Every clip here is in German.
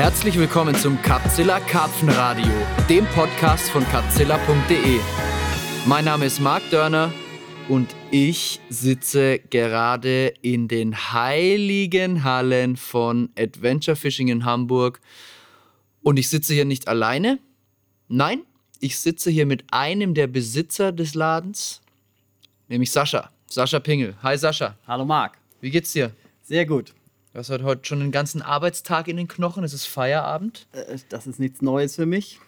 Herzlich willkommen zum Capzilla Karpfenradio, dem Podcast von capzilla.de. Mein Name ist Marc Dörner und ich sitze gerade in den heiligen Hallen von Adventure Fishing in Hamburg. Und ich sitze hier nicht alleine. Nein, ich sitze hier mit einem der Besitzer des Ladens, nämlich Sascha. Sascha Pingel. Hi Sascha. Hallo Marc. Wie geht's dir? Sehr gut. Du hast heute schon den ganzen Arbeitstag in den Knochen. Es ist Feierabend. Äh, Das ist nichts Neues für mich.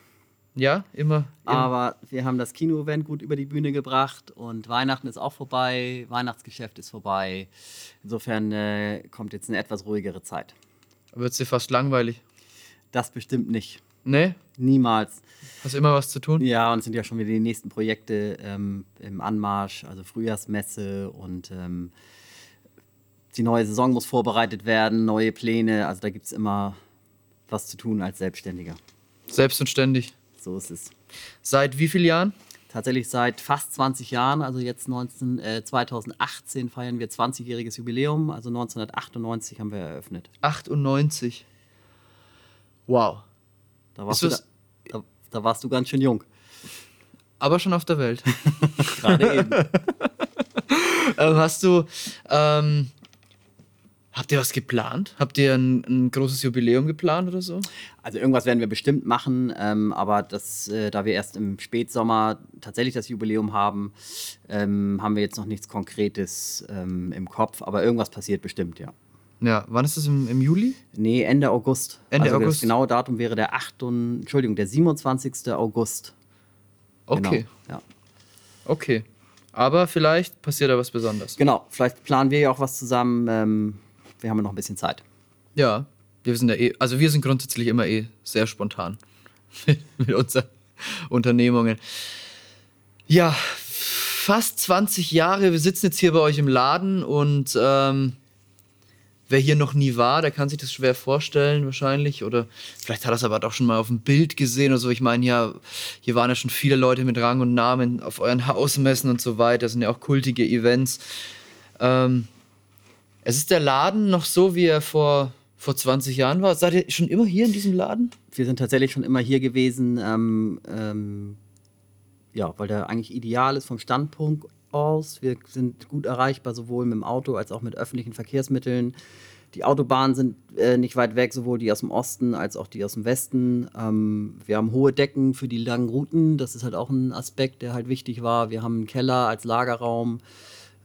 Ja, immer. immer. Aber wir haben das Kino-Event gut über die Bühne gebracht und Weihnachten ist auch vorbei, Weihnachtsgeschäft ist vorbei. Insofern äh, kommt jetzt eine etwas ruhigere Zeit. Wird dir fast langweilig. Das bestimmt nicht. Ne? Niemals. Hast immer was zu tun? Ja, und es sind ja schon wieder die nächsten Projekte ähm, im Anmarsch, also Frühjahrsmesse und ähm, die neue Saison muss vorbereitet werden, neue Pläne. Also da gibt es immer was zu tun als Selbstständiger. Selbst und ständig. So ist es. Seit wie vielen Jahren? Tatsächlich seit fast 20 Jahren, also jetzt 19, äh, 2018 feiern wir 20-jähriges Jubiläum. Also 1998 haben wir eröffnet. 98. Wow. Da warst, du, da, da, da warst du ganz schön jung. Aber schon auf der Welt. Gerade eben. ähm, hast du. Ähm, habt ihr was geplant? Habt ihr ein, ein großes Jubiläum geplant oder so? Also irgendwas werden wir bestimmt machen, ähm, aber das, äh, da wir erst im Spätsommer tatsächlich das Jubiläum haben, ähm, haben wir jetzt noch nichts Konkretes ähm, im Kopf. Aber irgendwas passiert bestimmt, ja. Ja, wann ist das im, im Juli? Nee, Ende August. Ende also August. Das genaue Datum wäre der 8. und, Entschuldigung, der 27. August. Okay, Genau, ja. okay. Aber vielleicht passiert da was Besonderes. Genau, vielleicht planen wir ja auch was zusammen. Wir haben ja noch ein bisschen Zeit. Ja, wir sind ja eh, also wir sind grundsätzlich immer eh sehr spontan mit unseren Unternehmungen. Ja, fast 20 Jahre, wir sitzen jetzt hier bei euch im Laden und ähm, wer hier noch nie war, der kann sich das schwer vorstellen wahrscheinlich oder vielleicht hat er es aber doch schon mal auf dem Bild gesehen oder so. Ich meine, ja, hier waren ja schon viele Leute mit Rang und Namen auf euren Hausmessen und so weiter, das sind ja auch kultige Events. Ähm, es ist der Laden noch so, wie er vor, vor 20 Jahren war. Seid ihr schon immer hier in diesem Laden? Wir sind tatsächlich schon immer hier gewesen, ähm, ähm, ja, weil der eigentlich ideal ist vom Standpunkt aus. Wir sind gut erreichbar, sowohl mit dem Auto als auch mit öffentlichen Verkehrsmitteln. Die Autobahnen sind äh, nicht weit weg, sowohl die aus dem Osten als auch die aus dem Westen. Ähm, wir haben hohe Decken für die langen Routen. Das ist halt auch ein Aspekt, der halt wichtig war. Wir haben einen Keller als Lagerraum.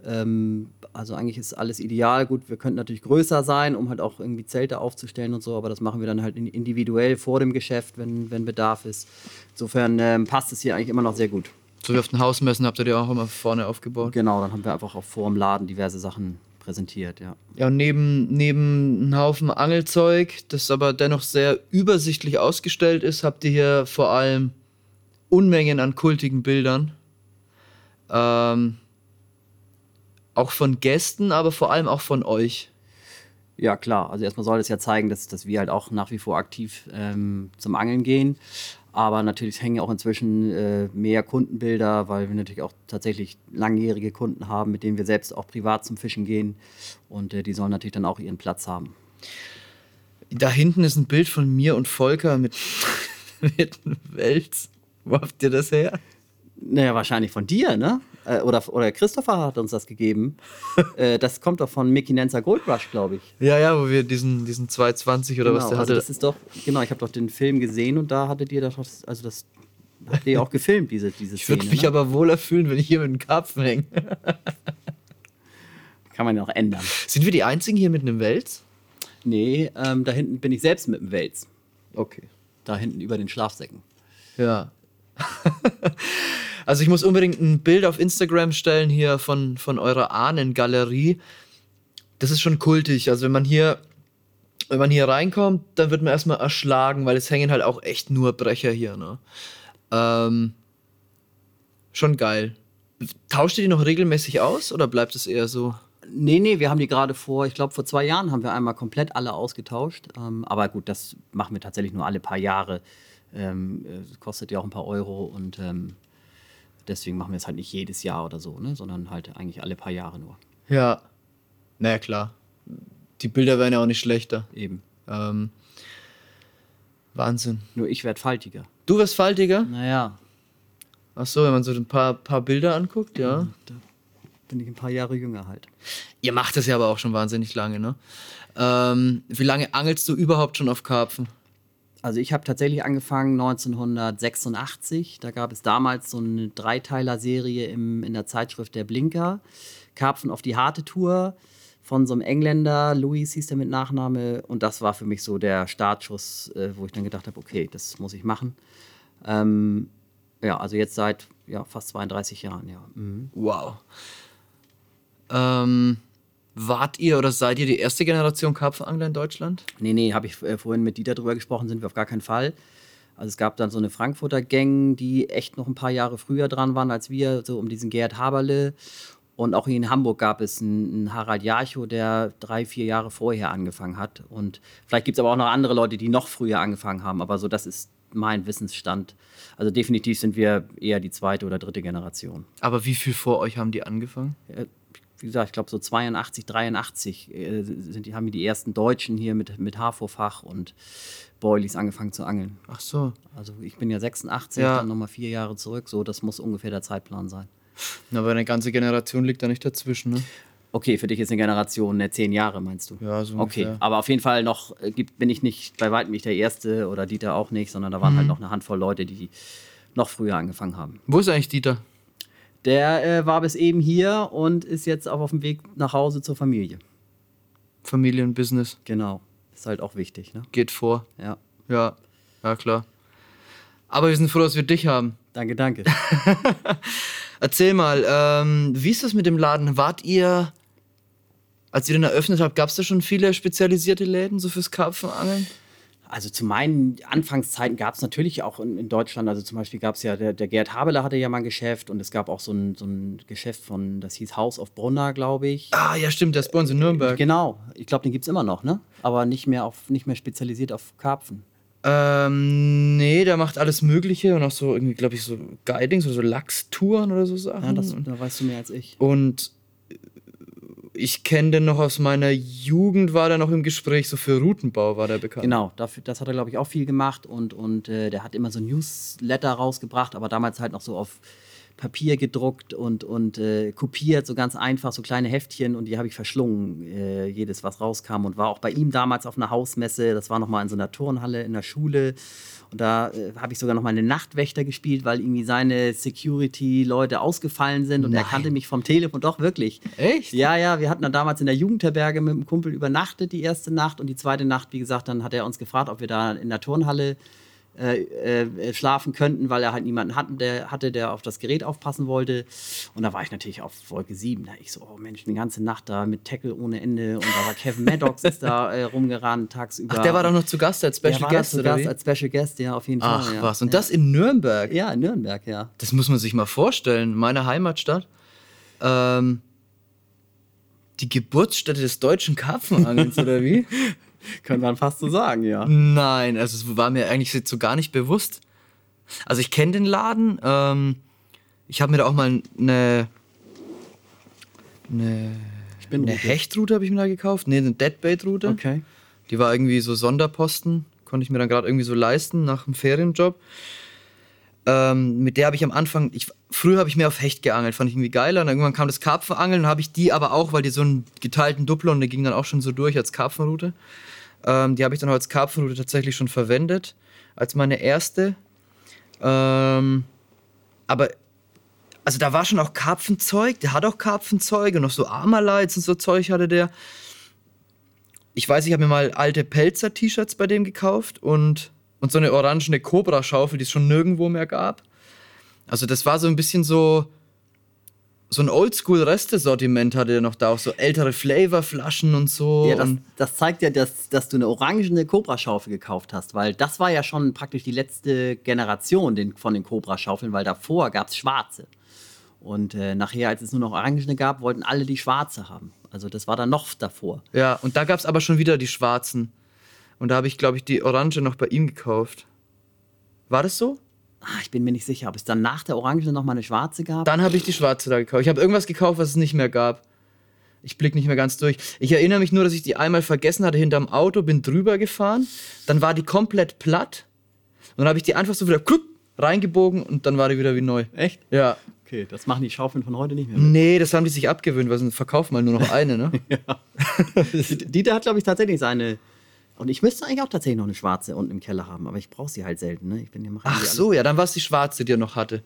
Ähm, also eigentlich ist alles ideal. Gut, wir könnten natürlich größer sein, um halt auch irgendwie Zelte aufzustellen und so, aber das machen wir dann halt in- individuell vor dem Geschäft, wenn, wenn Bedarf ist. Insofern ähm, passt es hier eigentlich immer noch sehr gut. So wie auf den Hausmessen habt ihr die auch immer vorne aufgebaut. Genau, dann haben wir einfach auch vor dem Laden diverse Sachen präsentiert, ja. Ja, und neben, neben einem Haufen Angelzeug, das aber dennoch sehr übersichtlich ausgestellt ist, habt ihr hier vor allem Unmengen an kultigen Bildern. Ähm, auch von Gästen, aber vor allem auch von euch. Ja, klar. Also erstmal soll es ja zeigen, dass, dass wir halt auch nach wie vor aktiv ähm, zum Angeln gehen. Aber natürlich hängen auch inzwischen äh, mehr Kundenbilder, weil wir natürlich auch tatsächlich langjährige Kunden haben, mit denen wir selbst auch privat zum Fischen gehen. Und äh, die sollen natürlich dann auch ihren Platz haben. Da hinten ist ein Bild von mir und Volker mit, mit einem Wels. Wo habt ihr das her? Naja, wahrscheinlich von dir, ne? Äh, oder, oder Christopher hat uns das gegeben. äh, das kommt doch von Mickey Nanzer Gold Rush, glaube ich. Ja, ja, wo wir diesen, diesen 220 oder was Genau, der also hatte. das ist doch, genau, ich habe doch den Film gesehen und da hattet ihr doch, also das habt ihr auch gefilmt, diese, diese ich würde mich ne? aber wohler fühlen, wenn ich hier mit einem Karpfen hänge. Kann man ja auch ändern. Sind wir die Einzigen hier mit einem Wels? Nee, ähm, da hinten bin ich selbst mit dem Wels. Okay. Da hinten über den Schlafsäcken. Ja. also ich muss unbedingt ein Bild auf Instagram stellen hier von, von eurer Ahnengalerie. Das ist schon kultig. Also wenn man hier, wenn man hier reinkommt, dann wird man erstmal erschlagen, weil es hängen halt auch echt nur Brecher hier, ne? Ähm, schon geil. Tauscht ihr die noch regelmäßig aus oder bleibt es eher so? Nee, nee, wir haben die gerade vor, ich glaube, vor zwei Jahren haben wir einmal komplett alle ausgetauscht. Ähm, aber gut, das machen wir tatsächlich nur alle paar Jahre. Ähm, äh, kostet ja auch ein paar Euro und ähm, deswegen machen wir es halt nicht jedes Jahr oder so, ne? sondern halt eigentlich alle paar Jahre nur. Ja. Naja, klar. Die Bilder werden ja auch nicht schlechter. Eben. Ähm, Wahnsinn. Nur ich werde faltiger. Du wirst faltiger? Naja, Ach so, wenn man so ein paar, paar Bilder anguckt, ja. da bin ich ein paar Jahre jünger halt. Ihr macht das ja aber auch schon wahnsinnig lange, ne? Ähm, wie lange angelst du überhaupt schon auf Karpfen? Also ich habe tatsächlich angefangen 1986. Da gab es damals so eine Dreiteiler-Serie in der Zeitschrift Der Blinker. Karpfen auf die harte Tour von so einem Engländer, Louis hieß der mit Nachname. Und das war für mich so der Startschuss, äh, wo ich dann gedacht habe, okay, das muss ich machen. Ähm, ja, also jetzt seit ja, fast 32 Jahren, ja. Mhm. Wow. Ähm, wart ihr oder seid ihr die erste Generation Karpfenangler in Deutschland? Nee, nee, habe ich äh, vorhin mit Dieter drüber gesprochen, sind wir auf gar keinen Fall. Also es gab dann so eine Frankfurter Gang, die echt noch ein paar Jahre früher dran waren als wir, so um diesen Gerd Haberle. Und auch in Hamburg gab es einen, einen Harald Jarchow, der drei, vier Jahre vorher angefangen hat. Und vielleicht gibt es aber auch noch andere Leute, die noch früher angefangen haben. Aber so, das ist mein Wissensstand. Also definitiv sind wir eher die zweite oder dritte Generation. Aber wie viel vor euch haben die angefangen? Wie gesagt, ich glaube so 82, 83 äh, sind die, haben die ersten Deutschen hier mit, mit Haarvorfach und Boilies angefangen zu angeln. Ach so. Also ich bin ja 86, Ja. dann nochmal vier Jahre zurück. So, das muss ungefähr der Zeitplan sein. Na, aber eine ganze Generation liegt da nicht dazwischen, ne? Okay, für dich ist eine Generation äh, zehn Jahre, meinst du? Ja, so Okay, ungefähr. aber auf jeden Fall noch äh, gibt, bin ich nicht bei weitem nicht der Erste oder Dieter auch nicht, sondern da waren Mhm. halt noch eine Handvoll Leute, die noch früher angefangen haben. Wo ist eigentlich Dieter? Der äh, war bis eben hier und ist jetzt auch auf dem Weg nach Hause zur Familie. Familienbusiness. Genau, ist halt auch wichtig, ne? Geht vor. Ja, Ja, ja klar. Aber wir sind froh, dass wir dich haben. danke, danke. Erzähl mal, ähm, wie ist das mit dem Laden? Wart ihr, als ihr den eröffnet habt, gab es da schon viele spezialisierte Läden so fürs Karpfenangeln? Also zu meinen Anfangszeiten gab es natürlich auch in, in Deutschland, also zum Beispiel gab es ja, der, der Gerd Habeler hatte ja mal ein Geschäft und es gab auch so ein, so ein Geschäft von, das hieß House of Brunner, glaube ich. Ah, ja, stimmt, der uns in Nürnberg. Genau, ich glaube, den gibt es immer noch, ne? Aber nicht mehr, auf, nicht mehr spezialisiert auf Karpfen. Ähm, nee, der macht alles Mögliche und auch so irgendwie, glaube ich, so Guidings oder so Lachstouren oder so Sachen. Ja, das, da weißt du mehr als ich. und ich kenne den noch aus meiner Jugend, war der noch im Gespräch, so für Routenbau war der bekannt. Genau, dafür, das hat er, glaube ich, auch viel gemacht und, und äh, der hat immer so Newsletter rausgebracht, aber damals halt noch so auf Papier gedruckt und, und äh, kopiert, so ganz einfach, so kleine Heftchen und die habe ich verschlungen, äh, jedes, was rauskam und war auch bei ihm damals auf einer Hausmesse, das war nochmal in so einer Turnhalle in der Schule und da äh, habe ich sogar nochmal einen Nachtwächter gespielt, weil irgendwie seine Security-Leute ausgefallen sind und er Nein. kannte mich vom Telefon, doch wirklich. Echt? Ja, ja, wir hatten dann damals in der Jugendherberge mit einem Kumpel übernachtet die erste Nacht und die zweite Nacht, wie gesagt, dann hat er uns gefragt, ob wir da in der Turnhalle äh, äh, schlafen könnten, weil er halt niemanden hatten, der hatte, der auf das Gerät aufpassen wollte. Und da war ich natürlich auf Wolke 7. Da ich so, oh Mensch, die ganze Nacht da mit Tackle ohne Ende und da war Kevin Maddox ist da äh, rumgerannt tagsüber. Ach, der war doch noch zu Gast als der Special war Guest, zu oder Gast wie? als Special Guest, ja, auf jeden Ach Fall. ja. was, und ja. das in Nürnberg? Ja, in Nürnberg, ja. Das muss man sich mal vorstellen. Meine Heimatstadt. Ähm, die Geburtsstätte des deutschen Karpfenangelns, oder wie? Kann man fast so sagen, ja. Nein, also es war mir eigentlich so gar nicht bewusst. Also ich kenne den Laden. Ähm, ich habe mir da auch mal eine, eine, eine Rute. Hechtroute habe ich mir da gekauft. Nee, eine Deadbait-Route. Okay. Die war irgendwie so Sonderposten, konnte ich mir dann gerade irgendwie so leisten nach dem Ferienjob. Ähm, mit der habe ich am Anfang, ich, früher habe ich mehr auf Hecht geangelt, fand ich irgendwie geiler. Und irgendwann kam das Karpfenangeln, habe ich die aber auch, weil die so einen geteilten Doppler und der ging dann auch schon so durch als Karpfenroute. Ähm, die habe ich dann als Karpfenroute tatsächlich schon verwendet, als meine erste. Ähm, aber, also da war schon auch Karpfenzeug, der hat auch Karpfenzeug und noch so Armalights und so Zeug hatte der ich weiß, ich habe mir mal alte Pelzer-T-Shirts bei dem gekauft und, und so eine orangene Cobra-Schaufel, die es schon nirgendwo mehr gab. Also das war so ein bisschen so so ein Oldschool-Restesortiment hatte er noch da, auch so ältere Flavorflaschen und so. Ja, das, das zeigt ja, dass, dass du eine orangene Cobra-Schaufel gekauft hast, weil das war ja schon praktisch die letzte Generation den, von den Cobra-Schaufeln, weil davor gab es schwarze. Und äh, nachher, als es nur noch orangene gab, wollten alle die schwarze haben. Also das war dann noch davor. ja, und da gab es aber schon wieder die schwarzen. Und da habe ich, glaube ich, die Orange noch bei ihm gekauft. War das so? Ah, ich bin mir nicht sicher, ob es dann nach der Orange noch mal eine schwarze gab. Dann habe ich die schwarze da gekauft. Ich habe irgendwas gekauft, was es nicht mehr gab. Ich blick nicht mehr ganz durch. Ich erinnere mich nur, dass ich die einmal vergessen hatte hinterm Auto, bin drüber gefahren. Dann war die komplett platt. dann habe ich die einfach so wieder kluck, reingebogen und dann war die wieder wie neu. Echt? Ja. Okay, das machen die Schaufeln von heute nicht mehr. Nee, das haben die sich abgewöhnt, weil sie verkaufen mal nur noch eine, ne? Dieter hat, glaube ich, tatsächlich seine. Und ich müsste eigentlich auch tatsächlich noch eine schwarze unten im Keller haben, aber ich brauche sie halt selten. Ne? Ich bin ja Ach so, ja, dann war es die schwarze, die er noch hatte.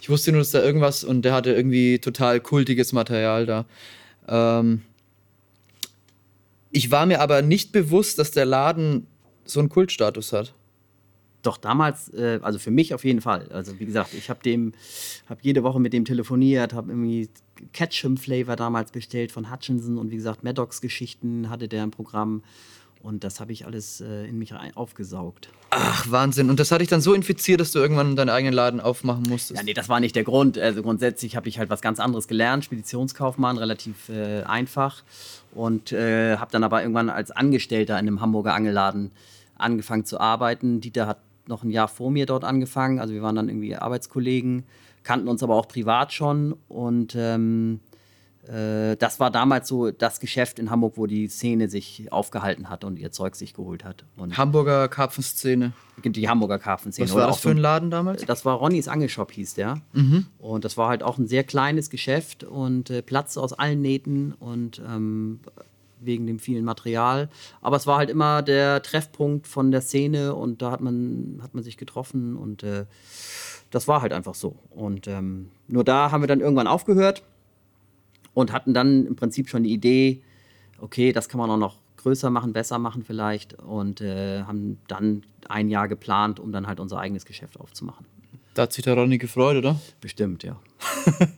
Ich wusste nur, dass da irgendwas und der hatte irgendwie total kultiges Material da. Ähm, ich war mir aber nicht bewusst, dass der Laden so einen Kultstatus hat. Doch damals, äh, also für mich auf jeden Fall. Also wie gesagt, ich habe dem, habe jede Woche mit dem telefoniert, habe irgendwie Ketchum Flavor damals bestellt von Hutchinson und wie gesagt Maddox Geschichten hatte der im Programm und das habe ich alles äh, in mich aufgesaugt. Ach, Wahnsinn. Und das hat dich dann so infiziert, dass du irgendwann deinen eigenen Laden aufmachen musstest. Ja, nee, das war nicht der Grund. Also grundsätzlich habe ich halt was ganz anderes gelernt, Speditionskaufmann, relativ äh, einfach und äh, habe dann aber irgendwann als Angestellter in einem Hamburger Angelladen angefangen zu arbeiten. Dieter hat noch ein Jahr vor mir dort angefangen. Also wir waren dann irgendwie Arbeitskollegen, kannten uns aber auch privat schon. Und ähm, äh, das war damals so das Geschäft in Hamburg, wo die Szene sich aufgehalten hat und ihr Zeug sich geholt hat. Und Hamburger Karpfenszene. die Hamburger Karpfenszene. Was war das für ein Laden damals? das war Ronnys Angelshop, hieß der. Und das war halt auch ein sehr kleines Geschäft und äh, Platz aus allen Nähten und ähm, wegen dem vielen Material. Aber es war halt immer der Treffpunkt von der Szene und da hat man, hat man sich getroffen und äh, das war halt einfach so. Und ähm, nur da haben wir dann irgendwann aufgehört und hatten dann im Prinzip schon die Idee, okay, das kann man auch noch größer machen, besser machen vielleicht und äh, haben dann ein Jahr geplant, um dann halt unser eigenes Geschäft aufzumachen. Da hat sich der Ronny gefreut, oder? Bestimmt, ja.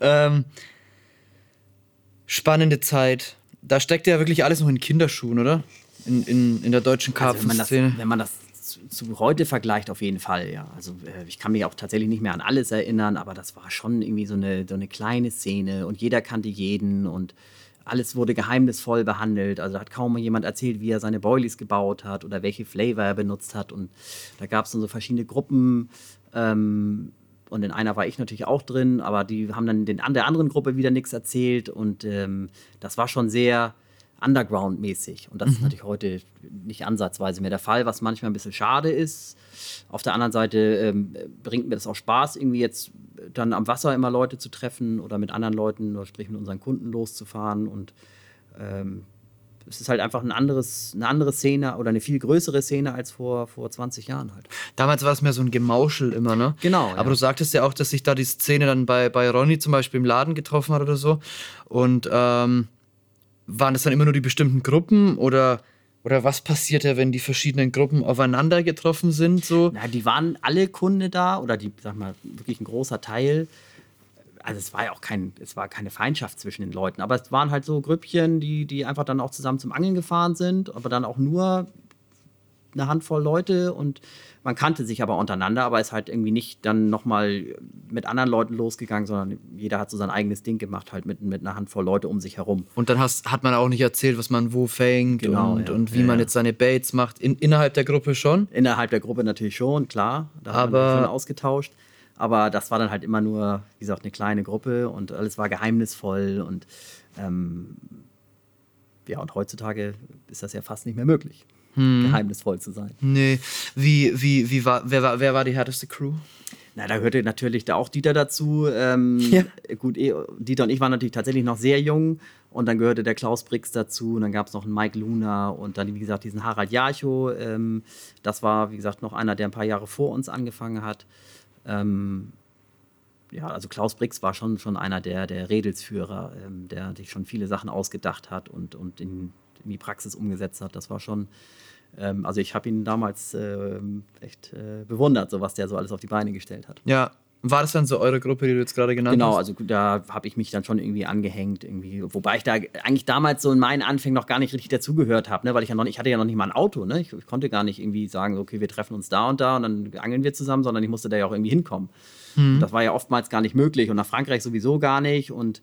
Ähm, spannende Zeit. Da steckt ja wirklich alles noch in Kinderschuhen, oder? In, in, in der deutschen Also wenn, man das, Karpfenszene. wenn man das zu, heute vergleicht, auf jeden Fall, ja. Also äh, ich kann mich auch tatsächlich nicht mehr an alles erinnern, aber das war schon irgendwie so eine, so eine kleine Szene und jeder kannte jeden und alles wurde geheimnisvoll behandelt. Also hat kaum jemand erzählt, wie er seine Boilies gebaut hat oder welche Flavor er benutzt hat. Und da gab es dann so verschiedene Gruppen. Ähm, und in einer war ich natürlich auch drin, aber die haben dann den, der anderen Gruppe wieder nichts erzählt. Und ähm, das war schon sehr Underground-mäßig. Und das ist natürlich heute nicht ansatzweise mehr der Fall, was manchmal ein bisschen schade ist. Auf der anderen Seite ähm, bringt mir das auch Spaß, irgendwie jetzt dann am Wasser immer Leute zu treffen oder mit anderen Leuten, oder sprich mit unseren Kunden loszufahren. Und ähm, es ist halt einfach ein anderes, eine andere Szene oder eine viel größere Szene als vor, vor 20 Jahren halt. Damals war es mehr so ein Gemauschel immer, ne? Genau, Aber ja. du sagtest ja auch, dass sich da die Szene dann bei, bei Ronny zum Beispiel im Laden getroffen hat oder so. Und ähm, waren das dann immer nur die bestimmten Gruppen oder, oder was passiert ja, wenn die verschiedenen Gruppen aufeinander getroffen sind? So? Na, die waren alle Kunde da oder die, sag mal, wirklich ein großer Teil. Also es war ja auch kein, es war keine Feindschaft zwischen den Leuten, aber es waren halt so Grüppchen, die, die einfach dann auch zusammen zum Angeln gefahren sind, aber dann auch nur eine Handvoll Leute und man kannte sich aber untereinander, aber ist halt irgendwie nicht dann nochmal mit anderen Leuten losgegangen, sondern jeder hat so sein eigenes Ding gemacht, halt mit, mit einer Handvoll Leute um sich herum. Und dann hast, hat man auch nicht erzählt, was man wo fängt Genau, und, ja. und wie Ja, man ja. jetzt seine Baits macht. In, innerhalb der Gruppe schon. Innerhalb der Gruppe natürlich schon, klar. Da hat Aber- man schon ausgetauscht. Aber das war dann halt immer nur, wie gesagt, eine kleine Gruppe und alles war geheimnisvoll und ähm, ja, und heutzutage ist das ja fast nicht mehr möglich, geheimnisvoll zu sein. Nee. Wie, wie, wie war, wer, war, wer war die härteste Crew? Na, da gehörte natürlich da auch Dieter dazu. Ähm, Ja. Gut, eh, Dieter und ich waren natürlich tatsächlich noch sehr jung und dann gehörte der Klaus Brix dazu und dann gab es noch einen Mike Luna und dann, wie gesagt, diesen Harald Jarcho. Ähm, das war, wie gesagt, noch einer, der ein paar Jahre vor uns angefangen hat. Ähm, ja, also Klaus Brix war schon, schon einer der, der Redelsführer, ähm, der sich schon viele Sachen ausgedacht hat und, und in, in die Praxis umgesetzt hat. Das war schon, ähm, also ich habe ihn damals ähm, echt äh, bewundert, so was der so alles auf die Beine gestellt hat. Ja. War das dann so eure Gruppe, die du jetzt gerade genannt Genau, hast? also da habe ich mich dann schon irgendwie angehängt, irgendwie, wobei ich da eigentlich damals so in meinen Anfängen noch gar nicht richtig dazugehört habe, ne? weil ich ja noch nicht, ich hatte ja noch nicht mal ein Auto, ne? Ich, ich konnte gar nicht irgendwie sagen, okay, wir treffen uns da und da und dann angeln wir zusammen, sondern ich musste da ja auch irgendwie hinkommen. Und Das war ja oftmals gar nicht möglich und nach Frankreich sowieso gar nicht und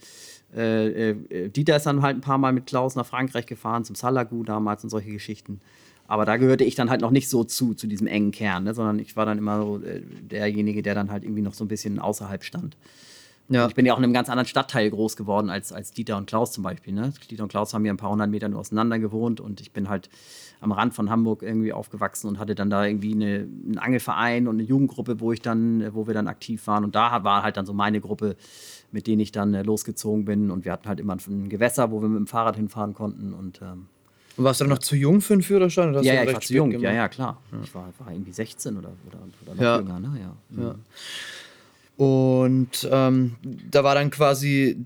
äh, äh, Dieter ist dann halt ein paar Mal mit Klaus nach Frankreich gefahren, zum Salagu damals und solche Geschichten. Aber da gehörte ich dann halt noch nicht so zu, zu diesem engen Kern, ne? sondern ich war dann immer so äh, derjenige, der dann halt irgendwie noch so ein bisschen außerhalb stand. Ja. Und ich bin ja auch in einem ganz anderen Stadtteil groß geworden als, als Dieter und Klaus zum Beispiel. Ne? Dieter und Klaus haben ja ein paar hundert Meter nur auseinander gewohnt und ich bin halt am Rand von Hamburg irgendwie aufgewachsen und hatte dann da irgendwie eine, einen Angelverein und eine Jugendgruppe, wo ich dann, wo wir dann aktiv waren. Und da war halt dann so meine Gruppe, mit denen ich dann äh, losgezogen bin. Und wir hatten halt immer ein Gewässer, wo wir mit dem Fahrrad hinfahren konnten. Und ähm, Und warst du dann noch zu jung für einen Führerschein? Ja, ja, ich war zu jung. gemacht? Ja, ja, klar. Ich war, war irgendwie 16 oder, oder, oder noch Ja. jünger, ne? Ja. Ja. Und ähm, da war dann quasi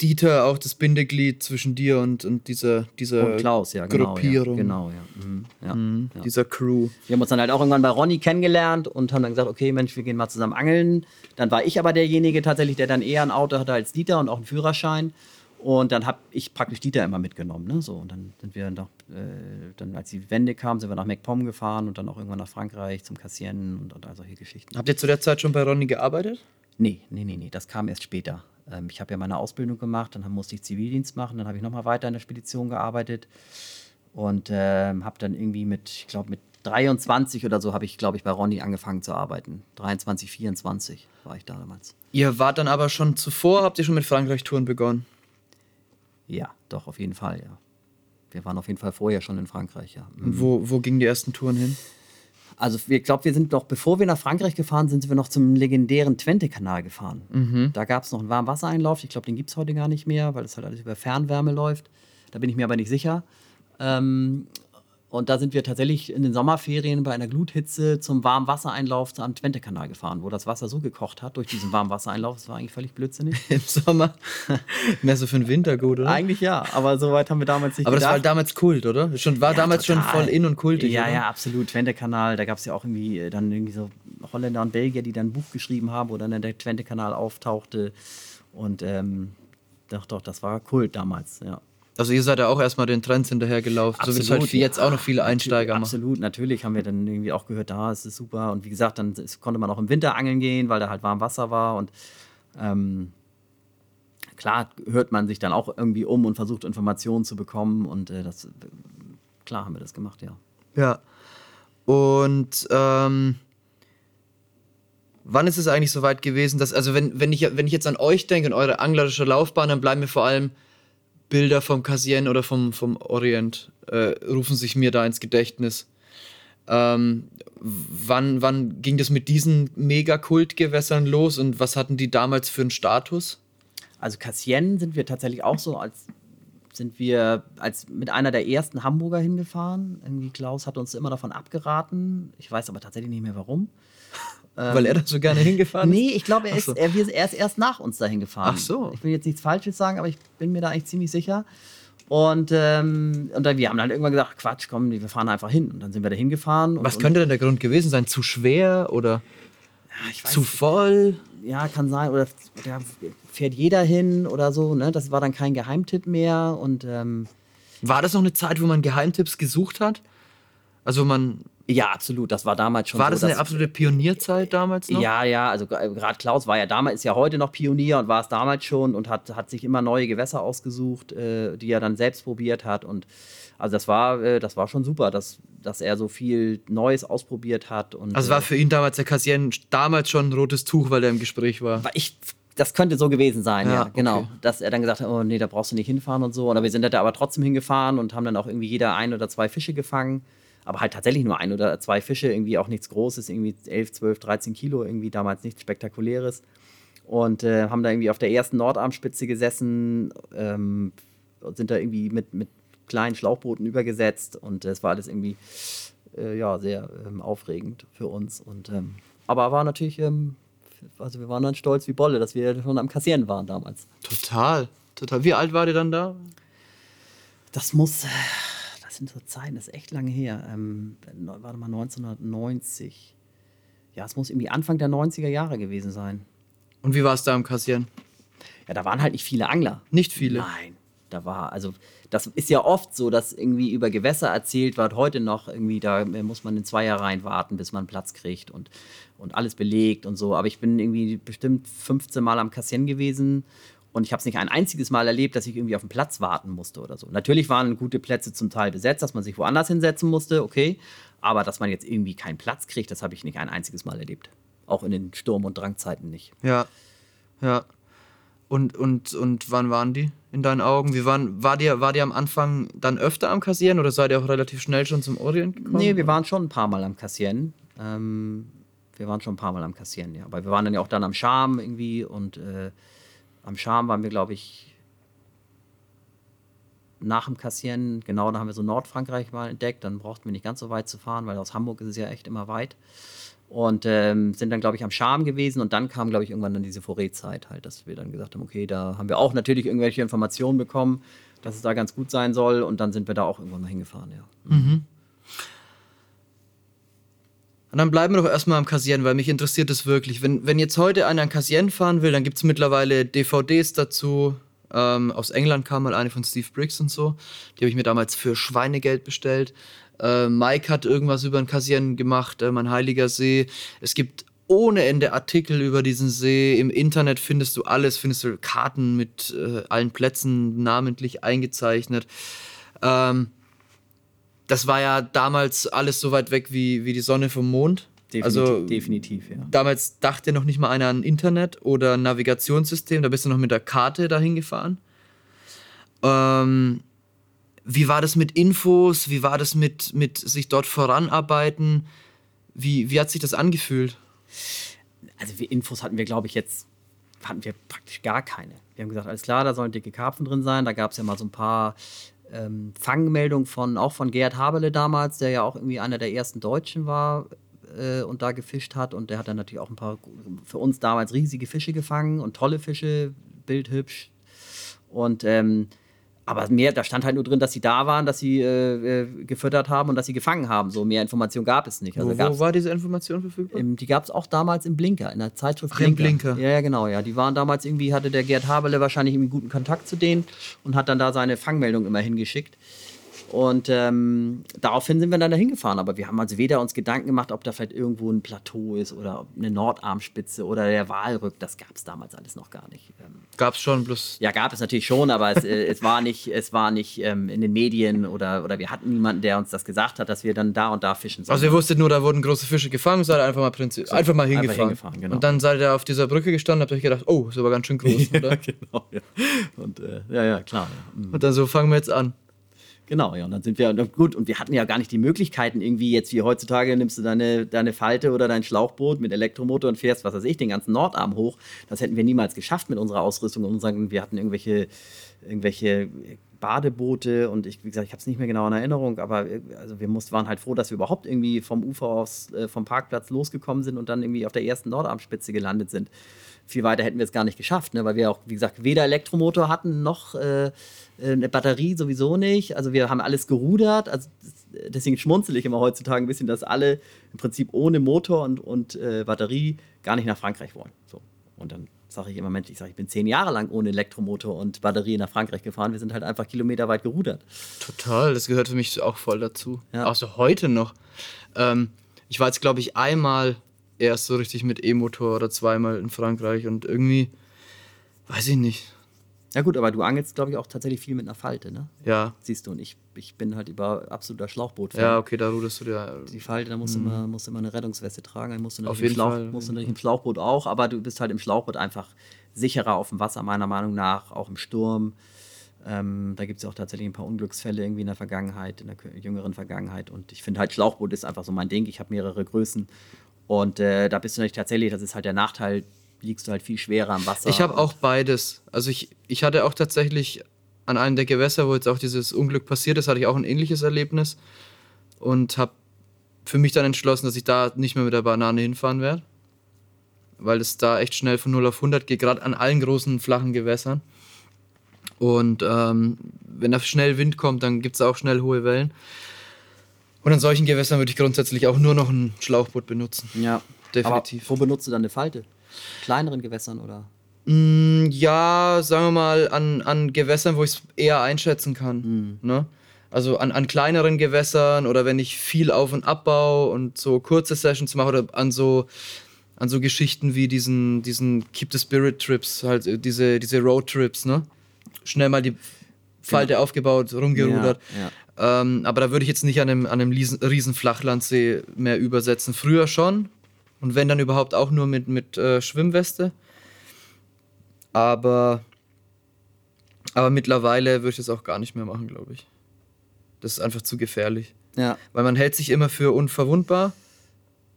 Dieter auch das Bindeglied zwischen dir und, und dieser, dieser Und Klaus, ja, genau. Gruppierung, Ja, genau, ja. Mhm, ja, Mhm, ja. dieser Crew. Wir haben uns dann halt auch irgendwann bei Ronny kennengelernt und haben dann gesagt, okay, Mensch, wir gehen mal zusammen angeln. Dann war ich aber derjenige tatsächlich, der dann eher ein Auto hatte als Dieter und auch einen Führerschein. Und dann habe ich praktisch Dieter immer mitgenommen. Ne? So, und dann sind wir noch, äh, dann als die Wende kam, sind wir nach MacPom gefahren und dann auch irgendwann nach Frankreich zum Kassieren und, und all solche Geschichten. Habt ihr zu der Zeit schon bei Ronny gearbeitet? Nee, nee, nee, nee, das kam erst später. Ähm, ich habe ja meine Ausbildung gemacht, dann musste ich Zivildienst machen, dann habe ich nochmal weiter in der Spedition gearbeitet und ähm, habe dann irgendwie mit, ich glaube, mit 23 oder so habe ich, glaube ich, bei Ronny angefangen zu arbeiten. 23, 24 war ich da damals. Ihr wart dann aber schon zuvor, habt ihr schon mit Frankreich-Touren begonnen? Ja, doch, auf jeden Fall, ja. Wir waren auf jeden Fall vorher schon in Frankreich, ja. Mhm. Wo, wo gingen die ersten Touren hin? Also ich glaube, wir sind noch, bevor wir nach Frankreich gefahren sind, sind wir noch zum legendären Twente-Kanal gefahren. Da gab es noch einen Warmwassereinlauf. Ich glaube, den gibt es heute gar nicht mehr, weil das halt alles über Fernwärme läuft. Da bin ich mir aber nicht sicher. Ähm, und da sind wir tatsächlich in den Sommerferien bei einer Gluthitze zum Warmwassereinlauf am Twente-Kanal gefahren, wo das Wasser so gekocht hat durch diesen Warmwassereinlauf. Das war eigentlich völlig blödsinnig. Im Sommer? Mehr so für den Winter gut, oder? eigentlich ja, aber so weit haben wir damals nicht aber das gedacht. war damals Kult, oder? Schon, war Ja, damals schon total. voll in und kultig, Ja, oder? ja, absolut. Twente-Kanal, da gab es ja auch irgendwie äh, dann irgendwie so Holländer und Belgier, die dann ein Buch geschrieben haben, wo dann der Twente-Kanal auftauchte. Und ähm, doch, doch, das war Kult damals, ja. Also ihr seid ja auch erstmal den Trends hinterhergelaufen, so wie es halt jetzt auch noch viele. Einsteiger machen. Absolut, natürlich haben wir dann irgendwie auch gehört, da ist es super. Und wie gesagt, dann konnte man auch im Winter angeln gehen, weil da halt warm Wasser war. Und ähm, klar hört man sich dann auch irgendwie um und versucht Informationen zu bekommen. Und äh, das, klar haben wir das gemacht, ja. Ja. Und ähm, wann ist es eigentlich so weit gewesen, dass, also wenn, wenn, ich, wenn ich jetzt an euch denke und eure anglerische Laufbahn, dann bleiben mir vor allem Bilder vom Cassien oder vom, vom Orient, äh, rufen sich mir da ins Gedächtnis. Ähm, wann, wann ging das mit diesen Megakultgewässern los und was hatten die damals für einen Status? Also Cassien sind wir tatsächlich auch so als sind wir als mit einer der ersten Hamburger hingefahren. Irgendwie Klaus hat uns immer davon abgeraten. Ich weiß aber tatsächlich nicht mehr warum. Weil er da so gerne hingefahren ist? Nee, ich glaube, er, Ach ist- so. er, er ist erst nach uns dahin gefahren. Ach so. Ich will jetzt nichts Falsches sagen, aber ich bin mir da eigentlich ziemlich sicher. Und, ähm, und dann, wir haben dann irgendwann gesagt, Quatsch, komm, wir fahren einfach hin. Und dann sind wir da hingefahren. Was könnte denn der Grund gewesen sein? Zu schwer oder ja, zu voll? Ja, kann sein. Oder da fährt jeder hin oder so. Ne? Das war dann kein Geheimtipp mehr. Und ähm, War das noch eine Zeit, wo man Geheimtipps gesucht hat? Also man ja, absolut. Das war damals schon war so. das eine absolute Pionierzeit damals noch? Ja, ja, also gerade Klaus war ja damals, ist ja heute noch Pionier und war es damals schon und hat, hat sich immer neue Gewässer ausgesucht, äh, die er dann selbst probiert hat. Und also das war, äh, das war schon super, dass, dass er so viel Neues ausprobiert hat. Und, Also äh, war für ihn damals der Cassien damals schon ein rotes Tuch, weil er im Gespräch war. war ich, das könnte so gewesen sein, Ja, ja, genau. okay. Dass er dann gesagt hat, oh nee, da brauchst du nicht hinfahren und so. Oder wir sind da aber trotzdem hingefahren und haben dann auch irgendwie jeder ein oder zwei Fische gefangen. Aber halt tatsächlich nur ein oder zwei Fische, irgendwie auch nichts Großes, irgendwie 11, 12, 13 Kilo, irgendwie damals nichts Spektakuläres. Und äh, haben da irgendwie auf der ersten Nordarmspitze gesessen, ähm, und sind da irgendwie mit, mit kleinen Schlauchbooten übergesetzt und es war alles irgendwie äh, ja, sehr ähm, aufregend für uns. Und, ähm, aber war natürlich, ähm, also wir waren dann stolz wie Bolle, dass wir schon am Kassieren waren damals. Total, total. Wie alt war der dann da? Das muss, äh, das sind so Zeiten, das ist echt lange her. Ähm, warte mal, 1990. Ja, es muss irgendwie Anfang der 90er Jahre gewesen sein. Und wie war es da im Cassien? Ja, da waren halt nicht viele Angler. Nicht viele. Nein, da war, also das ist ja oft so, dass irgendwie über Gewässer erzählt wird, heute noch irgendwie, da muss man in zwei Jahre rein warten, bis man einen Platz kriegt und, und alles belegt und so. Aber ich bin irgendwie bestimmt 15 Mal am Kassien gewesen und ich habe es nicht ein einziges Mal erlebt, dass ich irgendwie auf einen Platz warten musste oder so. Natürlich waren gute Plätze zum Teil besetzt, dass man sich woanders hinsetzen musste, okay. Aber dass man jetzt irgendwie keinen Platz kriegt, das habe ich nicht ein einziges Mal erlebt. Auch in den Sturm- und Drangzeiten nicht. Ja, ja. Und, und, und wann waren die in deinen Augen? Wie waren, war, dir, war dir am Anfang dann öfter am Kassieren oder seid ihr auch relativ schnell schon zum Orient gekommen? Nee, wir waren schon ein paar Mal am Kassieren. Ähm, wir waren schon ein paar Mal am Kassieren, ja. Aber wir waren dann ja auch dann am Charme irgendwie und äh, am Charme waren wir, glaube ich, nach dem Kassieren, genau, da haben wir so Nordfrankreich mal entdeckt. Dann brauchten wir nicht ganz so weit zu fahren, weil aus Hamburg ist es ja echt immer weit. Und ähm, sind dann, glaube ich, am Charme gewesen. Und dann kam, glaube ich, irgendwann dann diese Forêt-Zeit halt, dass wir dann gesagt haben, okay, da haben wir auch natürlich irgendwelche Informationen bekommen, dass es da ganz gut sein soll. Und dann sind wir da auch irgendwann mal hingefahren, ja. Und dann bleiben wir doch erstmal am Kassieren, weil mich interessiert es wirklich. Wenn, wenn jetzt heute einer an Kassieren fahren will, dann gibt es mittlerweile DVDs dazu. Ähm, aus England kam mal eine von Steve Briggs und so. Die habe ich mir damals für Schweinegeld bestellt. Äh, Mike hat irgendwas über den Kassieren gemacht, äh, mein heiliger See. Es gibt ohne Ende Artikel über diesen See. Im Internet findest du alles, findest du Karten mit äh, allen Plätzen namentlich eingezeichnet. Ähm, das war ja damals alles so weit weg wie, wie die Sonne vom Mond. Definitiv, Also definitiv ja. damals dachte noch nicht mal einer an Internet oder Navigationssystem, da bist du noch mit der Karte dahin gefahren. Ähm, wie war das mit Infos? Wie war das mit, mit sich dort voranarbeiten? Wie, wie hat sich das angefühlt? also wir Infos hatten wir, glaube ich, jetzt, hatten wir praktisch gar keine. Wir haben gesagt, alles klar, da sollen dicke Karpfen drin sein. Da gab es ja mal so ein paar ähm, Fangmeldungen von, auch von Gerhard Haberle damals, der ja auch irgendwie einer der ersten Deutschen war äh, und da gefischt hat. Und der hat dann natürlich auch ein paar, für uns damals riesige Fische gefangen und tolle Fische, bildhübsch. Und ähm, aber mehr, da stand halt nur drin, dass sie da waren, dass sie äh, äh, gefüttert haben und dass sie gefangen haben. So mehr Information gab es nicht. Also wo, wo war diese Information verfügbar? ähm, die gab es auch damals im Blinker, in der Zeitschrift Ach, im Blinker. Ja, ja, genau, ja. Die waren damals irgendwie, hatte der Gerd Haberle wahrscheinlich irgendwie guten Kontakt zu denen und hat dann da seine Fangmeldung immer hingeschickt. Und ähm, daraufhin sind wir dann da hingefahren. Aber wir haben also weder uns Gedanken gemacht, ob da vielleicht irgendwo ein Plateau ist oder eine Nordarmspitze oder der Walrück. Das gab es damals alles noch gar nicht. Ähm, Gab's schon, bloß. ja, gab es natürlich schon, aber es, äh, es war nicht, es war nicht ähm, in den Medien oder, oder wir hatten niemanden, der uns das gesagt hat, dass wir dann da und da fischen sollen. Also ihr wusstet nur, da wurden große Fische gefangen, seid einfach mal Prinzip, einfach mal einfach hingefahren. hingefahren, genau. Und dann seid ihr auf dieser Brücke gestanden, habt euch gedacht, oh, ist aber ganz schön groß, oder? genau, ja. Und äh, ja, ja, klar. Ja. Mhm. Und dann so fangen wir jetzt an. Genau, ja. Und dann sind wir, gut, und wir hatten ja gar nicht die Möglichkeiten, irgendwie jetzt wie heutzutage nimmst du deine, deine Falte oder dein Schlauchboot mit Elektromotor und fährst, was weiß ich, den ganzen Nordarm hoch. Das hätten wir niemals geschafft mit unserer Ausrüstung und unseren, wir hatten irgendwelche, irgendwelche Badeboote und ich, wie gesagt, ich habe es nicht mehr genau in Erinnerung, aber äh, also wir mussten, waren halt froh, dass wir überhaupt irgendwie vom Ufer aus, äh, vom Parkplatz losgekommen sind und dann irgendwie auf der ersten Nordarmspitze gelandet sind. Viel weiter hätten wir es gar nicht geschafft, ne? weil wir auch, wie gesagt, weder Elektromotor hatten noch äh, eine Batterie sowieso nicht. Also wir haben alles gerudert. Also deswegen schmunzel ich immer heutzutage ein bisschen, dass alle im Prinzip ohne Motor und, und äh, Batterie gar nicht nach Frankreich wollen. So. Und dann sage ich immer, Mensch, ich sage, ich bin zehn Jahre lang ohne Elektromotor und Batterie nach Frankreich gefahren. Wir sind halt einfach kilometerweit gerudert. Total, das gehört für mich auch voll dazu. Ja. Auch so heute noch. Ähm, ich war jetzt, glaube ich, einmal erst so richtig mit E-Motor oder zweimal in Frankreich und irgendwie, weiß ich nicht. Ja gut, aber du angelst, glaube ich, auch tatsächlich viel mit einer Falte, ne? Ja, Siehst du, und ich, ich bin halt über absoluter Schlauchboot. ja, okay, da ruderst du dir. Die Falte, da musst du immer, musst du immer eine Rettungsweste tragen. Dann musst du natürlich, Mhm. Auf jeden im, Schlauch, Fall. musst du natürlich im Schlauchboot auch, aber du bist halt im Schlauchboot einfach sicherer auf dem Wasser, meiner Meinung nach, auch im Sturm. Ähm, da gibt es ja auch tatsächlich ein paar Unglücksfälle irgendwie in der Vergangenheit, in der jüngeren Vergangenheit. Und ich finde halt, Schlauchboot ist einfach so mein Ding. Ich habe mehrere Größen. Und äh, da bist du natürlich tatsächlich, das ist halt der Nachteil, liegst du halt viel schwerer am Wasser. Ich habe auch beides. Also ich, ich hatte auch tatsächlich an einem der Gewässer, wo jetzt auch dieses Unglück passiert ist, hatte ich auch ein ähnliches Erlebnis und habe für mich dann entschlossen, dass ich da nicht mehr mit der Banane hinfahren werde, weil es da echt schnell von 0 auf 100 geht, gerade an allen großen flachen Gewässern. Und ähm, wenn da schnell Wind kommt, dann gibt es auch schnell hohe Wellen. Und an solchen Gewässern würde ich grundsätzlich auch nur noch ein Schlauchboot benutzen. Ja, Definitiv. Aber wo benutzt du dann eine Falte? Kleineren Gewässern oder? Mm, Ja, sagen wir mal, an, an Gewässern, wo ich es eher einschätzen kann. Ne? Also an, an kleineren Gewässern oder wenn ich viel Auf- und Abbau und so kurze Sessions mache oder an so, an so Geschichten wie diesen, diesen Keep the Spirit Trips, halt äh, diese, diese Road Trips, ne? Schnell mal die Falte aufgebaut, rumgerudert. Ja, Ähm, aber da würde ich jetzt nicht an einem, an einem riesen, riesen Flachlandsee mehr übersetzen. Früher schon. Und wenn dann überhaupt auch nur mit, mit äh, Schwimmweste. Aber, aber mittlerweile würde ich das auch gar nicht mehr machen, glaube ich. Das ist einfach zu gefährlich. Ja. Weil man hält sich immer für unverwundbar,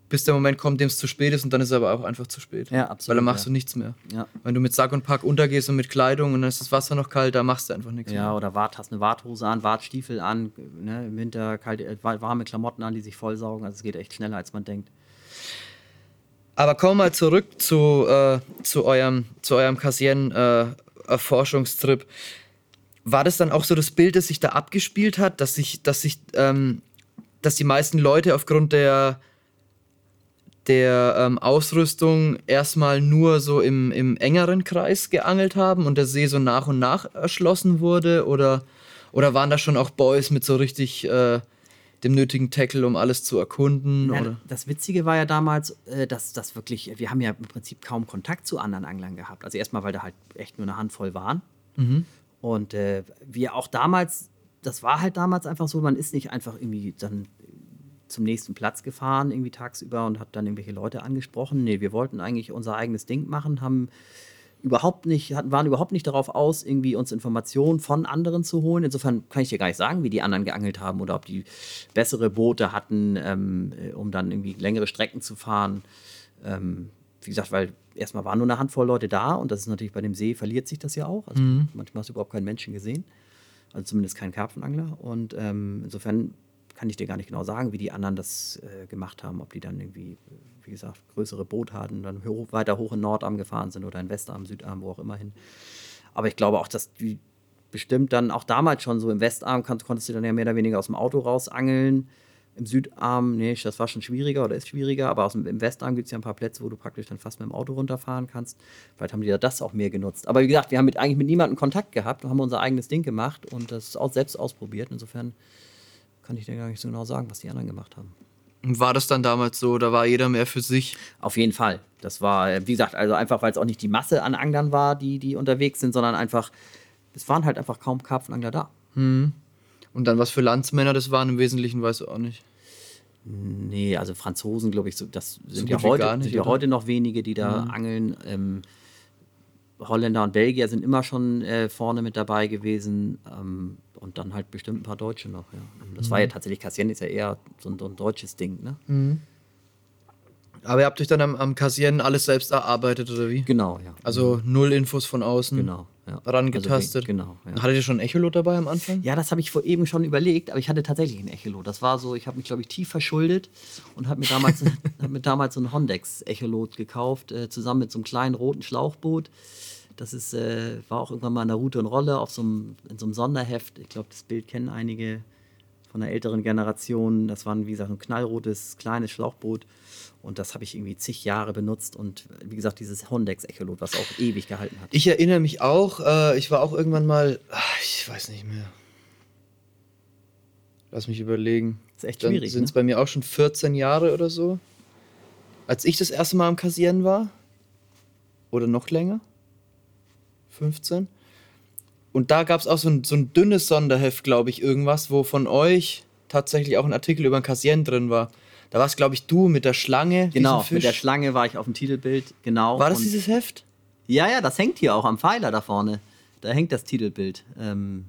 bis der Moment kommt, dem es zu spät ist und dann ist es aber auch einfach zu spät. Ja, absolut, Weil dann machst ja. du nichts mehr. Ja. Wenn du mit Sack und Pack untergehst und mit Kleidung und dann ist das Wasser noch kalt, da machst du einfach nichts Ja, mehr. oder Wart, hast eine Warthose an, Wartstiefel an, ne, im Winter kalte, äh, wa- warme Klamotten an, die sich vollsaugen. Also es geht echt schneller, als man denkt. Aber kommen mal zurück zu, äh, zu eurem, zu eurem Cassien-Erforschungstrip. War das dann auch so das Bild, das sich da abgespielt hat, dass sich, dass sich, ähm, dass die meisten Leute aufgrund der, der ähm, Ausrüstung erstmal nur so im, im engeren Kreis geangelt haben und der See so nach und nach erschlossen wurde? Oder, oder waren da schon auch Boys mit so richtig äh, dem nötigen Tackle, um alles zu erkunden? Ja, oder? das Witzige war ja damals, äh, dass das wirklich, wir haben ja im Prinzip kaum Kontakt zu anderen Anglern gehabt. Also erstmal, weil da halt echt nur eine Handvoll waren. Und äh, wir auch damals, das war halt damals einfach so, man ist nicht einfach irgendwie dann zum nächsten Platz gefahren, irgendwie tagsüber und hat dann irgendwelche Leute angesprochen. Nee, wir wollten eigentlich unser eigenes Ding machen, haben überhaupt nicht, waren überhaupt nicht darauf aus, irgendwie uns Informationen von anderen zu holen. Insofern kann ich dir gar nicht sagen, wie die anderen geangelt haben oder ob die bessere Boote hatten, ähm, äh, um dann irgendwie längere Strecken zu fahren. Ähm, wie gesagt, weil erstmal waren nur eine Handvoll Leute da und das ist natürlich bei dem See verliert sich das ja auch. Also manchmal hast du überhaupt keinen Menschen gesehen. Also zumindest keinen Karpfenangler. Und ähm, insofern kann ich dir gar nicht genau sagen, wie die anderen das äh, gemacht haben. Ob die dann irgendwie, wie gesagt, größere Boote hatten, dann ho weiter hoch in Nordarm gefahren sind oder in Westarm, Südarm, wo auch immer hin. Aber ich glaube auch, dass die bestimmt dann auch damals schon so im Westarm kann, konntest du dann ja mehr oder weniger aus dem Auto rausangeln. Im Südarm, nee, das war schon schwieriger oder ist schwieriger, aber aus dem, im Westarm gibt es ja ein paar Plätze, wo du praktisch dann fast mit dem Auto runterfahren kannst. Vielleicht haben die ja das auch mehr genutzt. Aber wie gesagt, wir haben mit, eigentlich mit niemandem Kontakt gehabt und haben unser eigenes Ding gemacht und das auch selbst ausprobiert. Insofern kann ich dir gar nicht so genau sagen, was die anderen gemacht haben. Und war das dann damals so, da war jeder mehr für sich? Auf jeden Fall. Das war, äh, wie gesagt, also einfach, weil es auch nicht die Masse an Anglern war, die, die unterwegs sind, sondern einfach, es waren halt einfach kaum Karpfenangler da. Und dann was für Landsmänner das waren im Wesentlichen, weißt du auch nicht. Nee, also Franzosen, glaube ich, so, das sind, gut ja heute, sind ja heute noch wenige, die da angeln. Ähm, Holländer und Belgier sind immer schon äh, vorne mit dabei gewesen. Ähm, und dann halt bestimmt ein paar Deutsche noch, ja. Das war ja tatsächlich, Cassien ist ja eher so ein, so ein deutsches Ding, ne? Aber ihr habt euch dann am, am Kassieren alles selbst erarbeitet, oder wie? Genau, ja. Also null Infos von außen Genau, ja. rangetastet. Also, genau, ja. Hattet ihr schon ein Echolot dabei am Anfang? Ja, das habe ich vor eben schon überlegt, aber ich hatte tatsächlich ein Echolot. Das war so, ich habe mich, glaube ich, tief verschuldet und habe mir damals, hab mir damals so ein Hondex-Echolot gekauft, äh, zusammen mit so einem kleinen roten Schlauchboot. Das ist, äh, war auch irgendwann mal in der Route und Rolle auf so einem, in so einem Sonderheft. Ich glaube, das Bild kennen einige von der älteren Generation. Das war, wie gesagt, ein knallrotes, kleines Schlauchboot. Und das habe ich irgendwie zig Jahre benutzt. Und wie gesagt, dieses Hondex-Echolot, was auch ewig gehalten hat. Ich erinnere mich auch, äh, ich war auch irgendwann mal, ah, ich weiß nicht mehr. Lass mich überlegen. ist echt Dann schwierig, sind es ne? bei mir auch schon 14 Jahre oder so. Als ich das erste Mal am Kassieren war. Oder noch länger. 15. Und da gab es auch so ein, so ein dünnes Sonderheft, glaube ich, irgendwas, wo von euch tatsächlich auch ein Artikel über ein Kassieren drin war. Da war es, glaube ich, du mit der Schlange. Genau, mit der. Schlange war ich auf dem Titelbild, genau. War das dieses Heft? Ja, ja, das hängt hier auch am Pfeiler da vorne. Da hängt das Titelbild. Ähm,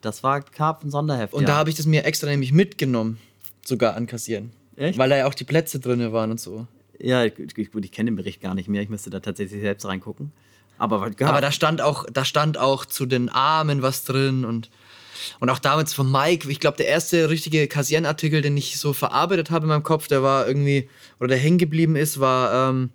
das war Karpfen Sonderheft. Und ja. da habe ich das mir extra nämlich mitgenommen, sogar an Kassieren. Echt? Weil da ja auch die Plätze drin waren und so. Ja, ich, ich, gut, ich kenne den Bericht gar nicht mehr. Ich müsste da tatsächlich selbst reingucken. Aber, Aber da stand auch, da stand auch zu den Armen was drin und, und auch damals von Mike, ich glaube, der erste richtige Kassieren-Artikel, den ich so verarbeitet habe in meinem Kopf, der war irgendwie, oder der hängen geblieben ist, war ähm,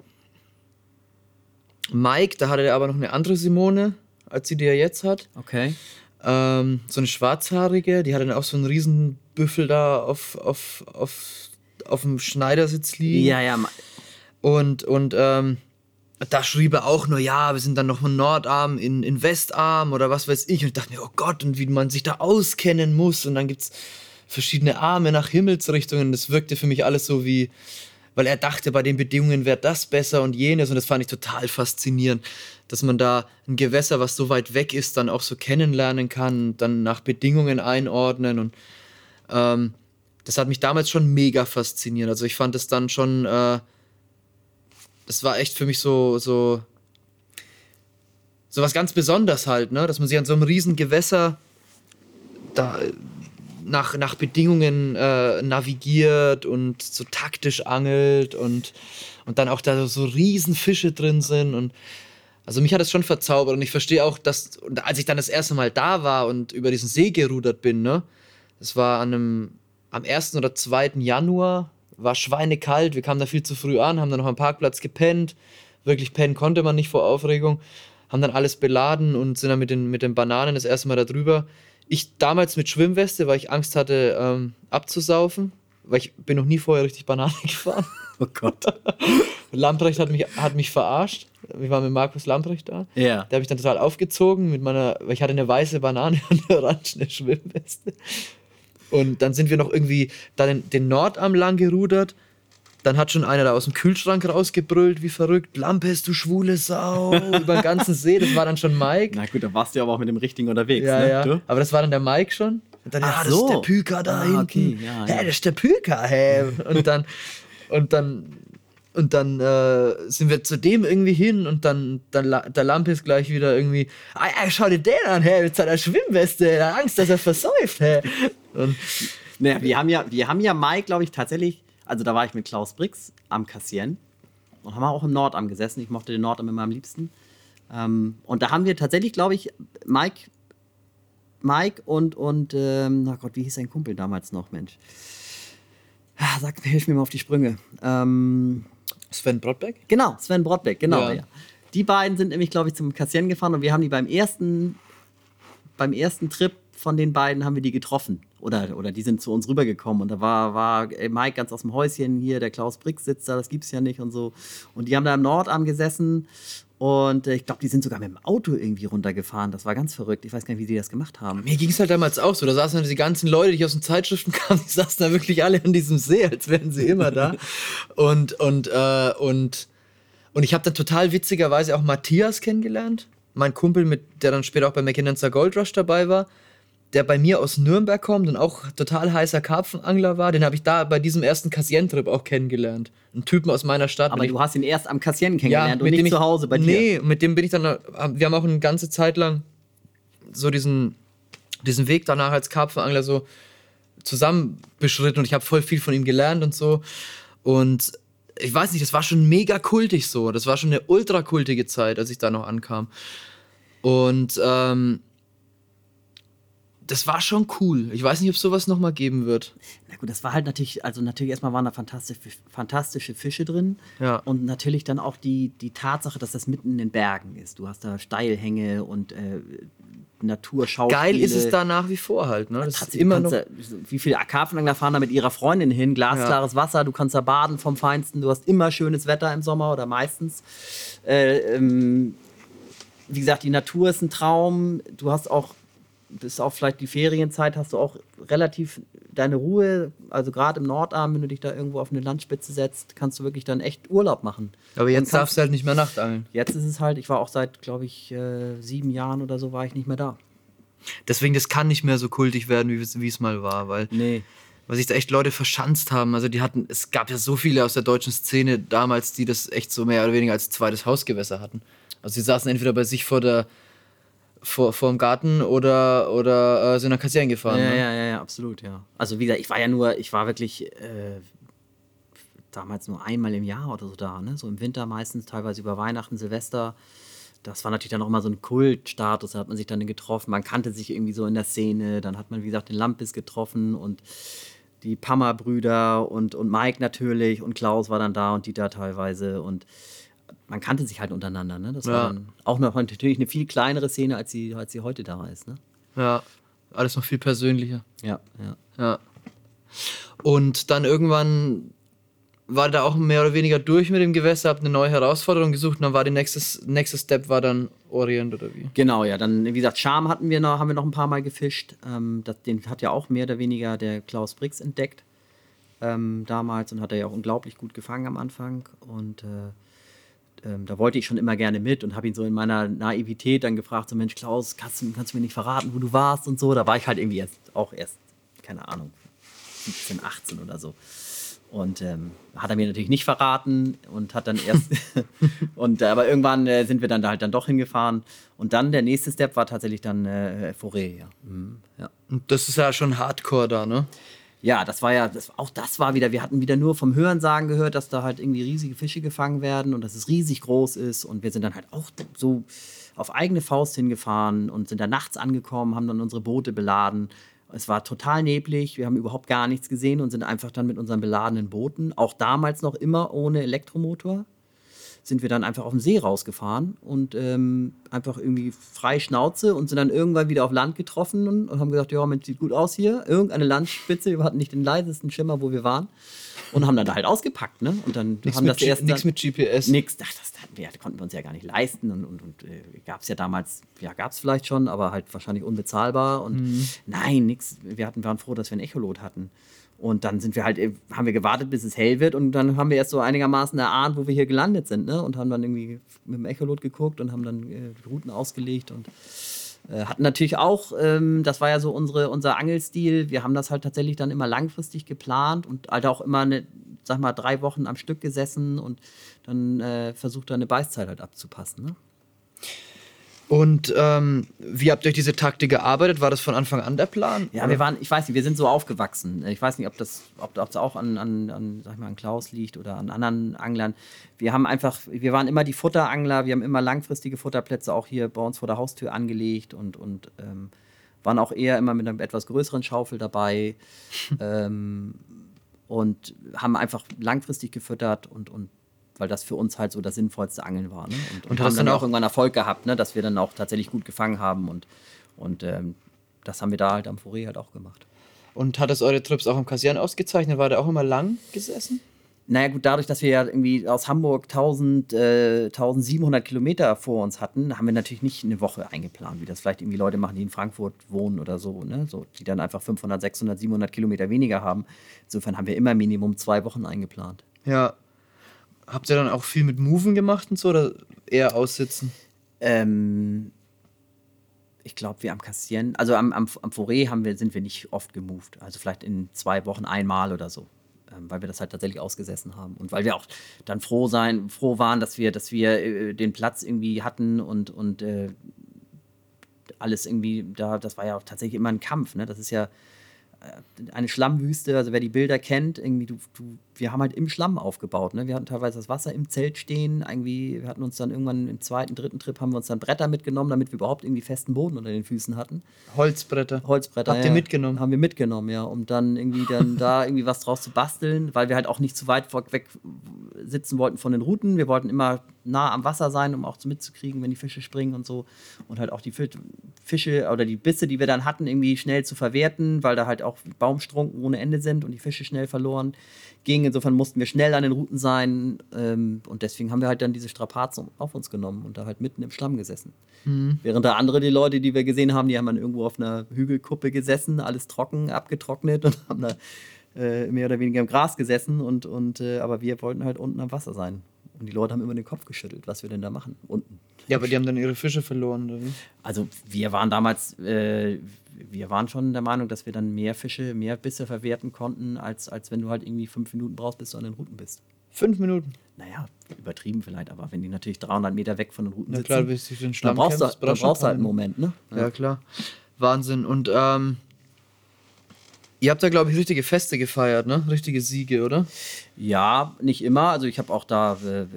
Mike, da hatte er aber noch eine andere Simone, als sie die er jetzt hat. Okay. Ähm, so eine schwarzhaarige, die hatte dann auch so einen riesen Büffel da auf, auf, auf, auf dem Schneidersitz liegen. Ja, ja. Und, und ähm, da schrieb er auch nur, ja, wir sind dann noch im Nordarm, in, in Westarm oder was weiß ich. Und ich dachte mir, oh Gott, und wie man sich da auskennen muss. Und dann gibt es verschiedene Arme nach Himmelsrichtungen. Das wirkte für mich alles so wie, weil er dachte, bei den Bedingungen wäre das besser und jenes. Und das fand ich total faszinierend, dass man da ein Gewässer, was so weit weg ist, dann auch so kennenlernen kann, und dann nach Bedingungen einordnen. Und ähm, das hat mich damals schon mega fasziniert. Also ich fand es dann schon... Äh, das war echt für mich so, so, sowas ganz Besonderes halt, ne? Dass man sich an so einem riesen Gewässer da äh, nach, nach Bedingungen äh, navigiert und so taktisch angelt und, und dann auch da so riesen Fische drin sind und also mich hat das schon verzaubert und ich verstehe auch, dass, als ich dann das erste Mal da war und über diesen See gerudert bin, ne, das war an einem, am 1. oder 2. Januar, war schweinekalt, wir kamen da viel zu früh an, haben dann noch am Parkplatz gepennt, wirklich pennen konnte man nicht vor Aufregung, haben dann alles beladen und sind dann mit den, mit den Bananen das erste Mal da drüber. Ich damals mit Schwimmweste, weil ich Angst hatte, ähm, abzusaufen, weil ich bin noch nie vorher richtig Banane gefahren. Oh Gott. Lamprecht hat mich, hat mich verarscht. Wir waren mit Markus Lamprecht da. Ja. Der habe ich dann total aufgezogen mit meiner, weil ich hatte eine weiße Banane und eine orangene Schwimmweste. Und dann sind wir noch irgendwie da den, den Nordarm lang gerudert. Dann hat schon einer da aus dem Kühlschrank rausgebrüllt, wie verrückt. Lampes, du schwule Sau, über den ganzen See. Das war dann schon Mike. Na gut, da warst du aber auch mit dem Richtigen unterwegs, Ja, ne? ja. Du? Aber das war dann der Mike schon. Und dann, Ach ja, das so. ist der Püker da Ah, hinten. okay, ja, hä, ja. das ist der Püker, hä? Und dann, und dann, und dann äh, sind wir zu dem irgendwie hin und dann, dann der ist gleich wieder irgendwie, ah, ja, schau dir den an, hä, mit seiner Schwimmweste, er hat Angst, dass er versäuft, hä? Und Naja, wir haben ja, wir haben ja Mike, glaube ich, tatsächlich, also da war ich mit Klaus Brix am Kassieren und haben auch im Nordarm gesessen. Ich mochte den Nordarm immer am liebsten. Ähm, und da haben wir tatsächlich, glaube ich, Mike, Mike und, und ähm, na Gott, wie hieß sein Kumpel damals noch, Mensch? Ah, Sag, hilf mir mal auf die Sprünge. Ähm, Sven Brodbeck? Genau, Sven Brodbeck, genau. Ja. Ja. Die beiden sind nämlich, glaube ich, zum Kassieren gefahren und wir haben die beim ersten, beim ersten Trip von den beiden haben wir die getroffen. Oder, oder die sind zu uns rübergekommen und da war, war Mike ganz aus dem Häuschen hier, der Klaus Brix sitzt da, das gibt's ja nicht und so. Und die haben da im Nordarm gesessen und äh, ich glaube, die sind sogar mit dem Auto irgendwie runtergefahren. Das war ganz verrückt. Ich weiß gar nicht, wie die das gemacht haben. Mir ging es halt damals auch so. Da saßen dann die ganzen Leute, die aus den Zeitschriften kamen, die saßen da wirklich alle an diesem See, als wären sie immer da. und, und, äh, und, und ich habe dann total witzigerweise auch Matthias kennengelernt. Mein Kumpel, mit, der dann später auch bei McKinnon's Gold Rush dabei war, der bei mir aus Nürnberg kommt und auch total heißer Karpfenangler war. Den habe ich da bei diesem ersten Kassientrip auch kennengelernt. Ein Typen aus meiner Stadt. Aber du hast ihn erst am Kassieren kennengelernt und mit nicht dem ich- zu Hause bei dir. Nee, mit dem bin ich dann, äh, wir haben auch eine ganze Zeit lang so diesen, diesen Weg danach als Karpfenangler so zusammen beschritten und ich habe voll viel von ihm gelernt und so. Und ich weiß nicht, das war schon mega kultig so. Das war schon eine ultra kultige Zeit, als ich da noch ankam. Und ähm, das war schon cool. Ich weiß nicht, ob es sowas nochmal geben wird. Na gut, das war halt natürlich, also natürlich erstmal waren da fantastische, fantastische Fische drin. Ja. Und natürlich dann auch die, die Tatsache, dass das mitten in den Bergen ist. Du hast da Steilhänge und äh, Naturschauspiele. Geil ist es da nach wie vor halt. Ne? Das ist immer noch. Da, wie viele Karpfenangler fahren da mit ihrer Freundin hin? Glasklares Wasser, du kannst da baden vom Feinsten. Du hast immer schönes Wetter im Sommer oder meistens. Äh, ähm, wie gesagt, die Natur ist ein Traum. Du hast auch, bis auf vielleicht die Ferienzeit, hast du auch relativ deine Ruhe. Also gerade im Nordarm, wenn du dich da irgendwo auf eine Landspitze setzt, kannst du wirklich dann echt Urlaub machen. Aber jetzt kannst- darfst du halt nicht mehr Nachtangeln. Jetzt ist es halt, ich war auch seit, glaube ich, äh, sieben Jahren oder so, war ich nicht mehr da. Deswegen, das kann nicht mehr so kultig werden, wie es- mal war, weil, Nee. weil sich da echt Leute verschanzt haben. Also die hatten, es gab ja so viele aus der deutschen Szene damals, die das echt so mehr oder weniger als zweites Hausgewässer hatten. Also sie saßen entweder bei sich vor der vor, vor dem Garten oder, oder äh, sind nach Kassieren gefahren. Ja, ne? ja, ja, ja, absolut, ja. Also wie gesagt, ich war ja nur, ich war wirklich äh, damals nur einmal im Jahr oder so da, ne? So im Winter meistens, teilweise über Weihnachten, Silvester. Das war natürlich dann auch immer so ein Kultstatus, da hat man sich dann getroffen, man kannte sich irgendwie so in der Szene, dann hat man, wie gesagt, den Lampis getroffen und die Pammer-Brüder und, und Mike natürlich und Klaus war dann da und Dieter teilweise und man kannte sich halt untereinander, ne? Das Ja. war dann auch noch natürlich eine viel kleinere Szene, als sie, als sie heute da ist, ne? ja. Alles noch viel persönlicher. Ja, ja. Ja. Und dann irgendwann war da auch mehr oder weniger durch mit dem Gewässer, hab eine neue Herausforderung gesucht und dann war die nächste, nächste Step war dann Orient oder wie? Genau, ja. Dann, wie gesagt, Charme hatten wir noch, haben wir noch ein paar Mal gefischt. Ähm, das, den hat ja auch mehr oder weniger der Klaus Brix entdeckt ähm, damals und hat er ja auch unglaublich gut gefangen am Anfang. Und äh, ähm, da wollte ich schon immer gerne mit und habe ihn so in meiner Naivität dann gefragt: so, Mensch, Klaus, kannst du, kannst du mir nicht verraten, wo du warst und so. Da war ich halt irgendwie erst, auch erst, keine Ahnung, 17, 18 oder so. Und ähm, hat er mir natürlich nicht verraten und hat dann erst. und äh, aber irgendwann äh, sind wir dann da halt dann doch hingefahren. Und dann der nächste Step war tatsächlich dann äh, Forêt, ja. Mhm, ja. Und das ist ja schon Hardcore da, ne? Ja, das war ja, das, auch das war wieder, wir hatten wieder nur vom Hörensagen gehört, dass da halt irgendwie riesige Fische gefangen werden und dass es riesig groß ist. Und wir sind dann halt auch so auf eigene Faust hingefahren und sind da nachts angekommen, haben dann unsere Boote beladen. Es war total neblig, wir haben überhaupt gar nichts gesehen und sind einfach dann mit unseren beladenen Booten, auch damals noch immer ohne Elektromotor, sind wir dann einfach auf den See rausgefahren und ähm, einfach irgendwie frei Schnauze und sind dann irgendwann wieder auf Land getroffen und, und haben gesagt, ja, Mensch, sieht gut aus hier. Irgendeine Landspitze, wir hatten nicht den leisesten Schimmer, wo wir waren. Und haben dann da halt ausgepackt, ne? Und dann Nichts haben mit, das G- erst nix dann- mit GPS. Nix, ach, das wir, konnten wir uns ja gar nicht leisten und, und, und äh, gab es ja damals, ja, gab es vielleicht schon, aber halt wahrscheinlich unbezahlbar und Mhm. nein, nix. Wir hatten, waren froh, dass wir ein Echolot hatten. Und dann sind wir halt, äh, haben wir gewartet, bis es hell wird und dann haben wir erst so einigermaßen erahnt, wo wir hier gelandet sind, ne? Und haben dann irgendwie mit dem Echolot geguckt und haben dann äh, Routen ausgelegt und äh, hatten natürlich auch, ähm, das war ja so unsere, unser Angelstil, wir haben das halt tatsächlich dann immer langfristig geplant und halt auch immer eine, sag mal, drei Wochen am Stück gesessen und dann äh, versucht, da eine Beißzeit halt abzupassen. Ne? Und ähm, wie habt ihr euch diese Taktik gearbeitet? War das von Anfang an der Plan? Ja, wir waren, ich weiß nicht, wir sind so aufgewachsen. Ich weiß nicht, ob das, ob das auch an, an, an, sag ich mal, an Klaus liegt oder an anderen Anglern. Wir haben einfach, wir waren immer die Futterangler, wir haben immer langfristige Futterplätze auch hier bei uns vor der Haustür angelegt und, und ähm, waren auch eher immer mit einer etwas größeren Schaufel dabei ähm, und haben einfach langfristig gefüttert und, und weil das für uns halt so das sinnvollste Angeln war. Ne? Und, Und haben hast dann dann auch irgendwann Erfolg gehabt, ne? dass wir dann auch tatsächlich gut gefangen haben und, und ähm, das haben wir da halt am Foré halt auch gemacht. Und hat es eure Trips auch im Kassieren ausgezeichnet? War der auch immer lang gesessen? Naja, gut, dadurch, dass wir ja irgendwie aus Hamburg 1000, äh, 1700 Kilometer vor uns hatten, haben wir natürlich nicht eine Woche eingeplant, wie das vielleicht irgendwie Leute machen, die in Frankfurt wohnen oder so, ne? so die dann einfach 500, 600, 700 Kilometer weniger haben. Insofern haben wir immer Minimum zwei Wochen eingeplant. Ja. Habt ihr dann auch viel mit Moven gemacht und so oder eher aussitzen? Ähm, ich glaube, wir am Kassieren, also am, am, am Forêt haben wir, sind wir nicht oft gemoved. Also vielleicht in zwei Wochen einmal oder so. Ähm, weil wir das halt tatsächlich ausgesessen haben. Und weil wir auch dann froh sein, froh waren, dass wir, dass wir äh, den Platz irgendwie hatten und, und äh, alles irgendwie, da, das war ja auch tatsächlich immer ein Kampf. Ne? Das ist ja äh, eine Schlammwüste, also wer die Bilder kennt, irgendwie, du, du, wir haben halt im Schlamm aufgebaut. Ne? Wir hatten teilweise das Wasser im Zelt stehen, irgendwie, wir hatten uns dann irgendwann im zweiten, dritten Trip haben wir uns dann Bretter mitgenommen, damit wir überhaupt irgendwie festen Boden unter den Füßen hatten. Holzbretter. Holzbretter. Habt ihr mitgenommen? Haben wir mitgenommen, ja, um dann irgendwie dann da irgendwie was draus zu basteln, weil wir halt auch nicht zu weit weg sitzen wollten von den Routen. Wir wollten immer nah am Wasser sein, um auch so mitzukriegen, wenn die Fische springen und so. Und halt auch die Fi- Fische oder die Bisse, die wir dann hatten, irgendwie schnell zu verwerten, weil da halt auch Baumstrunken ohne Ende sind und die Fische schnell verloren gingen. Insofern mussten wir schnell an den Routen sein. Ähm, und deswegen haben wir halt dann diese Strapazen auf uns genommen und da halt mitten im Schlamm gesessen. Während da andere, die Leute, die wir gesehen haben, die haben dann irgendwo auf einer Hügelkuppe gesessen, alles trocken, abgetrocknet und haben da äh, mehr oder weniger im Gras gesessen. Und, und, äh, aber wir wollten halt unten am Wasser sein. Und die Leute haben immer den Kopf geschüttelt, was wir denn da machen, unten. Ja, aber die haben dann ihre Fische verloren, oder wie? Also wir waren damals, äh, wir waren schon der Meinung, dass wir dann mehr Fische, mehr Bisse verwerten konnten, als, als wenn du halt irgendwie fünf Minuten brauchst, bis du an den Routen bist. Fünf Minuten. Naja, übertrieben vielleicht, aber wenn die natürlich 300 Meter weg von den Routen Na sitzen, klar, bis du den dann Schlamm brauchst du, kämpfst, dann brauchst du brauchst du halt ein einen Moment, ne? Ja, klar. Wahnsinn. Und ähm, ihr habt da, glaube ich, richtige Feste gefeiert, ne? Richtige Siege, oder? Ja, nicht immer. Also ich habe auch da äh, äh,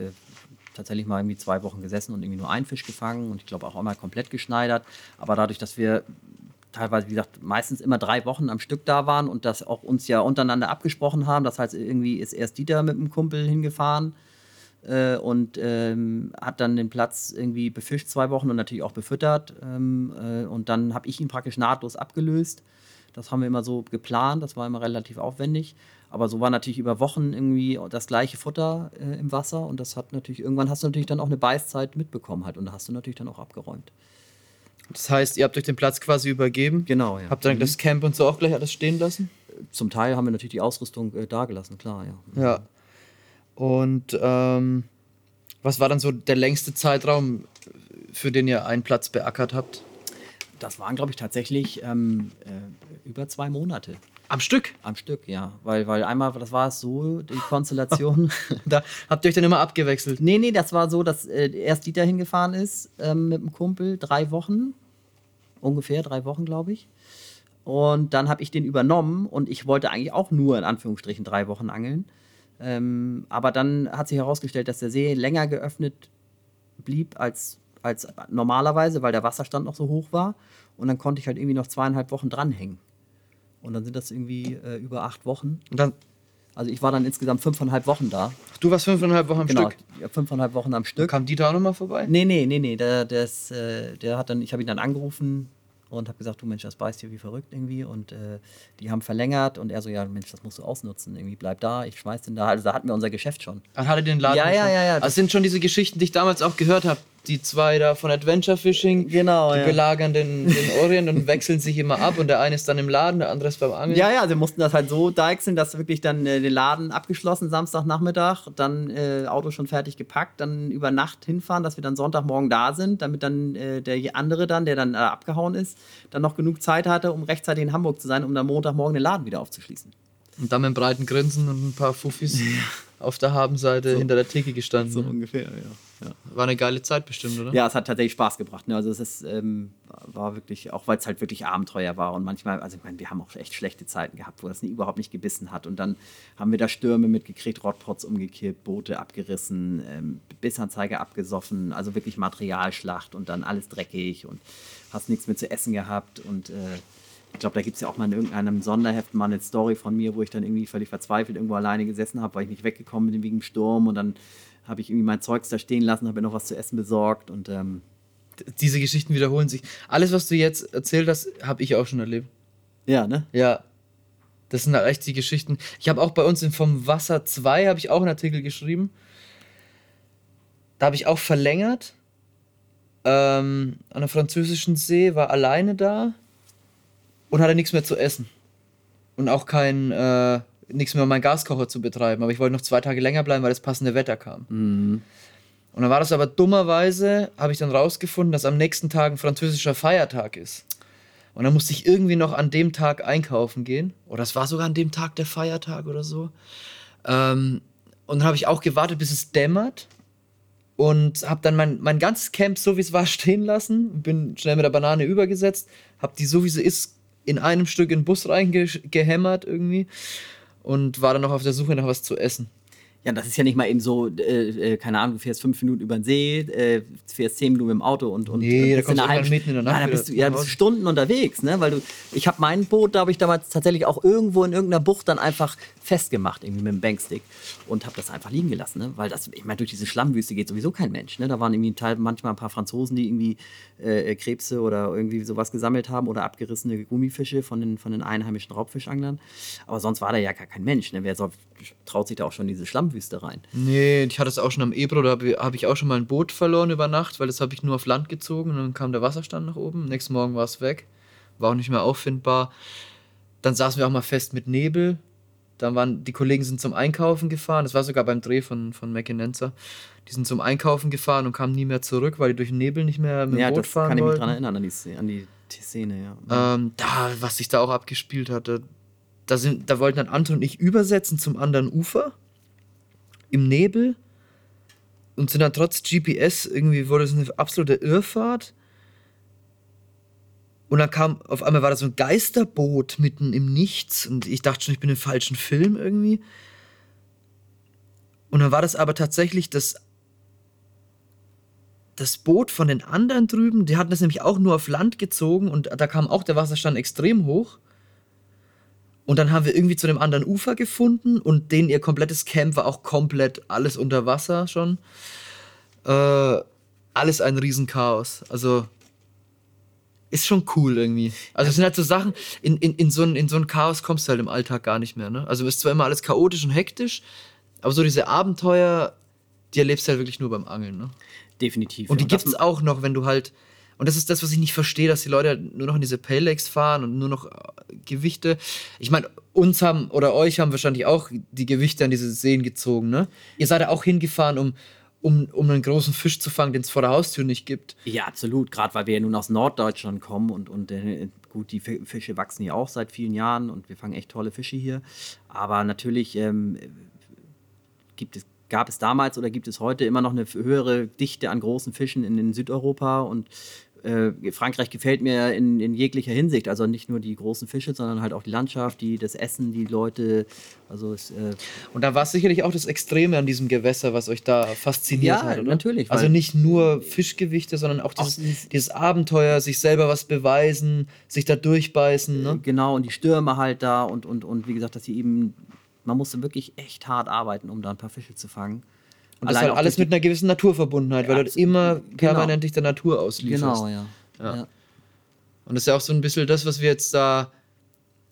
tatsächlich mal irgendwie zwei Wochen gesessen und irgendwie nur einen Fisch gefangen und ich glaube auch einmal komplett geschneidert. Aber dadurch, dass wir teilweise, wie gesagt, meistens immer drei Wochen am Stück da waren und das auch uns ja untereinander abgesprochen haben. Das heißt, irgendwie ist erst Dieter mit einem Kumpel hingefahren äh, und ähm, hat dann den Platz irgendwie befischt zwei Wochen und natürlich auch befüttert. Ähm, äh, und dann habe ich ihn praktisch nahtlos abgelöst. Das haben wir immer so geplant, das war immer relativ aufwendig. Aber so war natürlich über Wochen irgendwie das gleiche Futter äh, im Wasser und das hat natürlich, irgendwann hast du natürlich dann auch eine Beißzeit mitbekommen halt und da hast du natürlich dann auch abgeräumt. Das heißt, ihr habt euch den Platz quasi übergeben. Genau, ja. Habt ihr dann das Camp und so auch gleich alles stehen lassen? Zum Teil haben wir natürlich die Ausrüstung äh, dagelassen, klar, ja. Ja. Und ähm, was war dann so der längste Zeitraum, für den ihr einen Platz beackert habt? Das waren, glaube ich, tatsächlich ähm, äh, über zwei Monate. Am Stück? Am Stück, ja. Weil, weil einmal, das war es so, die Konstellation. da habt ihr euch dann immer abgewechselt? Nee, nee, das war so, dass äh, erst Dieter hingefahren ist ähm, mit dem Kumpel, drei Wochen. Ungefähr drei Wochen, glaube ich. Und dann habe ich den übernommen und ich wollte eigentlich auch nur in Anführungsstrichen drei Wochen angeln. Ähm, aber dann hat sich herausgestellt, dass der See länger geöffnet blieb als, als normalerweise, weil der Wasserstand noch so hoch war. Und dann konnte ich halt irgendwie noch zweieinhalb Wochen dranhängen. Und dann sind das irgendwie äh, über acht Wochen. Und dann, Also ich war dann insgesamt fünfeinhalb Wochen da. du warst fünfeinhalb Wochen am genau, Stück. ja, fünfeinhalb Wochen am Stück. Kam Dieter auch nochmal vorbei? Nee, nee, nee, nee. Der, der, ist, äh, der hat dann, ich habe ihn dann angerufen und habe gesagt, du Mensch, das beißt hier wie verrückt irgendwie. Und äh, die haben verlängert und er so, ja Mensch, das musst du ausnutzen. Irgendwie bleib da, ich schmeiß den da. Also da hatten wir unser Geschäft schon. Dann hatte den Laden. Ja, ja, schon. ja, ja, Das das- sind schon diese Geschichten, die ich damals auch gehört habe. Die zwei da von Adventure Fishing. Genau, Die ja. belagern den, den Orient und wechseln sich immer ab. Und der eine ist dann im Laden, der andere ist beim Angeln. Ja, ja, sie mussten das halt so deichseln, dass wirklich dann äh, den Laden abgeschlossen, Samstagnachmittag, dann äh, Auto schon fertig gepackt, dann über Nacht hinfahren, dass wir dann Sonntagmorgen da sind, damit dann äh, der andere dann, der dann äh, abgehauen ist, dann noch genug Zeit hatte, um rechtzeitig in Hamburg zu sein, um dann Montagmorgen den Laden wieder aufzuschließen. Und dann mit einem breiten Grinsen und ein paar Fuffis auf der Habenseite hinter der Theke gestanden. ne? ungefähr, ja. ja. War eine geile Zeit bestimmt, oder? Ja, es hat tatsächlich Spaß gebracht. Ne? Also es ist, ähm, war wirklich, auch weil es halt wirklich Abenteuer war und manchmal, also ich meine, wir haben auch echt schlechte Zeiten gehabt, wo das nie, überhaupt nicht gebissen hat und dann haben wir da Stürme mitgekriegt, Rottpots umgekippt, Boote abgerissen, ähm, Bissanzeige abgesoffen, also wirklich Materialschlacht und dann alles dreckig und hast nichts mehr zu essen gehabt und äh, ich glaube, da gibt es ja auch mal in irgendeinem Sonderheft mal eine Story von mir, wo ich dann irgendwie völlig verzweifelt irgendwo alleine gesessen habe, weil ich nicht weggekommen bin wegen dem Sturm und dann habe ich irgendwie mein Zeugs da stehen lassen, habe mir noch was zu essen besorgt und ähm, Diese Geschichten wiederholen sich. Alles, was du jetzt erzählt hast, habe ich auch schon erlebt. ja, ne? Ja. Das sind halt echt die Geschichten. Ich habe auch bei uns in Vom Wasser 2 habe ich auch einen Artikel geschrieben. Da habe ich auch verlängert. Ähm, an der französischen See, war alleine da und hatte nichts mehr zu essen. Und auch kein, äh, nichts mehr, um meinen Gaskocher zu betreiben. Aber ich wollte noch zwei Tage länger bleiben, weil das passende Wetter kam. Und dann war das aber dummerweise, habe ich dann rausgefunden, dass am nächsten Tag ein französischer Feiertag ist. Und dann musste ich irgendwie noch an dem Tag einkaufen gehen. Oder es war sogar an dem Tag der Feiertag oder so. Ähm, und dann habe ich auch gewartet, bis es dämmert. Und habe dann mein, mein ganzes Camp so wie es war stehen lassen. Bin schnell mit der Banane übergesetzt. Habe die so wie sie ist in einem Stück in den Bus reingehämmert irgendwie. Und war dann noch auf der Suche nach was zu essen. Ja, das ist ja nicht mal eben so, äh, äh, keine Ahnung, du fährst fünf Minuten über den See, äh, fährst zehn Minuten mit dem Auto und, und Nee, da bist kommst du einer irgendwann mitten in der Nacht Ja, da bist du ja, bist. Stunden unterwegs, ne? Weil du, ich habe mein Boot, da habe ich damals tatsächlich auch irgendwo in irgendeiner Bucht dann einfach festgemacht, irgendwie mit dem Bankstick und habe das einfach liegen gelassen, ne? Weil das, ich meine, durch diese Schlammwüste geht sowieso kein Mensch, ne? Da waren irgendwie Teil, manchmal ein paar Franzosen, die irgendwie äh, Krebse oder irgendwie sowas gesammelt haben oder abgerissene Gummifische von den, von den einheimischen Raubfischanglern. Aber sonst war da ja gar kein Mensch, ne? Wer soll, traut sich da auch schon diese Schlammwüste rein? Nee, ich hatte es auch schon am Ebro, da habe hab ich auch schon mal ein Boot verloren über Nacht, weil das habe ich nur auf Land gezogen und dann kam der Wasserstand nach oben. Nächsten Morgen war es weg, war auch nicht mehr auffindbar. Dann saßen wir auch mal fest mit Nebel. Dann waren die Kollegen sind zum Einkaufen gefahren. Das war sogar beim Dreh von, von Mackinenza. Die sind zum Einkaufen gefahren und kamen nie mehr zurück, weil die durch den Nebel nicht mehr mit dem Ja, Boot fahren kann ich mich wollten. dran erinnern, an die, Szene- an die Szene, ja. Ähm, da, was sich da auch abgespielt hatte, da, sind, da wollten dann Anton und ich übersetzen zum anderen Ufer im Nebel und sind dann trotz GPS irgendwie wurde es eine absolute Irrfahrt. Und dann kam, auf einmal war da so ein Geisterboot mitten im Nichts und ich dachte schon, ich bin im falschen Film irgendwie. Und dann war das aber tatsächlich das, das Boot von den anderen drüben, die hatten das nämlich auch nur auf Land gezogen und da kam auch der Wasserstand extrem hoch. Und dann haben wir irgendwie zu dem anderen Ufer gefunden und denen ihr komplettes Camp war auch komplett alles unter Wasser schon. Äh, alles ein Riesenchaos. Also ist schon cool irgendwie. Also es sind halt so Sachen, in, in, in, so ein, in so ein Chaos kommst du halt im Alltag gar nicht mehr. Ne? Also es ist zwar immer alles chaotisch und hektisch, aber so diese Abenteuer, die erlebst du halt wirklich nur beim Angeln. Ne? Definitiv. Und die ja. gibt es auch noch, wenn du halt. Und das ist das, was ich nicht verstehe, dass die Leute nur noch in diese Lakes fahren und nur noch äh, Gewichte. Ich meine, uns haben oder euch haben wahrscheinlich auch die Gewichte an diese Seen gezogen, ne? Ihr seid ja auch hingefahren, um, um, um einen großen Fisch zu fangen, den es vor der Haustür nicht gibt. Ja, absolut. Gerade weil wir ja nun aus Norddeutschland kommen und, und äh, gut, die Fische wachsen hier auch seit vielen Jahren und wir fangen echt tolle Fische hier. Aber natürlich ähm, gibt es, gab es damals oder gibt es heute immer noch eine höhere Dichte an großen Fischen in, in Südeuropa und äh, Frankreich gefällt mir in, in, jeglicher Hinsicht. Also nicht nur die großen Fische, sondern halt auch die Landschaft, die, das Essen, die Leute. Also es, äh Und da war es sicherlich auch das Extreme an diesem Gewässer, was euch da fasziniert ja, hat, oder? natürlich. Also nicht nur Fischgewichte, sondern auch dieses, auch dieses, Abenteuer, sich selber was beweisen, sich da durchbeißen. Ne? Genau, und die Stürme halt da und, und, und wie gesagt, dass sie eben, man musste wirklich echt hart arbeiten, um da ein paar Fische zu fangen. Und das halt alles mit einer gewissen Naturverbundenheit, ja, weil du immer genau. permanent dich der Natur auslieferst. Genau, ja. ja. ja. Und das ist ja auch so ein bisschen das, was wir jetzt da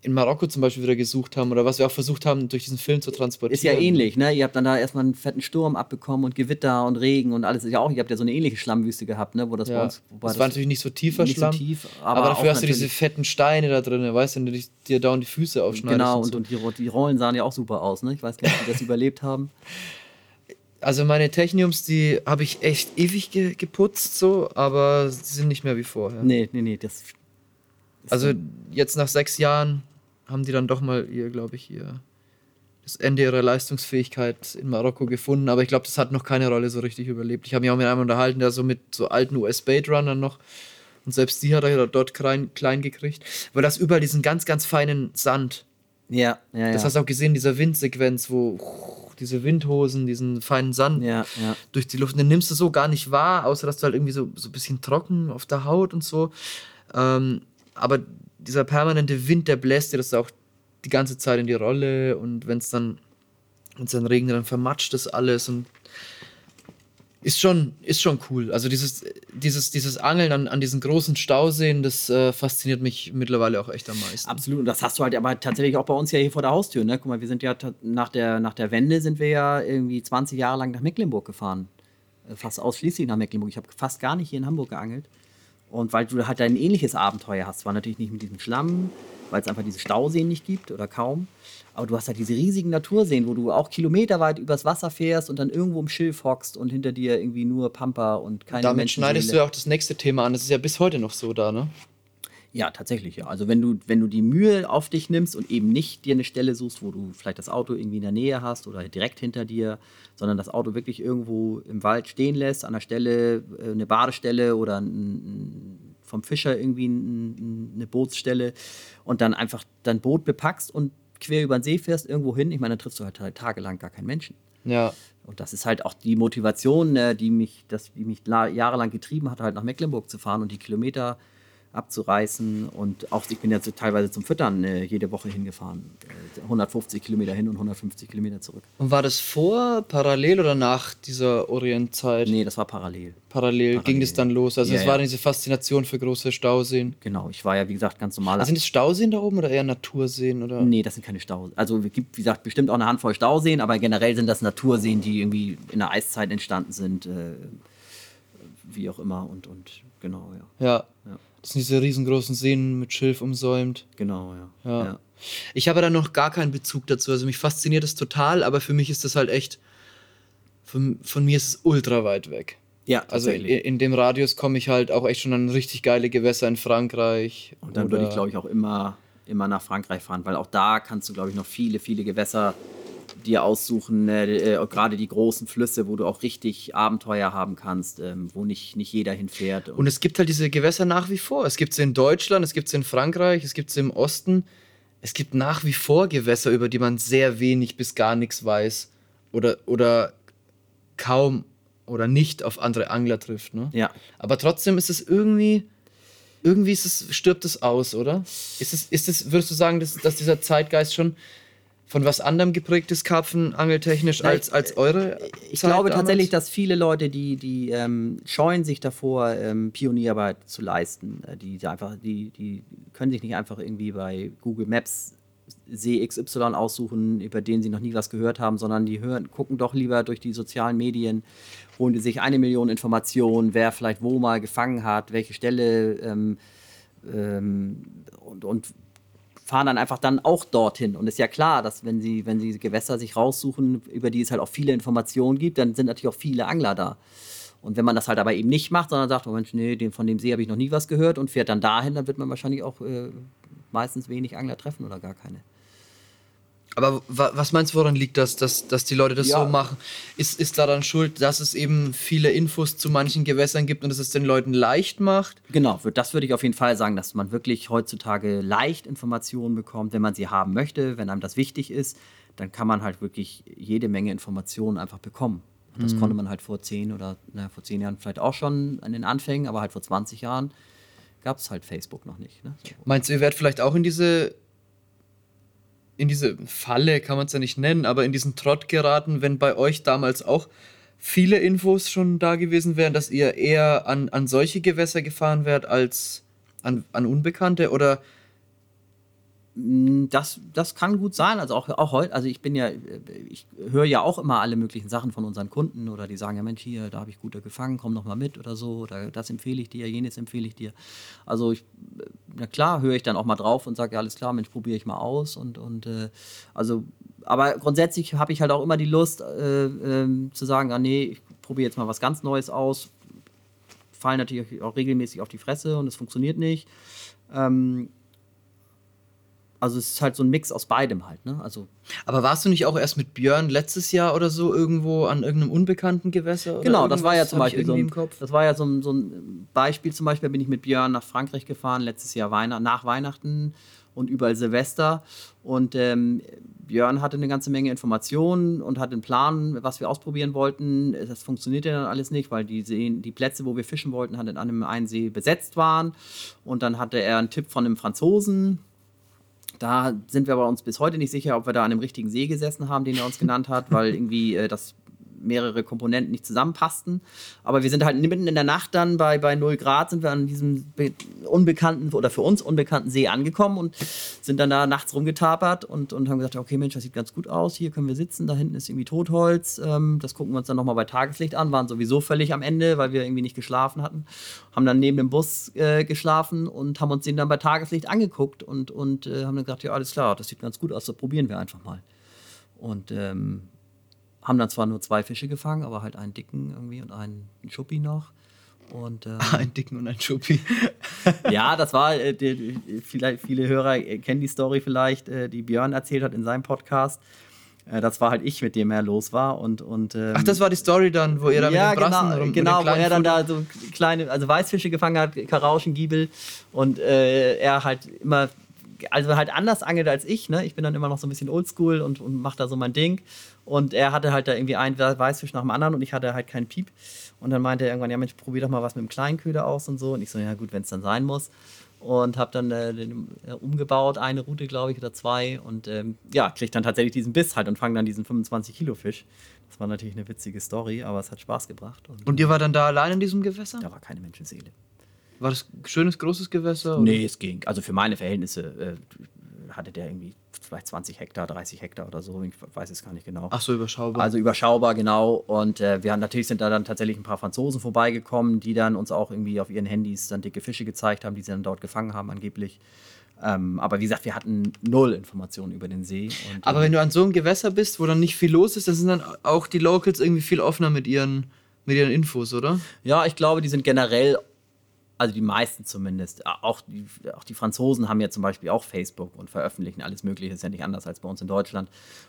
in Marokko zum Beispiel wieder gesucht haben oder was wir auch versucht haben, durch diesen Film zu transportieren. Ist ja ähnlich, ne? Ihr habt dann da erstmal einen fetten Sturm abbekommen und Gewitter und Regen und alles. Ist ja auch, ihr habt ja so eine ähnliche Schlammwüste gehabt, ne? Wo das ja. bei uns. das, das war natürlich nicht so tiefer nicht Schlamm. So tief, aber, aber dafür hast du diese fetten Steine da drin, weißt du, wenn du dir dauernd die Füße aufschneidest. Genau, und, so. und die, die Rollen sahen ja auch super aus, ne? Ich weiß gar nicht, wie die das überlebt haben. Also meine Techniums, die habe ich echt ewig ge geputzt, so, aber sie sind nicht mehr wie vorher. Nee, nee, nee. Das, das also jetzt nach sechs Jahren haben die dann doch mal ihr, glaube ich, ihr das Ende ihrer Leistungsfähigkeit in Marokko gefunden, aber ich glaube, das hat noch keine Rolle so richtig überlebt. Ich habe mich auch mit einem unterhalten, der so mit so alten US-Bait-Runnern noch und selbst die hat er dort klein, klein gekriegt, weil das überall diesen ganz, ganz feinen Sand. Ja, ja, ja. Das hast du auch gesehen, dieser Windsequenz, wo diese Windhosen, diesen feinen Sand ja, ja. durch die Luft. Und den nimmst du so gar nicht wahr, außer dass du halt irgendwie so, so ein bisschen trocken auf der Haut und so. Ähm, aber dieser permanente Wind, der bläst dir das auch die ganze Zeit in die Rolle und wenn es dann, wenn's dann regnet, dann vermatscht das alles und ist schon, ist schon cool. Also dieses, dieses, dieses Angeln an, an diesen großen Stauseen, das äh, fasziniert mich mittlerweile auch echt am meisten. Absolut. Und das hast du halt aber tatsächlich auch bei uns ja hier vor der Haustür. Ne? Guck mal, wir sind ja nach der, nach der Wende sind wir ja irgendwie 20 Jahre lang nach Mecklenburg gefahren. Äh, fast ausschließlich nach Mecklenburg. Ich habe fast gar nicht hier in Hamburg geangelt. Und weil du halt ein ähnliches Abenteuer hast, zwar natürlich nicht mit diesem Schlamm, weil es einfach diese Stauseen nicht gibt oder kaum. Aber du hast halt diese riesigen Naturseen, wo du auch kilometerweit übers Wasser fährst und dann irgendwo im Schilf hockst und hinter dir irgendwie nur Pampa und keine Damit schneidest du ja auch das nächste Thema an. Das ist ja bis heute noch so da, ne? Ja, tatsächlich, ja. Also wenn du, wenn du die Mühe auf dich nimmst und eben nicht dir eine Stelle suchst, wo du vielleicht das Auto irgendwie in der Nähe hast oder direkt hinter dir, sondern das Auto wirklich irgendwo im Wald stehen lässt, an der Stelle äh, eine Badestelle oder ein, vom Fischer irgendwie ein, eine Bootsstelle und dann einfach dein Boot bepackst und quer über den See fährst, irgendwo hin, ich meine, dann triffst du halt, halt tagelang gar keinen Menschen. Ja. Und das ist halt auch die Motivation, äh, die mich, das, die mich jahrelang getrieben hat, halt nach Mecklenburg zu fahren und die Kilometer abzureißen. Und auch ich bin ja teilweise zum Füttern äh, jede Woche hingefahren. Äh, 150 Kilometer hin und 150 Kilometer zurück. Und war das vor, parallel oder nach dieser Orientzeit? Nee, das war parallel. Parallel, parallel. ging das dann los. Also es ja, war ja. diese Faszination für große Stauseen. Genau, ich war ja wie gesagt ganz normal. Also sind es Stauseen da oben oder eher Naturseen? Oder? Nee, das sind keine Stauseen. Also es gibt, wie gesagt, bestimmt auch eine Handvoll Stauseen, aber generell sind das Naturseen, die irgendwie in der Eiszeit entstanden sind. Äh, wie auch immer und, und genau, ja. Ja. ja. Das sind diese riesengroßen Seen mit Schilf umsäumt. Genau, ja. ja. ja. Ich habe da noch gar keinen Bezug dazu. Also mich fasziniert das total, aber für mich ist das halt echt. Von, von mir ist es ultra weit weg. Ja, also in, in, dem Radius komme ich halt auch echt schon an richtig geile Gewässer in Frankreich. Und dann würde ich, glaube ich, auch immer, immer nach Frankreich fahren, weil auch da kannst du, glaube ich, noch viele, viele Gewässer dir aussuchen, äh, äh, gerade die großen Flüsse, wo du auch richtig Abenteuer haben kannst, ähm, wo nicht, nicht jeder hinfährt. Und, und es gibt halt diese Gewässer nach wie vor. Es gibt sie in Deutschland, es gibt sie in Frankreich, es gibt sie im Osten. Es gibt nach wie vor Gewässer, über die man sehr wenig bis gar nichts weiß oder, oder kaum oder nicht auf andere Angler trifft. Ne? Ja. Aber trotzdem ist es irgendwie, irgendwie ist es, stirbt es aus, oder? Ist es, ist es, würdest du sagen, dass, dass dieser Zeitgeist schon von was anderem geprägt ist, Karpfenangeltechnisch, als, als eure? Ich Zeit glaube damals? tatsächlich, dass viele Leute, die, die ähm, scheuen sich davor, ähm, Pionierarbeit zu leisten. Äh, die, die, einfach, die, die können sich nicht einfach irgendwie bei Google Maps See XY aussuchen, über den sie noch nie was gehört haben, sondern die hören, gucken doch lieber durch die sozialen Medien, holen sich eine Million Informationen, wer vielleicht wo mal gefangen hat, welche Stelle ähm, ähm und, und fahren dann einfach dann auch dorthin. Und ist ja klar, dass wenn sie, wenn sie Gewässer sich raussuchen, über die es halt auch viele Informationen gibt, dann sind natürlich auch viele Angler da. Und wenn man das halt aber eben nicht macht, sondern sagt, oh Mensch, nee, den, von dem See habe ich noch nie was gehört und fährt dann dahin, dann wird man wahrscheinlich auch äh, meistens wenig Angler treffen oder gar keine. Aber wa was meinst du, woran liegt das, dass, dass die Leute das Ja. so machen? Ist, ist daran schuld, dass es eben viele Infos zu manchen Gewässern gibt und dass es den Leuten leicht macht? Genau, das würde ich auf jeden Fall sagen, dass man wirklich heutzutage leicht Informationen bekommt, wenn man sie haben möchte, wenn einem das wichtig ist, dann kann man halt wirklich jede Menge Informationen einfach bekommen. Das konnte man halt vor zehn oder na, vor zehn Jahren vielleicht auch schon an den Anfängen, aber halt vor 20 Jahren gab es halt Facebook noch nicht. Ne? So. Meinst du, ihr werdet vielleicht auch in diese in diese Falle, kann man es ja nicht nennen, aber in diesen Trott geraten, wenn bei euch damals auch viele Infos schon da gewesen wären, dass ihr eher an, an solche Gewässer gefahren wärt als an, an Unbekannte? Oder Das, das kann gut sein. Also auch, auch heute, also ich bin ja, äh, ich höre ja auch immer alle möglichen Sachen von unseren Kunden oder die sagen, ja Mensch, hier, da habe ich gute gefangen, komm noch mal mit oder so, oder das empfehle ich dir, jenes empfehle ich dir. Also ich, äh, na klar, höre ich dann auch mal drauf und sage, ja, alles klar, Mensch, probiere ich mal aus und, und äh, also, aber grundsätzlich habe ich halt auch immer die Lust äh, ähm, zu sagen, ah nee, ich probiere jetzt mal was ganz Neues aus, fallen natürlich auch regelmäßig auf die Fresse und es funktioniert nicht. Ähm, also es ist halt so ein Mix aus beidem halt, ne? Also aber warst du nicht auch erst mit Björn letztes Jahr oder so irgendwo an irgendeinem unbekannten Gewässer? Genau, das war ja zum Beispiel so ein, das war ja so ein, so ein Beispiel. Zum Beispiel bin ich mit Björn nach Frankreich gefahren letztes Jahr Weihnachten, nach Weihnachten und überall Silvester. Und ähm, Björn hatte eine ganze Menge Informationen und hatte einen Plan, was wir ausprobieren wollten. Das funktionierte dann alles nicht, weil die, Seen, die Plätze, wo wir fischen wollten, an einem einen See besetzt waren. Und dann hatte er einen Tipp von einem Franzosen, da sind wir aber uns bis heute nicht sicher, ob wir da an dem richtigen See gesessen haben, den er uns genannt hat, weil irgendwie äh, das mehrere Komponenten nicht zusammenpassten. Aber wir sind halt mitten in der Nacht dann bei, bei 0 Grad sind wir an diesem be- unbekannten oder für uns unbekannten See angekommen und sind dann da nachts rumgetapert und, und haben gesagt, okay Mensch, das sieht ganz gut aus, hier können wir sitzen, da hinten ist irgendwie Totholz, ähm, das gucken wir uns dann nochmal bei Tageslicht an, waren sowieso völlig am Ende, weil wir irgendwie nicht geschlafen hatten, haben dann neben dem Bus äh, geschlafen und haben uns den dann bei Tageslicht angeguckt und, und äh, haben dann gesagt, ja alles klar, das sieht ganz gut aus, das probieren wir einfach mal. Und ähm, haben dann zwar nur zwei Fische gefangen, aber halt einen dicken irgendwie und einen, einen Schuppi noch. Und ähm, Ein Dicken und ein Schuppi. ja, das war, äh, die, vielleicht, viele Hörer äh, kennen die Story vielleicht, äh, die Björn erzählt hat in seinem Podcast. Äh, das war halt ich, mit dem er los war. Und, und, ähm, Ach, das war die Story dann, wo ihr da ja, mit den Brassen genau, rum- genau wo er dann da so kleine, also Weißfische gefangen hat, Karauschen, Giebel und äh, er halt immer, also halt anders angelt als ich, ne? Ich bin dann immer noch so ein bisschen oldschool und, und mach da so mein Ding. Und er hatte halt da irgendwie einen Weißfisch nach dem anderen und ich hatte halt keinen Piep. Und dann meinte er irgendwann, ja Mensch, probier doch mal was mit dem Kleinköder aus und so. Und ich so, ja gut, wenn es dann sein muss. Und habe dann äh, den, äh, umgebaut, eine Route, glaube ich, oder zwei. Und ähm, ja, krieg dann tatsächlich diesen Biss halt und fange dann diesen 25-Kilo-Fisch. Das war natürlich eine witzige Story, aber es hat Spaß gebracht. Und, Und ihr war dann da allein in diesem Gewässer? da war keine Menschenseele. War das ein schönes, großes Gewässer? oder? Nee, es ging. Also für meine Verhältnisse äh, hatte der irgendwie vielleicht 20 Hektar, 30 Hektar oder so. Ich weiß es gar nicht genau. Ach so, überschaubar. Also überschaubar, genau. Und äh, wir haben natürlich sind da dann tatsächlich ein paar Franzosen vorbeigekommen, die dann uns auch irgendwie auf ihren Handys dann dicke Fische gezeigt haben, die sie dann dort gefangen haben, angeblich. Ähm, aber wie gesagt, wir hatten null Informationen über den See. Und, Aber ähm, wenn du an so einem Gewässer bist, wo dann nicht viel los ist, dann sind dann auch die Locals irgendwie viel offener mit ihren, mit ihren Infos, oder? Ja, ich glaube, die sind generell, also die meisten zumindest, auch die, auch die Franzosen haben ja zum Beispiel auch Facebook und veröffentlichen alles Mögliche, ist ja nicht anders als bei uns in Deutschland.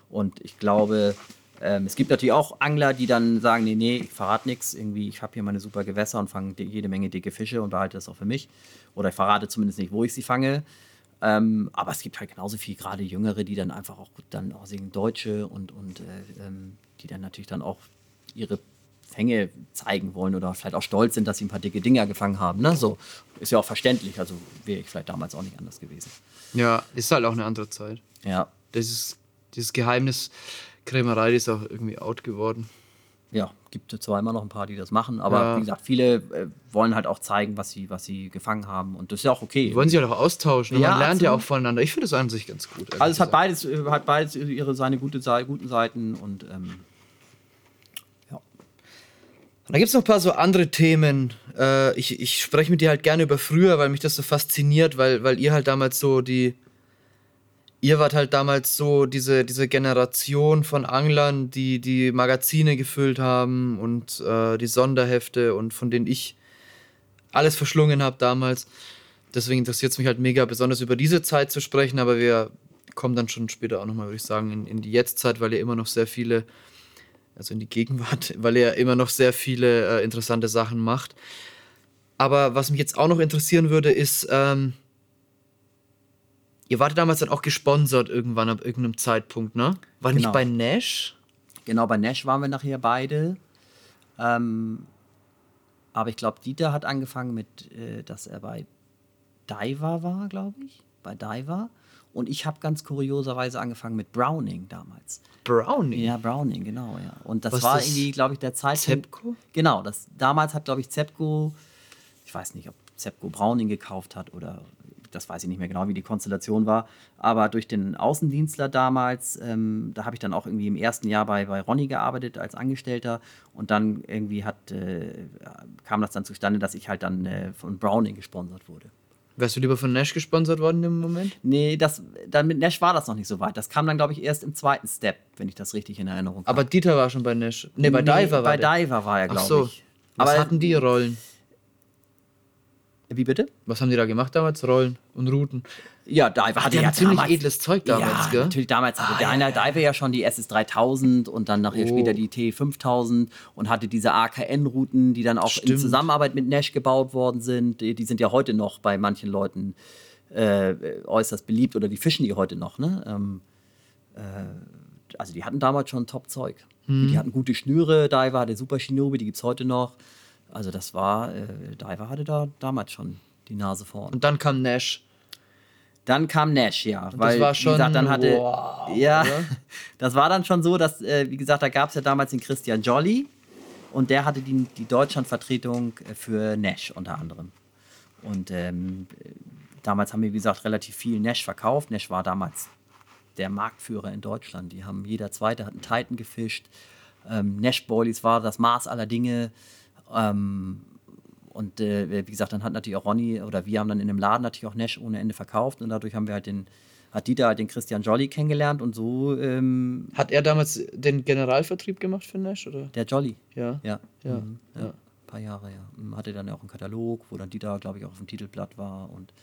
Und ich glaube, ähm, es gibt natürlich auch Angler, die dann sagen, nee, nee, ich verrate nichts, irgendwie, ich habe hier meine super Gewässer und fange jede Menge dicke Fische und behalte das auch für mich. Oder ich verrate zumindest nicht, wo ich sie fange. Ähm, aber es gibt halt genauso viel, gerade Jüngere, die dann einfach auch dann auch singen Deutsche und, und äh, ähm, die dann natürlich dann auch ihre Fänge zeigen wollen oder vielleicht auch stolz sind, dass sie ein paar dicke Dinger gefangen haben. Ne? So ist ja auch verständlich. Also wäre ich vielleicht damals auch nicht anders gewesen. Ja, ist halt auch eine andere Zeit. Ja, Dieses, dieses Geheimnis Krämerei ist auch irgendwie out geworden. ja, gibt zwar immer noch ein paar, die das machen, aber Ja. wie gesagt, viele äh, wollen halt auch zeigen, was sie, was sie gefangen haben und das ist ja auch okay. Die wollen sich halt auch austauschen. und Ja, man lernt ja auch voneinander. Ich finde das an sich ganz gut. also es hat beides, äh, hat beides ihre seine gute, guten Seiten und ähm, ja. Da gibt es noch ein paar so andere Themen. Äh, ich ich spreche mit dir halt gerne über früher, weil mich das so fasziniert, weil, weil ihr halt damals so die, ihr wart halt damals so diese, diese Generation von Anglern, die die Magazine gefüllt haben und äh, die Sonderhefte und von denen ich alles verschlungen habe damals. Deswegen interessiert es mich halt mega, besonders über diese Zeit zu sprechen, aber wir kommen dann schon später auch nochmal, würde ich sagen, in, in die Jetztzeit, weil ihr immer noch sehr viele, also in die Gegenwart, weil ihr immer noch sehr viele äh, interessante Sachen macht. Aber was mich jetzt auch noch interessieren würde, ist, ähm, Ihr wartet damals dann auch gesponsert irgendwann ab irgendeinem Zeitpunkt, ne? War Genau. nicht bei Nash? Genau, bei Nash waren wir nachher beide. Ähm, aber ich glaube, Dieter hat angefangen mit, äh, dass er bei Diver war, glaube ich. Bei Diver. Und ich habe ganz kurioserweise angefangen mit Browning damals. Brownie. Ja, Browning, genau, ja. Und das Was war das? irgendwie, glaube ich, der Zeitpunkt. Zepco? Genau, das, damals hat, glaube ich, Zepco, ich weiß nicht, ob Zepco Browning gekauft hat oder das weiß ich nicht mehr genau, wie die Konstellation war. Aber durch den Außendienstler damals, ähm, da habe ich dann auch irgendwie im ersten Jahr bei, bei Ronny gearbeitet als Angestellter und dann irgendwie hat, äh, kam das dann zustande, dass ich halt dann äh, von Browning gesponsert wurde. Wärst du lieber von Nash gesponsert worden im Moment? Nee, das, dann mit Nash war das noch nicht so weit. Das kam dann, glaube ich, erst im zweiten Step, wenn ich das richtig in Erinnerung habe. Aber Dieter war schon bei Nash. Nee, bei Diver war Bei der. Diver war er, glaube so. ich. Was Aber hatten die Rollen? Wie bitte? Was haben die da gemacht damals? Rollen und Routen. Ja, Diver hatte ja ziemlich damals, edles Zeug damals, ja, gell? natürlich damals hatte Ah, der ja, Diver ja schon die SS3000 und dann nachher Oh. später die T5000 und hatte diese AKN-Routen, die dann auch in Stimmt. Zusammenarbeit mit Nash gebaut worden sind. Die, die sind ja heute noch bei manchen Leuten äh, äußerst beliebt oder die fischen die heute noch. Ne? Ähm, äh, also die hatten damals schon Top-Zeug. Hm. Die hatten gute Schnüre, Diver hatte super Shinobi, die gibt es heute noch. Also das war, äh, Diver hatte da damals schon die Nase vorn. Und dann kam Nash. Dann kam Nash, ja. weil, war wie schon gesagt, dann hatte. wow, ja, oder? das war dann schon so, dass, äh, wie gesagt, da gab es ja damals den Christian Jolly und der hatte die, die Deutschlandvertretung äh, für Nash unter anderem. Und ähm, äh, damals haben wir, wie gesagt, relativ viel Nash verkauft. Nash war damals der Marktführer in Deutschland. Die haben jeder Zweite hat einen Titan gefischt. Ähm, Nash Boilies war das Maß aller Dinge. Ähm, und äh, wie gesagt, dann hat natürlich auch Ronny oder wir haben dann in dem Laden natürlich auch Nash ohne Ende verkauft und dadurch haben wir halt den, hat Dieter halt den Christian Jolly kennengelernt und so ähm, Hat er damals den Generalvertrieb gemacht für Nash? Oder? der Jolly. Ja. Ja. Ja, Mhm. ja. Ein paar Jahre, ja. Mhm, Hatte dann ja auch einen Katalog, wo dann Dieter, glaube ich, auch auf dem Titelblatt war und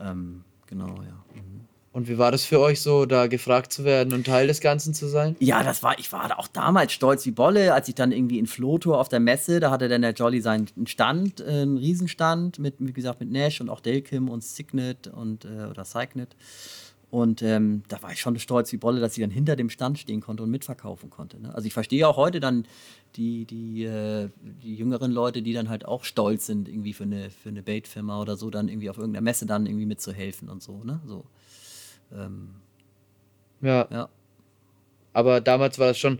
ähm, genau, ja. Mhm. Und wie war das für euch so, da gefragt zu werden und Teil des Ganzen zu sein? Ja, das war, ich war auch damals stolz wie Bolle, als ich dann irgendwie in Flotor auf der Messe, da hatte dann der Jolly seinen Stand, äh, einen Riesenstand mit, wie gesagt, mit Nash und auch Delkim und Signet und äh, oder Cycnet. Und ähm, da war ich schon stolz wie Bolle, dass ich dann hinter dem Stand stehen konnte und mitverkaufen konnte. Ne? Also ich verstehe auch heute dann die, die, äh, die jüngeren Leute, die dann halt auch stolz sind, irgendwie für eine, für eine Bait-Firma oder so, dann irgendwie auf irgendeiner Messe dann irgendwie mitzuhelfen und so. Ne? so ähm, Ja. ja. Aber damals war das schon.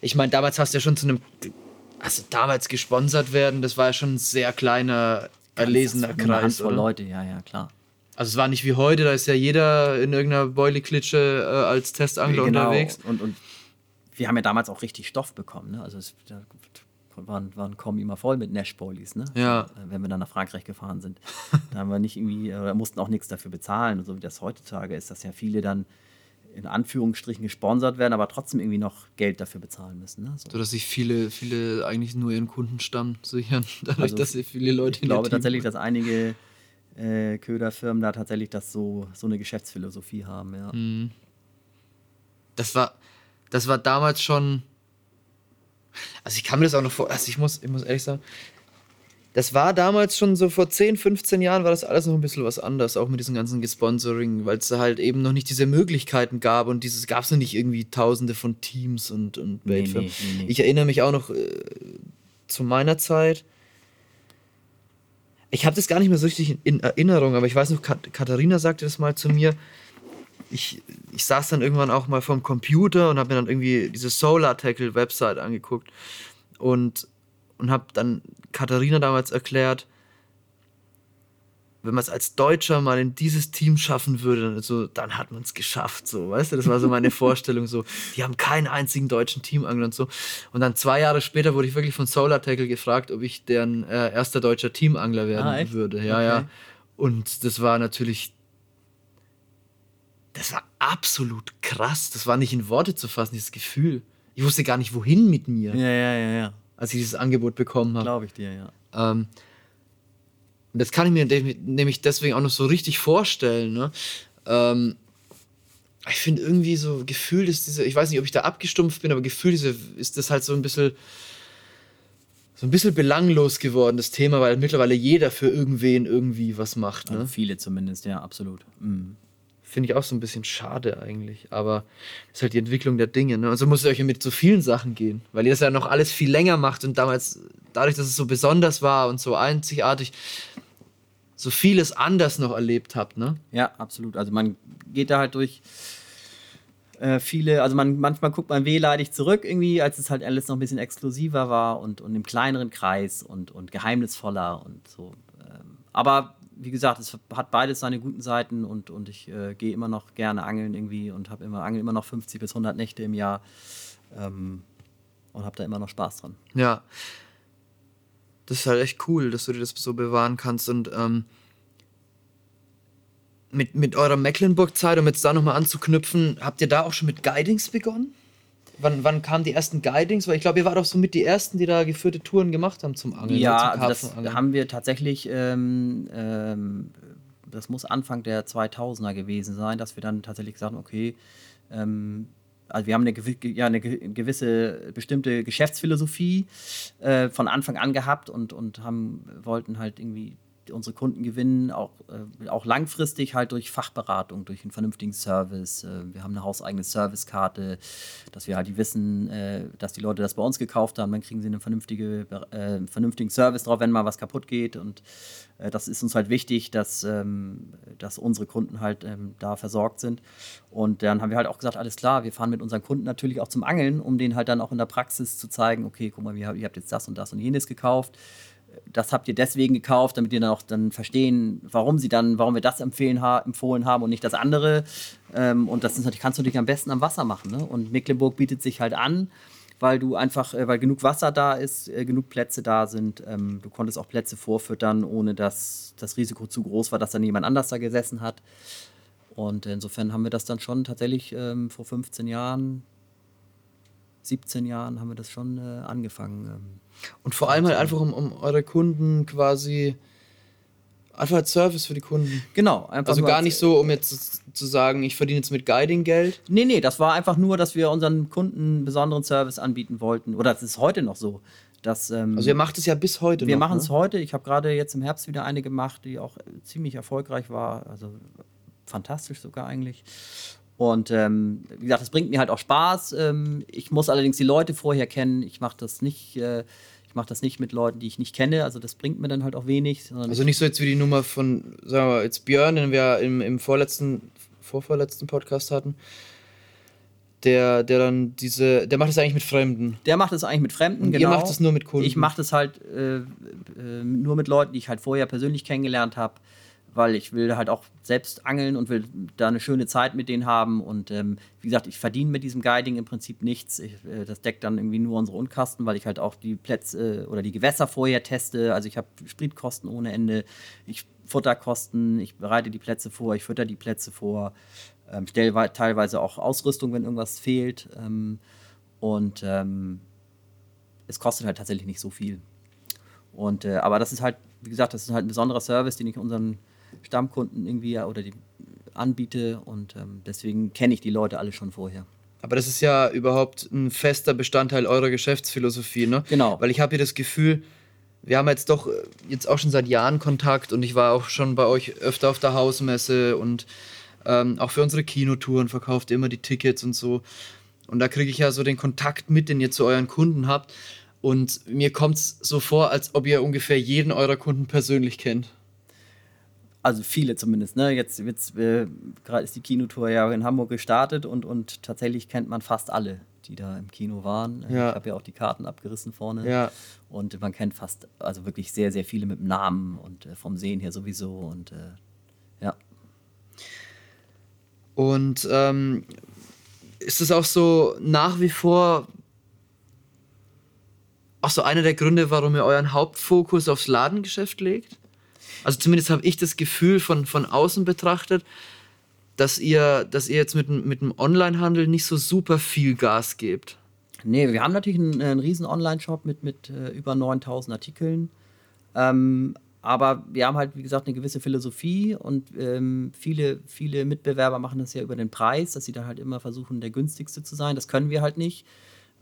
Ich meine, damals hast du ja schon zu einem. Also damals gesponsert werden, das war ja schon ein sehr kleiner, erlesener Kreis. Oder? Leute, ja, ja, klar. Also es war nicht wie heute, da ist ja jeder in irgendeiner Boilie-Klitsche äh, als Testangler unterwegs. Genau. Und, und wir haben ja damals auch richtig Stoff bekommen. Ne? Also es da waren, waren kaum immer voll mit Nash-Boilies, ne? Ja. Äh, wenn wir dann nach Frankreich gefahren sind. da haben wir nicht irgendwie, äh, mussten auch nichts dafür bezahlen. Und so wie das heutzutage ist, dass ja viele dann in Anführungsstrichen gesponsert werden, aber trotzdem irgendwie noch Geld dafür bezahlen müssen. Ne? So. So dass sich viele, viele eigentlich nur ihren Kundenstamm sichern, dadurch, Also, dass sie viele Leute Ich glaube tatsächlich, dass einige äh, Köderfirmen da tatsächlich das so, so eine Geschäftsphilosophie haben. Ja. Mhm. Das war, das war damals schon. Also ich kann mir das auch noch vor. Also ich muss, ich muss ehrlich sagen, das war damals schon so vor 10, 15 Jahren war das alles noch ein bisschen was anders, auch mit diesem ganzen Gesponsoring, weil es halt eben noch nicht diese Möglichkeiten gab und dieses gab es noch nicht irgendwie tausende von Teams und, und Nee, nee, nee. Ich erinnere mich auch noch äh, zu meiner Zeit. Ich habe das gar nicht mehr so richtig in Erinnerung, aber ich weiß noch, Kat Katharina sagte das mal zu mir. Ich, ich saß dann irgendwann auch mal vorm Computer und habe mir dann irgendwie diese Solar Tackle Website angeguckt und, und habe dann Katharina damals erklärt, wenn man es als Deutscher mal in dieses Team schaffen würde, dann, so, dann hat man es geschafft, so, weißt du? Das war so meine Vorstellung, so, die haben keinen einzigen deutschen Teamangler und so. Und dann zwei Jahre später wurde ich wirklich von Solar Tackle gefragt, ob ich deren äh, erster deutscher Teamangler werden Ah, würde. Ja, ja. Okay. Und das war natürlich das war absolut krass. Das war nicht in Worte zu fassen, dieses Gefühl. Ich wusste gar nicht, wohin mit mir, Ja, ja, ja, ja. als ich dieses Angebot bekommen habe. Glaube ich dir, ja. Ähm, und das kann ich mir nämlich deswegen auch noch so richtig vorstellen. Ne? Ähm, ich finde irgendwie so gefühlt ist diese, ich weiß nicht, ob ich da abgestumpft bin, aber gefühlt ist das halt so ein bisschen so ein bisschen belanglos geworden, das Thema, weil mittlerweile jeder für irgendwen irgendwie was macht. Ne? Also viele zumindest, ja, absolut. Mhm. Finde ich auch so ein bisschen schade eigentlich. Aber das ist halt die Entwicklung der Dinge. Ne? Und so muss es euch ja mit so vielen Sachen gehen. Weil ihr das ja noch alles viel länger macht und damals, dadurch, dass es so besonders war und so einzigartig, so vieles anders noch erlebt habt. Ne? Ja, absolut. Also man geht da halt durch äh, viele, also man manchmal guckt man wehleidig zurück irgendwie, als es halt alles noch ein bisschen exklusiver war und, und im kleineren Kreis und, und geheimnisvoller und so. Ähm, aber wie gesagt, es hat beides seine guten Seiten und, und ich äh, gehe immer noch gerne angeln irgendwie und habe immer angel immer noch 50 bis 100 Nächte im Jahr ähm, und habe da immer noch Spaß dran. Ja. Das ist halt echt cool, dass du dir das so bewahren kannst. Und ähm, mit, mit eurer Mecklenburg-Zeit, um jetzt da nochmal anzuknüpfen, habt ihr da auch schon mit Guidings begonnen? Wann, wann kamen die ersten Guidings? Weil ich glaube, ihr wart auch so mit die ersten, die da geführte Touren gemacht haben zum Angeln. Ja, zum also das haben wir tatsächlich, ähm, ähm, das muss Anfang der 2000er gewesen sein, dass wir dann tatsächlich gesagt haben, okay, ähm, also wir haben eine, ja, eine ge- gewisse bestimmte Geschäftsphilosophie äh, von Anfang an gehabt und, und haben, wollten halt irgendwie unsere Kunden gewinnen, auch, äh, auch langfristig halt durch Fachberatung, durch einen vernünftigen Service. Äh, wir haben eine hauseigene Servicekarte, dass wir halt die wissen, äh, dass die Leute das bei uns gekauft haben, dann kriegen sie einen vernünftige, äh, vernünftigen Service drauf, wenn mal was kaputt geht. Und äh, das ist uns halt wichtig, dass, ähm, dass unsere Kunden halt ähm, da versorgt sind. Und dann haben wir halt auch gesagt, alles klar, wir fahren mit unseren Kunden natürlich auch zum Angeln, um denen halt dann auch in der Praxis zu zeigen, okay, guck mal, ihr habt jetzt das und das und jenes gekauft das habt ihr deswegen gekauft, damit ihr dann auch dann verstehen, warum sie dann, warum wir das empfehlen ha empfohlen haben und nicht das andere. Ähm, und das ist natürlich, kannst du natürlich am besten am Wasser machen. Ne? Und Mecklenburg bietet sich halt an, weil du einfach, äh, weil genug Wasser da ist, äh, genug Plätze da sind. Ähm, du konntest auch Plätze vorfüttern, ohne dass das Risiko zu groß war, dass dann jemand anders da gesessen hat. Und insofern haben wir das dann schon tatsächlich ähm, vor 15 Jahren, 17 Jahren haben wir das schon äh, angefangen. Und vor allem halt einfach, um, um eure Kunden quasi. Einfach als Service für die Kunden. Genau, einfach Also gar als- nicht so, um jetzt zu sagen, ich verdiene jetzt mit Guiding Geld. Nee, nee, das war einfach nur, dass wir unseren Kunden einen besonderen Service anbieten wollten. Oder das ist heute noch so. Dass, ähm, Also ihr macht es ja bis heute wir machen es ne? heute. Ich habe gerade jetzt im Herbst wieder eine gemacht, die auch äh, ziemlich erfolgreich war. Also fantastisch sogar eigentlich. Und ähm, wie gesagt, es bringt mir halt auch Spaß. Ähm, ich muss allerdings die Leute vorher kennen. Ich mache das nicht. Äh, ich mache das nicht mit Leuten, die ich nicht kenne. Also das bringt mir dann halt auch wenig. Also nicht so jetzt wie die Nummer von, sagen wir mal, jetzt Björn, den wir im, im vorletzten, vorvorletzten Podcast hatten. Der, der dann diese, der macht das eigentlich mit Fremden. Der macht es eigentlich mit Fremden, Und ihr genau. macht es nur mit Kunden. Ich mache das halt äh, äh, nur mit Leuten, die ich halt vorher persönlich kennengelernt habe, weil ich will halt auch selbst angeln und will da eine schöne Zeit mit denen haben. Und ähm, wie gesagt, ich verdiene mit diesem Guiding im Prinzip nichts. Ich, äh, das deckt dann irgendwie nur unsere Unkasten, weil ich halt auch die Plätze äh, oder die Gewässer vorher teste. Also ich habe Spritkosten ohne Ende, ich Futterkosten, ich bereite die Plätze vor, ich fütter die Plätze vor, ähm, stelle wei- teilweise auch Ausrüstung, wenn irgendwas fehlt. Ähm, und ähm, es kostet halt tatsächlich nicht so viel. Und, äh, aber das ist halt, wie gesagt, das ist halt ein besonderer Service, den ich unseren Stammkunden irgendwie ja, oder die anbiete und ähm, deswegen kenne ich die Leute alle schon vorher. Aber das ist ja überhaupt ein fester Bestandteil eurer Geschäftsphilosophie, ne? Genau. Weil ich habe hier das Gefühl, wir haben jetzt doch äh, jetzt auch schon seit Jahren Kontakt und ich war auch schon bei euch öfter auf der Hausmesse und ähm, auch für unsere Kinotouren verkauft ihr immer die Tickets und so. Und da kriege ich ja so den Kontakt mit, den ihr zu euren Kunden habt. Und mir kommt es so vor, als ob ihr ungefähr jeden eurer Kunden persönlich kennt. Also viele zumindest. Ne? Jetzt, jetzt äh, gerade ist die Kinotour ja in Hamburg gestartet und, und tatsächlich kennt man fast alle, die da im Kino waren. Äh, Ja. Ich habe ja auch die Karten abgerissen vorne. Ja. Und man kennt fast, also wirklich sehr, sehr viele mit dem Namen und äh, vom Sehen her sowieso. Und äh, ja. Und ähm, ist es auch so nach wie vor auch so einer der Gründe, warum ihr euren Hauptfokus aufs Ladengeschäft legt? Also zumindest habe ich das Gefühl von, von außen betrachtet, dass ihr, dass ihr jetzt mit, mit dem Onlinehandel nicht so super viel Gas gebt. Nee, wir haben natürlich einen, einen riesen Online-Shop mit, mit äh, über 9000 Artikeln. Ähm, aber wir haben halt, wie gesagt, eine gewisse Philosophie und ähm, viele, viele Mitbewerber machen das ja über den Preis, dass sie dann halt immer versuchen, der günstigste zu sein. Das können wir halt nicht,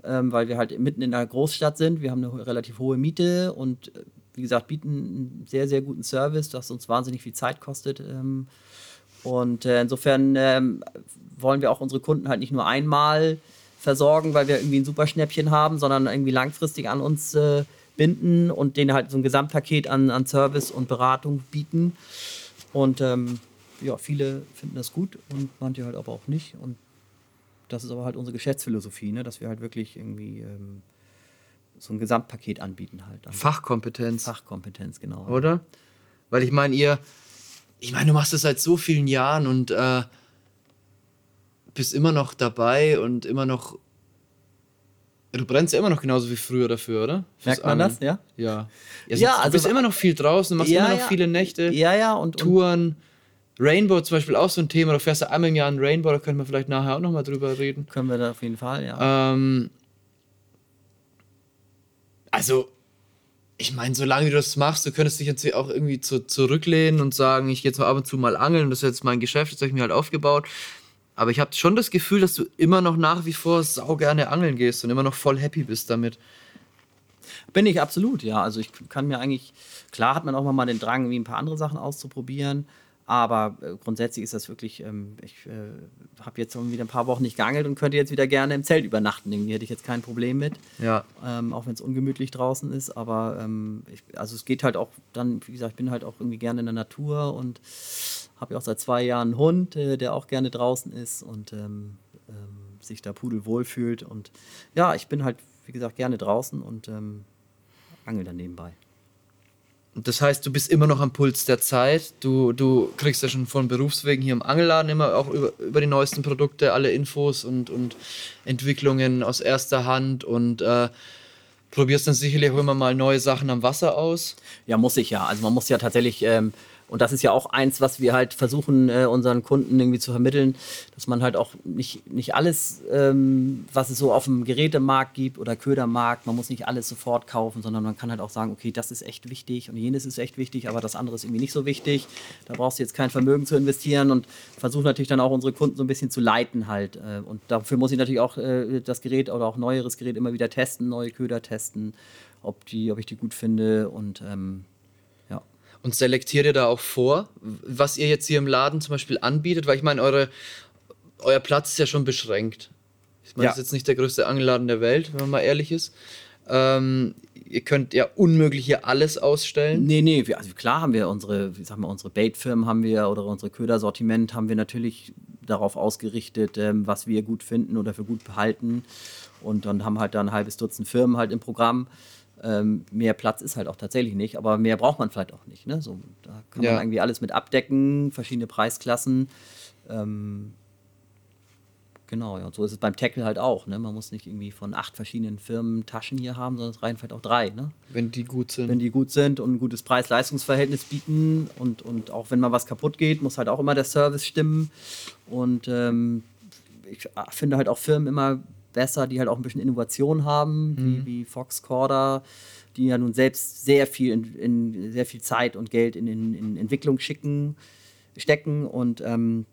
ähm, weil wir halt mitten in einer Großstadt sind. Wir haben eine relativ hohe Miete und äh, wie gesagt, bieten einen sehr, sehr guten Service, das uns wahnsinnig viel Zeit kostet. Ähm, und äh, insofern ähm, wollen wir auch unsere Kunden halt nicht nur einmal versorgen, weil wir irgendwie ein super Schnäppchen haben, sondern irgendwie langfristig an uns äh, binden und denen halt so ein Gesamtpaket an, an Service und Beratung bieten. Und ähm, ja, viele finden das gut und manche halt aber auch nicht. Und das ist aber halt unsere Geschäftsphilosophie, ne? dass wir halt wirklich irgendwie ähm, so ein Gesamtpaket anbieten halt. Fachkompetenz. Fachkompetenz, genau. Oder? Weil ich meine, ihr, ich meine, du machst das seit so vielen Jahren und äh, bist immer noch dabei und immer noch. Du brennst ja immer noch genauso wie früher dafür, oder? Fürs Merkt man Angeln. das, ja? Ja. Ja, ja also du bist immer noch viel draußen, du machst ja, immer noch ja. viele Nächte. Ja, ja, und. Touren. Rainbow zum Beispiel auch so ein Thema. Du fährst ja einmal im Jahr ein Rainbow, da können wir vielleicht nachher auch nochmal drüber reden. Können wir da auf jeden Fall, ja. Ähm, also, ich meine, solange du das machst, du könntest dich jetzt auch irgendwie zu, zurücklehnen und sagen, ich gehe jetzt ab und zu mal angeln, das ist jetzt mein Geschäft, das habe ich mir halt aufgebaut. Aber ich habe schon das Gefühl, dass du immer noch nach wie vor sau gerne angeln gehst und immer noch voll happy bist damit. Bin ich absolut, ja. Also ich kann mir eigentlich, klar hat man auch mal den Drang, wie ein paar andere Sachen auszuprobieren. Aber äh, grundsätzlich ist das wirklich, ähm, ich äh, habe jetzt wieder ein paar Wochen nicht geangelt und könnte jetzt wieder gerne im Zelt übernachten. Irgendwie hätte ich jetzt kein Problem mit. Ja. Ähm, auch wenn es ungemütlich draußen ist. Aber ähm, ich, also es geht halt auch dann, wie gesagt, ich bin halt auch irgendwie gerne in der Natur und habe ja auch seit zwei Jahren einen Hund, äh, der auch gerne draußen ist und ähm, ähm, sich da pudelwohl fühlt. Und ja, ich bin halt, wie gesagt, gerne draußen und ähm, angel dann nebenbei. Das heißt, du bist immer noch am Puls der Zeit. Du, du kriegst ja schon von Berufswegen hier im Angelladen immer auch über, über die neuesten Produkte, alle Infos und, und Entwicklungen aus erster Hand und äh, probierst dann sicherlich auch immer mal neue Sachen am Wasser aus. Ja, muss ich ja. Also man muss ja tatsächlich ähm, und das ist ja auch eins, was wir halt versuchen, äh, unseren Kunden irgendwie zu vermitteln, dass man halt auch nicht, nicht alles, ähm, was es so auf dem Gerätemarkt gibt oder Ködermarkt, man muss nicht alles sofort kaufen, sondern man kann halt auch sagen, okay, das ist echt wichtig und jenes ist echt wichtig, aber das andere ist irgendwie nicht so wichtig. Da brauchst du jetzt kein Vermögen zu investieren und versuchen natürlich dann auch unsere Kunden so ein bisschen zu leiten halt. Äh, und dafür muss ich natürlich auch äh, das Gerät oder auch neueres Gerät immer wieder testen, neue Köder testen, ob, die, ob ich die gut finde und ähm, und selektiert ihr da auch vor, was ihr jetzt hier im Laden zum Beispiel anbietet? Weil ich meine, eure, euer Platz ist ja schon beschränkt. Ich meine, ja. das ist jetzt nicht der größte Angelladen der Welt, wenn man mal ehrlich ist. Ähm, ihr könnt ja unmöglich hier alles ausstellen. Nee, nee, wir, also klar haben wir unsere, wie sagen wir, unsere Baitfirmen haben wir oder unsere Ködersortiment haben wir natürlich darauf ausgerichtet, ähm, was wir gut finden oder für gut behalten. Und dann haben halt da ein halbes Dutzend Firmen halt im Programm. Ähm, mehr Platz ist halt auch tatsächlich nicht, aber mehr braucht man vielleicht auch nicht. Ne? So, da kann ja. man irgendwie alles mit abdecken, verschiedene Preisklassen. Ähm, genau, ja, und so ist es beim Tackle halt auch. Ne? Man muss nicht irgendwie von acht verschiedenen Firmen Taschen hier haben, sondern es reichen vielleicht auch drei. Ne? Wenn die gut sind. Wenn die gut sind und ein gutes Preis-Leistungs-Verhältnis bieten und, und auch wenn mal was kaputt geht, muss halt auch immer der Service stimmen. Und ähm, ich finde halt auch Firmen immer besser, die halt auch ein bisschen Innovation haben, mhm. wie, wie Fox Corda, die ja nun selbst sehr viel, in, in sehr viel Zeit und Geld in, in, in Entwicklung schicken, stecken und ähm,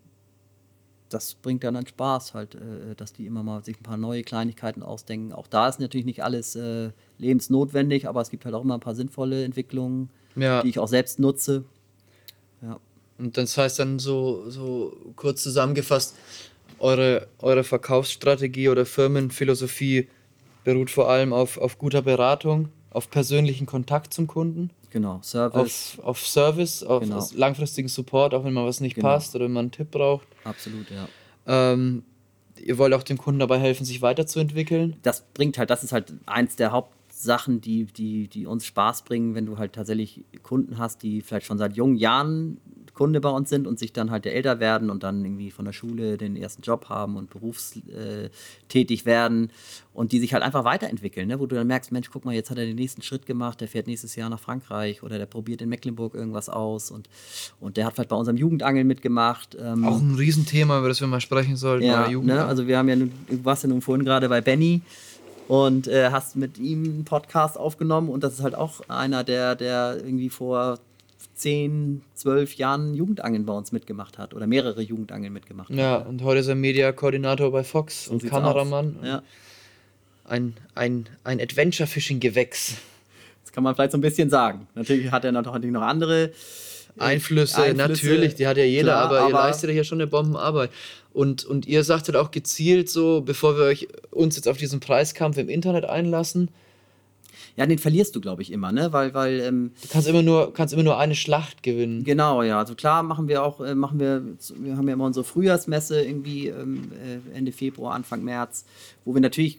das bringt dann, dann Spaß halt, äh, dass die immer mal sich ein paar neue Kleinigkeiten ausdenken. Auch da ist natürlich nicht alles äh, lebensnotwendig, aber es gibt halt auch immer ein paar sinnvolle Entwicklungen, ja. die ich auch selbst nutze. Ja. Und das heißt dann so, so kurz zusammengefasst, eure, eure Verkaufsstrategie oder Firmenphilosophie beruht vor allem auf, auf guter Beratung, auf persönlichen Kontakt zum Kunden. Genau, Service. Auf, auf Service, auf genau. langfristigen Support, auch wenn mal was nicht genau. passt oder wenn man einen Tipp braucht. Absolut, ja. Ähm, ihr wollt auch dem Kunden dabei helfen, sich weiterzuentwickeln. Das bringt halt, das ist halt eins der Haupt Sachen, die, die, die uns Spaß bringen, wenn du halt tatsächlich Kunden hast, die vielleicht schon seit jungen Jahren Kunde bei uns sind und sich dann halt älter werden und dann irgendwie von der Schule den ersten Job haben und berufstätig werden und die sich halt einfach weiterentwickeln, ne? wo du dann merkst, Mensch, guck mal, jetzt hat er den nächsten Schritt gemacht, der fährt nächstes Jahr nach Frankreich oder der probiert in Mecklenburg irgendwas aus und, und der hat vielleicht bei unserem Jugendangeln mitgemacht. Ähm, Auch ein Riesenthema, über das wir mal sprechen sollten. ja, ne? also wir haben ja, nun- du warst ja nun vorhin gerade bei Benny und äh, hast mit ihm einen Podcast aufgenommen und das ist halt auch einer, der, der irgendwie vor 10, 12 Jahren Jugendangeln bei uns mitgemacht hat oder mehrere Jugendangeln mitgemacht ja, hat. und heute ist er Media-Koordinator bei Fox So und Kameramann. Ja. Ein, ein, ein Adventure-Fishing-Gewächs. Das kann man vielleicht so ein bisschen sagen. Natürlich hat er natürlich noch andere äh, Einflüsse, natürlich, die hat ja jeder, klar, aber, ihr leistet ja schon eine Bombenarbeit. Und, und ihr sagtet auch gezielt so, bevor wir euch, uns jetzt auf diesen Preiskampf im Internet einlassen, Ja, den verlierst du, glaube ich, immer, ne? Weil, weil ähm, du kannst immer nur, kannst immer nur eine Schlacht gewinnen. Genau, ja. Also klar machen wir auch, äh, machen wir, wir haben ja immer unsere Frühjahrsmesse irgendwie ähm, äh, Ende Februar, Anfang März, wo wir natürlich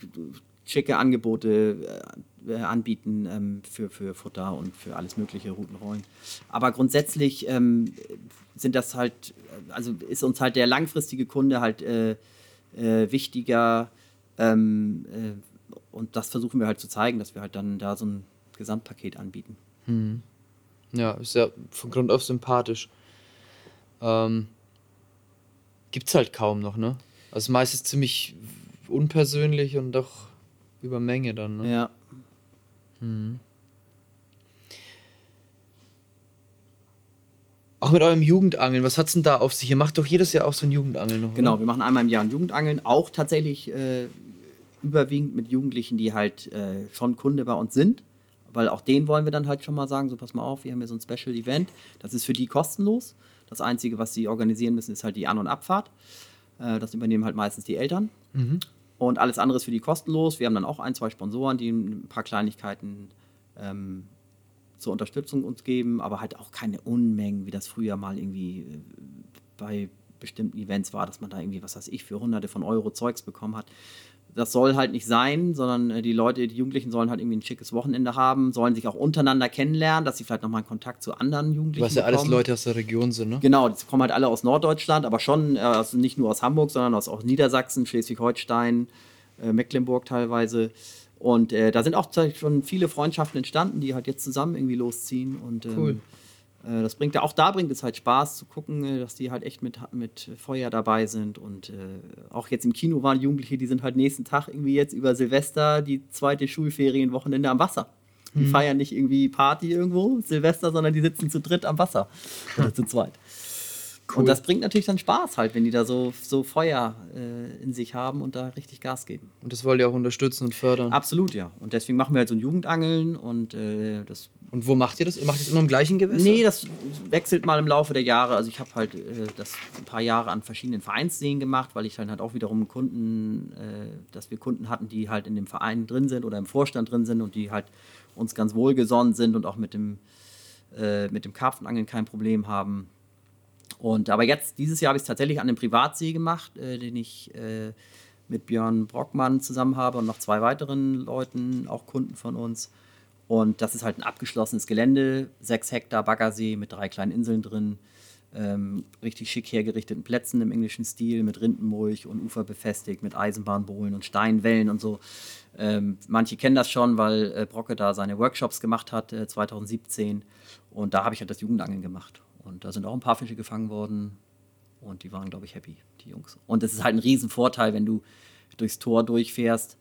schicke Angebote äh, äh, anbieten ähm, für, für Futter und für alles mögliche Routenrollen. Aber grundsätzlich ähm, sind das halt, also ist uns halt der langfristige Kunde halt äh, äh, wichtiger. Ähm, äh, und das versuchen wir halt zu zeigen, dass wir halt dann da so ein Gesamtpaket anbieten. Ja, ist ja von Grund auf sympathisch. Ähm, gibt's halt kaum noch, ne? Also meistens ziemlich unpersönlich und doch über Menge dann, ne? Ja. Auch mit eurem Jugendangeln, was hat's denn da auf sich? Ihr macht doch jedes Jahr auch so ein Jugendangeln noch, Genau, oder? wir machen einmal im Jahr ein Jugendangeln, auch tatsächlich äh, überwiegend mit Jugendlichen, die halt äh, schon Kunde bei uns sind. Weil auch denen wollen wir dann halt schon mal sagen, so pass mal auf, wir haben hier so ein Special Event. Das ist für die kostenlos. Das Einzige, was sie organisieren müssen, ist halt die An- und Abfahrt. Äh, das übernehmen halt meistens die Eltern. Und alles andere ist für die kostenlos. Wir haben dann auch ein, zwei Sponsoren, die ein paar Kleinigkeiten ähm, zur Unterstützung uns geben, aber halt auch keine Unmengen, wie das früher mal irgendwie äh, bei bestimmten Events war, dass man da irgendwie, was weiß ich, für hunderte von Euro Zeugs bekommen hat. Das soll halt nicht sein, sondern äh, die Leute, die Jugendlichen sollen halt irgendwie ein schickes Wochenende haben, sollen sich auch untereinander kennenlernen, dass sie vielleicht nochmal einen Kontakt zu anderen Jugendlichen Was ja alles bekommen. Leute aus der Region sind, ne? Genau, die kommen halt alle aus Norddeutschland, aber schon also nicht nur aus Hamburg, sondern aus, aus Niedersachsen, Schleswig-Holstein, äh, Mecklenburg teilweise. Und äh, da sind auch schon viele Freundschaften entstanden, die halt jetzt zusammen irgendwie losziehen. Und ähm, Cool. Äh, das bringt ja auch da bringt es halt Spaß zu gucken, äh, dass die halt echt mit, mit Feuer dabei sind. Und äh, auch jetzt im Kino waren Jugendliche, die sind halt nächsten Tag irgendwie jetzt über Silvester die zweite Schulferienwochenende am Wasser. Die feiern nicht irgendwie Party irgendwo, Silvester, sondern die sitzen zu dritt am Wasser. Oder zu zweit. Und das bringt natürlich dann Spaß halt, wenn die da so, so Feuer äh, in sich haben und da richtig Gas geben. Und das wollt ihr auch unterstützen und fördern. Absolut, ja. Und deswegen machen wir halt so ein Jugendangeln und äh, das. Und wo macht ihr das? Ihr macht das immer im gleichen Gewässer? Nee, das wechselt mal im Laufe der Jahre. Also ich habe halt äh, das ein paar Jahre an verschiedenen Vereinsseen gemacht, weil ich dann halt auch wiederum Kunden, äh, dass wir Kunden hatten, die halt in dem Verein drin sind oder im Vorstand drin sind und die halt uns ganz wohlgesonnen sind und auch mit dem, äh, mit dem Karpfenangeln kein Problem haben. Und aber jetzt, dieses Jahr habe ich es tatsächlich an einem Privatsee gemacht, äh, den ich äh, mit Björn Brockmann zusammen habe und noch zwei weiteren Leuten, auch Kunden von uns. Und das ist halt ein abgeschlossenes Gelände, sechs Hektar Baggersee mit drei kleinen Inseln drin, ähm, richtig schick hergerichteten Plätzen im englischen Stil mit Rindenmulch und Ufer befestigt, mit Eisenbahnbohlen und Steinwellen und so. Ähm, manche kennen das schon, weil äh, Brocke da seine Workshops gemacht hat äh, 2017 und da habe ich halt das Jugendangeln gemacht. Und da sind auch ein paar Fische gefangen worden und die waren, glaube ich, happy, die Jungs. Und es ist halt ein Riesenvorteil, wenn du durchs Tor durchfährst,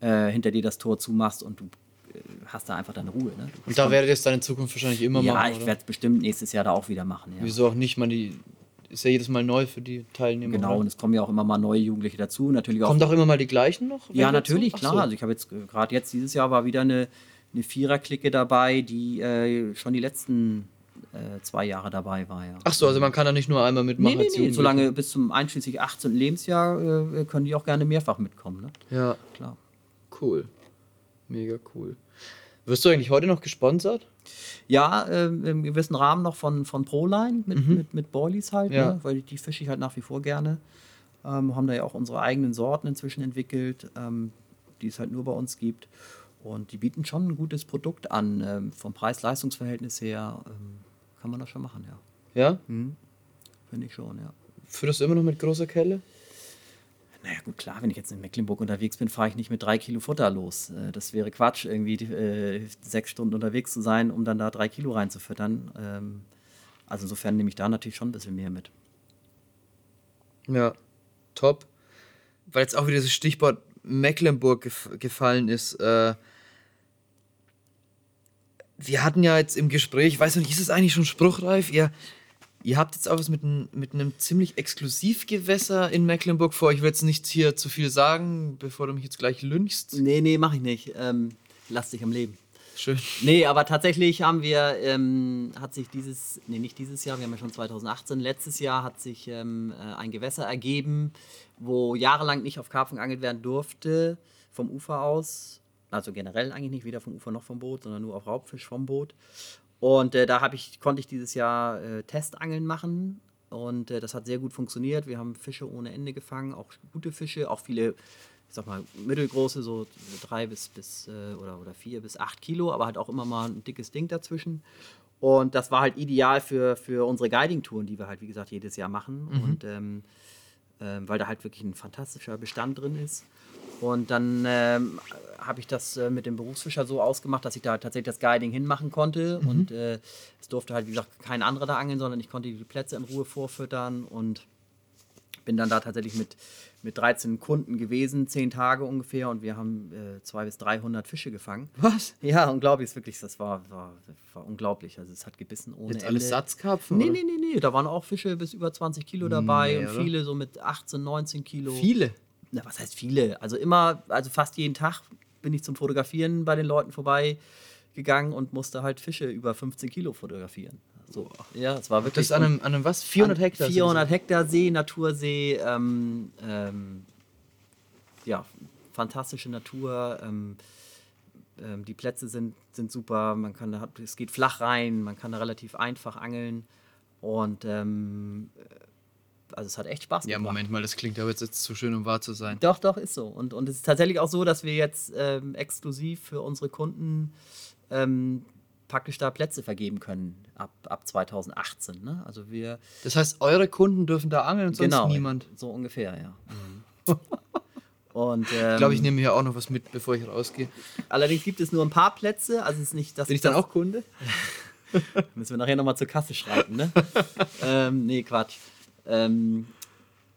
äh, hinter dir das Tor zumachst und du äh, hast da einfach deine Ruhe. Ne? Und da werdet ihr es dann in Zukunft wahrscheinlich immer ja, machen. ich oder? werde es bestimmt nächstes Jahr da auch wieder machen. Ja. Wieso auch nicht? Man, die ist ja jedes Mal neu für die Teilnehmer. Genau, und oder? es kommen ja auch immer mal neue Jugendliche dazu. Natürlich auch. Kommen doch immer mal die gleichen noch? ja, natürlich, klar. so. Also ich habe jetzt äh, gerade jetzt dieses Jahr war wieder eine, eine Viererklicke dabei, die äh, schon die letzten äh, zwei Jahre dabei war. Ja. Ach so, also man kann da nicht nur einmal mitmachen. nee, nee, nee. Solange bis zum einschließlich 18. Lebensjahr äh, können die auch gerne mehrfach mitkommen. Ne? Ja, Klar. cool. Mega cool. Wirst du eigentlich heute noch gesponsert? Ja, ähm, im gewissen Rahmen noch von, von Proline mit, mit, mit Boilies halt, Ja. ne? weil die, die fische ich halt nach wie vor gerne. Ähm, haben da ja auch unsere eigenen Sorten inzwischen entwickelt, ähm, die es halt nur bei uns gibt. Und die bieten schon ein gutes Produkt an. Ähm, vom Preis-Leistungs-Verhältnis her ähm, kann man das schon machen, ja. Ja? Finde ich schon, ja. Führst du immer noch mit großer Kelle? Naja, gut, klar, wenn ich jetzt in Mecklenburg unterwegs bin, fahre ich nicht mit drei Kilo Futter los. Äh, Das wäre Quatsch, irgendwie äh, sechs Stunden unterwegs zu sein, um dann da drei Kilo reinzufüttern. Ähm, also insofern nehme ich da natürlich schon ein bisschen mehr mit. Ja, top. Weil jetzt auch wieder das Stichwort Mecklenburg gef gefallen ist. Äh, wir hatten ja jetzt im Gespräch, ich weiß nicht, ist es eigentlich schon spruchreif? Ihr, ihr habt jetzt auch was mit, ein, mit einem ziemlich Exklusivgewässer in Mecklenburg vor. Ich will jetzt nicht hier zu viel sagen, bevor du mich jetzt gleich lynchst. Nee, nee, mache ich nicht. Ähm, lass dich am Leben. Schön. Nee, aber tatsächlich haben wir, ähm, hat sich dieses, nee, nicht dieses Jahr, wir haben ja schon 2018, letztes Jahr hat sich ähm, äh, ein Gewässer ergeben, wo jahrelang nicht auf Karpfen geangelt werden durfte, vom Ufer aus. Also generell eigentlich nicht, weder vom Ufer noch vom Boot, sondern nur auf Raubfisch vom Boot. Und äh, da ich, konnte ich dieses Jahr äh, Testangeln machen. Und äh, das hat sehr gut funktioniert. Wir haben Fische ohne Ende gefangen, auch gute Fische, auch viele, ich sag mal, mittelgroße, so drei bis, bis äh, oder, oder vier bis acht Kilo, aber halt auch immer mal ein dickes Ding dazwischen. Und das war halt ideal für, für unsere Guiding-Touren, die wir halt, wie gesagt, jedes Jahr machen. Und ähm, ähm, weil da halt wirklich ein fantastischer Bestand drin ist. Und dann ähm, habe ich das äh, mit dem Berufsfischer so ausgemacht, dass ich da tatsächlich das Guiding hinmachen konnte. Und äh, es durfte halt, wie gesagt, kein anderer da angeln, sondern ich konnte die Plätze in Ruhe vorfüttern und bin dann da tatsächlich mit, mit 13 Kunden gewesen, 10 Tage ungefähr. Und wir haben äh, 200 bis 300 Fische gefangen. Was? Ja, unglaublich, ist wirklich, das war, war, war unglaublich. Also es hat gebissen ohne Jetzt Ende. alles Satzkarpfen? Nee, oder? nee, nee, nee. Da waren auch Fische bis über 20 Kilo dabei Nee, und oder? viele so mit 18, 19 Kilo. Viele. Na, was heißt viele? Also immer, also fast jeden Tag bin ich zum Fotografieren bei den Leuten vorbeigegangen und musste halt Fische über 15 Kilo fotografieren. So, ja, es war wirklich. Das an einem, an einem was? 400 an Hektar? 400 Hektar See, Natursee, ähm, ähm, ja, fantastische Natur. Ähm, ähm, die Plätze sind, sind super, man kann da, es geht flach rein, man kann da relativ einfach angeln und ähm, also es hat echt Spaß Ja, gemacht. Moment mal, das klingt aber jetzt, jetzt zu schön, um wahr zu sein. Doch, doch, ist so. Und, und es ist tatsächlich auch so, dass wir jetzt ähm, exklusiv für unsere Kunden ähm, praktisch da Plätze vergeben können ab, ab 2018. Ne? Also wir Das heißt, eure Kunden dürfen da angeln und sonst genau niemand. So ungefähr, ja. und ähm, Ich glaube, ich nehme hier auch noch was mit, bevor ich rausgehe. allerdings gibt es nur ein paar Plätze, also es ist nicht das. Bin ich dann auch Kunde? Müssen wir nachher nochmal zur Kasse schreiten, ne? ähm, nee, Quatsch. Ähm,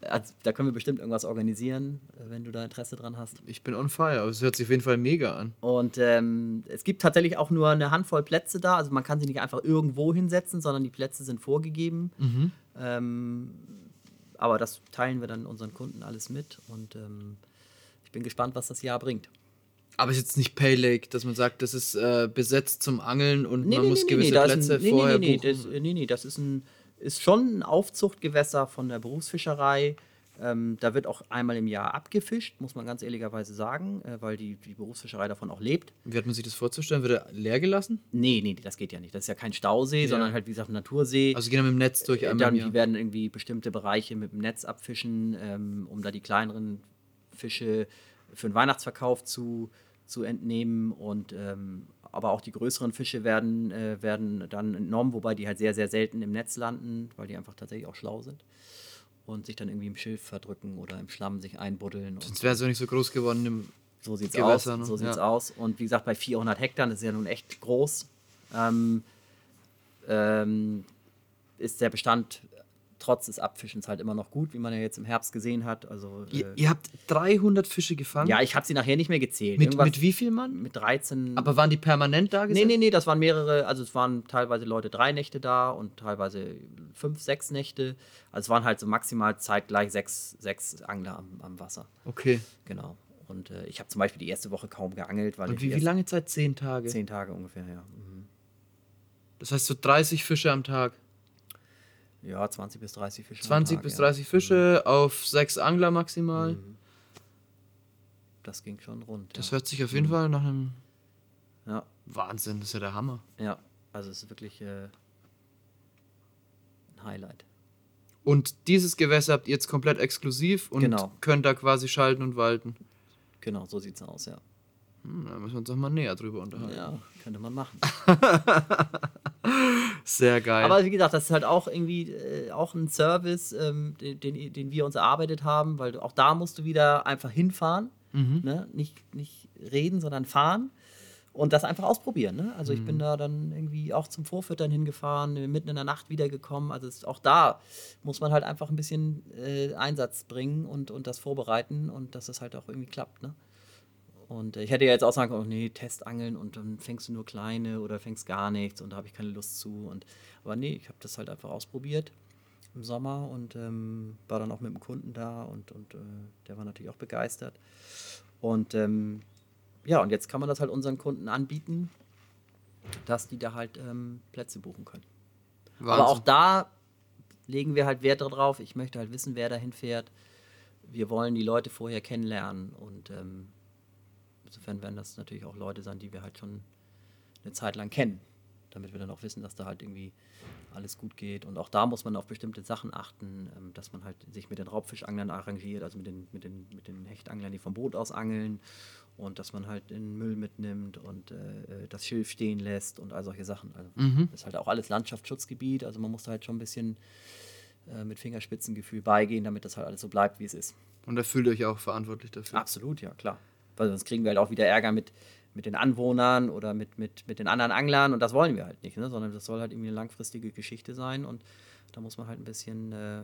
also, da können wir bestimmt irgendwas organisieren, wenn du da Interesse dran hast. Ich bin on fire, aber es hört sich auf jeden Fall mega an. Und ähm, es gibt tatsächlich auch nur eine Handvoll Plätze da. Also man kann sie nicht einfach irgendwo hinsetzen, sondern die Plätze sind vorgegeben. Ähm, aber das teilen wir dann unseren Kunden alles mit. Und ähm, ich bin gespannt, was das Jahr bringt. Aber es ist jetzt nicht Pay Lake, dass man sagt, das ist äh, besetzt zum Angeln und man muss gewisse da ist Plätze nee, vorher nee, nee, buchen. das, nee, nee, das ist, ein, ist schon ein Aufzuchtgewässer von der Berufsfischerei. Ähm, da wird auch einmal im Jahr abgefischt, muss man ganz ehrlicherweise sagen, äh, weil die, die Berufsfischerei davon auch lebt. Wie hat man sich das vorzustellen? Wird er leer gelassen? Nee, nee, das geht ja nicht. Das ist ja kein Stausee, sondern halt, wie gesagt, ein Natursee. Also gehen wir mit dem Netz durch Äh, einmal dann, die werden irgendwie bestimmte Bereiche mit dem Netz abfischen, ähm, um da die kleineren Fische für den Weihnachtsverkauf zu, zu entnehmen. Und ähm, aber auch die größeren Fische werden, äh, werden dann entnommen, wobei die halt sehr, sehr selten im Netz landen, weil die einfach tatsächlich auch schlau sind. Und sich dann irgendwie im Schilf verdrücken oder im Schlamm sich einbuddeln. Sonst wäre es ja nicht so groß geworden. Im so sieht's Gewässer, aus. ne? So sieht's Ja. aus. Und wie gesagt, bei 400 Hektar, das ist ja nun echt groß, ähm, ähm, ist der Bestand trotz des Abfischens halt immer noch gut, wie man ja jetzt im Herbst gesehen hat. Also, ihr, äh, ihr habt 300 Fische gefangen? ja, ich habe sie nachher nicht mehr gezählt. mit, mit wie viel Mann? Mit 13. Aber waren die permanent da nee, nee, nee, das waren mehrere, also es waren teilweise Leute drei Nächte da und teilweise fünf, sechs Nächte. Also es waren halt so maximal zeitgleich sechs, sechs Angler am, am Wasser. Okay. Genau. Und äh, ich habe zum Beispiel die erste Woche kaum geangelt, weil Und wie, wie lange Zeit? Zehn Tage. Zehn Tage ungefähr, ja. Mhm. Das heißt so 30 Fische am Tag. Ja, 20 bis 30 Fische. am 20 Tag, bis ja. 30 Fische auf sechs Angler maximal. Das ging schon rund. Das ja. hört sich auf jeden Fall nach einem ja, Wahnsinn, das ist ja der Hammer. ja, also es ist wirklich äh, ein Highlight. Und dieses Gewässer habt ihr jetzt komplett exklusiv und Genau. könnt da quasi schalten und walten. Genau, so sieht's aus, ja. Hm, da müssen wir uns doch mal näher drüber unterhalten. Ja, könnte man machen. Sehr geil. Aber wie gesagt, das ist halt auch irgendwie äh, auch ein Service, ähm, den, den, den wir uns erarbeitet haben, weil auch da musst du wieder einfach hinfahren. Ne? Nicht, nicht reden, sondern fahren. Und das einfach ausprobieren. Ne? Also ich bin da dann irgendwie auch zum Vorfüttern hingefahren, mitten in der Nacht wiedergekommen. Also es, auch da muss man halt einfach ein bisschen äh, Einsatz bringen und, und das vorbereiten und dass das halt auch irgendwie klappt. Ne? Und ich hätte ja jetzt auch sagen können, oh, nee, Testangeln und dann fängst du nur kleine oder fängst gar nichts und da habe ich keine Lust zu. Und, aber nee, ich habe das halt einfach ausprobiert im Sommer und ähm, war dann auch mit dem Kunden da und, und äh, der war natürlich auch begeistert. Und ähm, ja, und jetzt kann man das halt unseren Kunden anbieten, dass die da halt ähm, Plätze buchen können. Aber auch da legen wir halt Wert darauf. Ich möchte halt wissen, wer dahin fährt. Wir wollen die Leute vorher kennenlernen und ähm, insofern werden das natürlich auch Leute sein, die wir halt schon eine Zeit lang kennen, damit wir dann auch wissen, dass da halt irgendwie alles gut geht. Und auch da muss man auf bestimmte Sachen achten, ähm, dass man halt sich mit den Raubfischanglern arrangiert, also mit den, mit den, mit den Hechtanglern, die vom Boot aus angeln und dass man halt den Müll mitnimmt und äh, das Schilf stehen lässt und all solche Sachen. Also Das ist halt auch alles Landschaftsschutzgebiet, also man muss da halt schon ein bisschen äh, mit Fingerspitzengefühl beigehen, damit das halt alles so bleibt, wie es ist. Und da fühlt ihr euch auch verantwortlich dafür. Absolut, ja, klar. Weil sonst kriegen wir halt auch wieder Ärger mit, mit den Anwohnern oder mit, mit, mit den anderen Anglern und das wollen wir halt nicht, ne? sondern das soll halt irgendwie eine langfristige Geschichte sein und da muss man halt ein bisschen äh,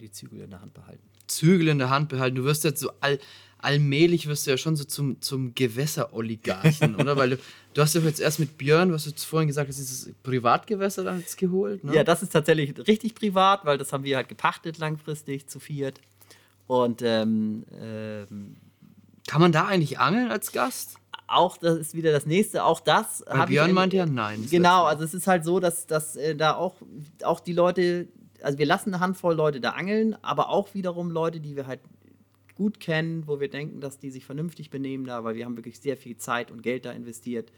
die Zügel in der Hand behalten. Zügel in der Hand behalten. Du wirst jetzt so all, allmählich wirst du ja schon so zum, zum Gewässeroligarchen, oder? Weil du, du hast ja jetzt erst mit Björn, was du jetzt vorhin gesagt hast, dieses Privatgewässer dann jetzt geholt. Ne? Ja, das ist tatsächlich richtig privat, weil das haben wir halt gepachtet langfristig zu viert. Und ähm, ähm, Kann man da eigentlich angeln als Gast? auch das ist wieder das nächste, auch das Björn in- meinte ja nein. Genau, also es ist halt so, dass, dass äh, da auch, auch die Leute, also wir lassen eine Handvoll Leute da angeln, aber auch wiederum Leute, die wir halt gut kennen, wo wir denken, dass die sich vernünftig benehmen da, weil wir haben wirklich sehr viel Zeit und Geld da investiert,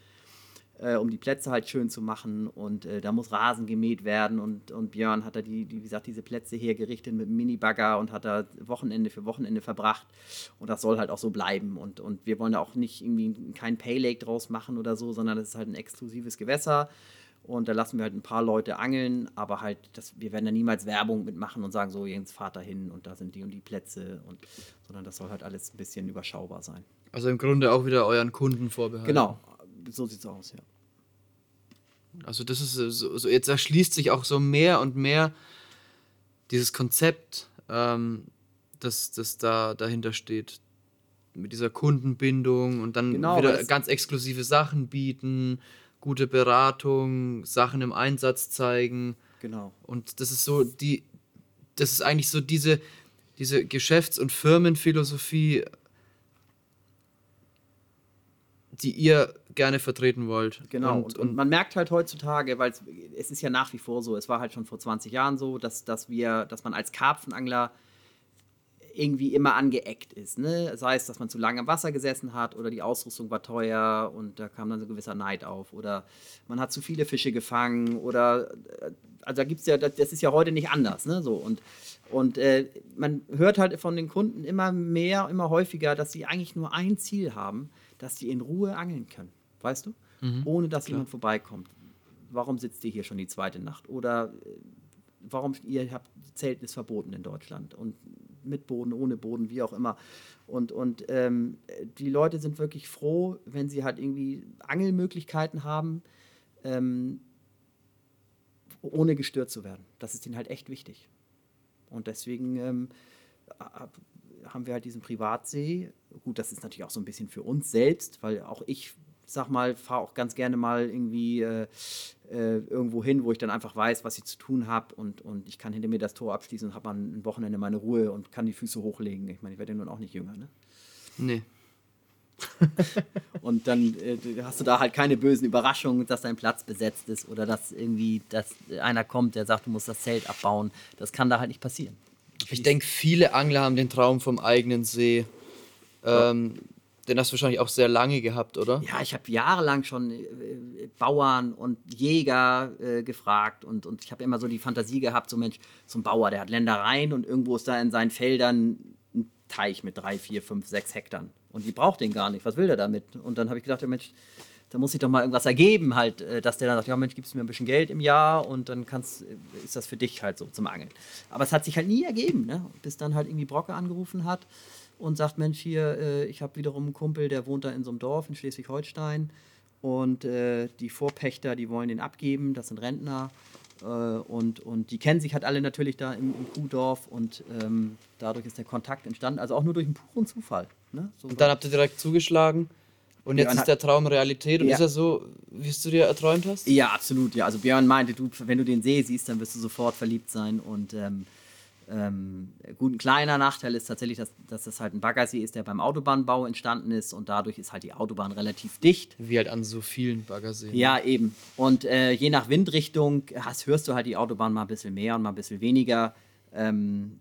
äh, um die Plätze halt schön zu machen und äh, da muss Rasen gemäht werden und, und Björn hat da die, die, wie gesagt, diese Plätze hergerichtet mit einem Minibagger und hat da Wochenende für Wochenende verbracht und das soll halt auch so bleiben und, und wir wollen da auch nicht irgendwie kein Pay Lake draus machen oder so, sondern das ist halt ein exklusives Gewässer und da lassen wir halt ein paar Leute angeln, aber halt, das, wir werden da niemals Werbung mitmachen und sagen, so, Jens, fahrt da hin und da sind die und die Plätze und sondern das soll halt alles ein bisschen überschaubar sein. Also im Grunde auch wieder euren Kunden vorbehalten. Genau, so sieht's aus, ja. Also das ist so, so jetzt erschließt sich auch so mehr und mehr dieses Konzept, ähm, das, das da dahinter steht. Mit dieser Kundenbindung und dann Genau, wieder ganz exklusive Sachen bieten, gute Beratung, Sachen im Einsatz zeigen. Genau. Und das ist so die, das ist eigentlich so diese, diese Geschäfts- und Firmenphilosophie, die ihr gerne vertreten wollt. Genau, Und, und, und, man merkt halt heutzutage, weil es- ist ja nach wie vor so, es war halt schon vor 20 Jahren so, dass, dass wir, dass man als Karpfenangler irgendwie immer angeeckt ist. Ne? Sei es, dass man zu lange im Wasser gesessen hat oder die Ausrüstung war teuer und da kam dann so ein gewisser Neid auf. Oder man hat zu viele Fische gefangen oder äh, also da gibt's ja, das das ist ja heute nicht anders, ne? So und und äh, man hört halt von den Kunden immer mehr, immer häufiger, dass sie eigentlich nur ein Ziel haben, dass sie in Ruhe angeln können, weißt du? Ohne dass jemand vorbeikommt. Warum sitzt ihr hier schon die zweite Nacht? Oder äh, warum ihr habt Zelten ist verboten in Deutschland und mit Boden, ohne Boden, wie auch immer. Und, und ähm, die Leute sind wirklich froh, wenn sie halt irgendwie Angelmöglichkeiten haben, ähm, ohne gestört zu werden. Das ist ihnen halt echt wichtig. Und deswegen ähm, haben wir halt diesen Privatsee. Gut, das ist natürlich auch so ein bisschen für uns selbst, weil auch ich, sag mal, fahre auch ganz gerne mal irgendwie äh, äh, irgendwo hin, wo ich dann einfach weiß, was ich zu tun habe und, und ich kann hinter mir das Tor abschließen und habe an ein Wochenende meine Ruhe und kann die Füße hochlegen. Ich meine, ich werde ja nun auch nicht jünger, ne? nee. Und dann äh, hast du da halt keine bösen Überraschungen, dass dein Platz besetzt ist oder dass irgendwie dass einer kommt, der sagt, du musst das Zelt abbauen. Das kann da halt nicht passieren. Ich denke, viele Angler haben den Traum vom eigenen See. Ähm, Den hast du wahrscheinlich auch sehr lange gehabt, oder? Ja, ich habe jahrelang schon äh, Bauern und Jäger äh, gefragt und, und ich habe immer so die Fantasie gehabt, so Mensch, so ein Bauer, der hat Ländereien und irgendwo ist da in seinen Feldern ein Teich mit drei, vier, fünf, sechs Hektar. Und die braucht den gar nicht. Was will der damit? Und dann habe ich gedacht, ja, Mensch, da muss sich doch mal irgendwas ergeben, halt, äh, dass der dann sagt, ja Mensch, gibst du mir ein bisschen Geld im Jahr und dann kannst, äh, ist das für dich halt so zum Angeln. Aber es hat sich halt nie ergeben, ne? bis dann halt irgendwie Brocke angerufen hat und sagt, Mensch, hier, äh, ich habe wiederum einen Kumpel, der wohnt da in so einem Dorf in Schleswig-Holstein und äh, die Vorpächter, die wollen den abgeben, das sind Rentner äh, und, und die kennen sich halt alle natürlich da im, im Kuhdorf und ähm, dadurch ist der Kontakt entstanden, also auch nur durch einen puren Zufall. Ne? So Und dann habt ihr direkt zugeschlagen. Und jetzt Björn ist hat- der Traum Realität. Und Ja. ist er so, wie es du dir erträumt hast? Ja, absolut, ja. Also Björn meinte, du, wenn du den See siehst, dann wirst du sofort verliebt sein. Und ähm, ähm, gut, ein kleiner Nachteil ist tatsächlich, dass, dass das halt ein Baggersee ist, der beim Autobahnbau entstanden ist und dadurch ist halt die Autobahn relativ dicht. Wie halt an so vielen Baggerseen. Ja, eben. Und äh, je nach Windrichtung hast, hörst du halt die Autobahn mal ein bisschen mehr und mal ein bisschen weniger. Ähm,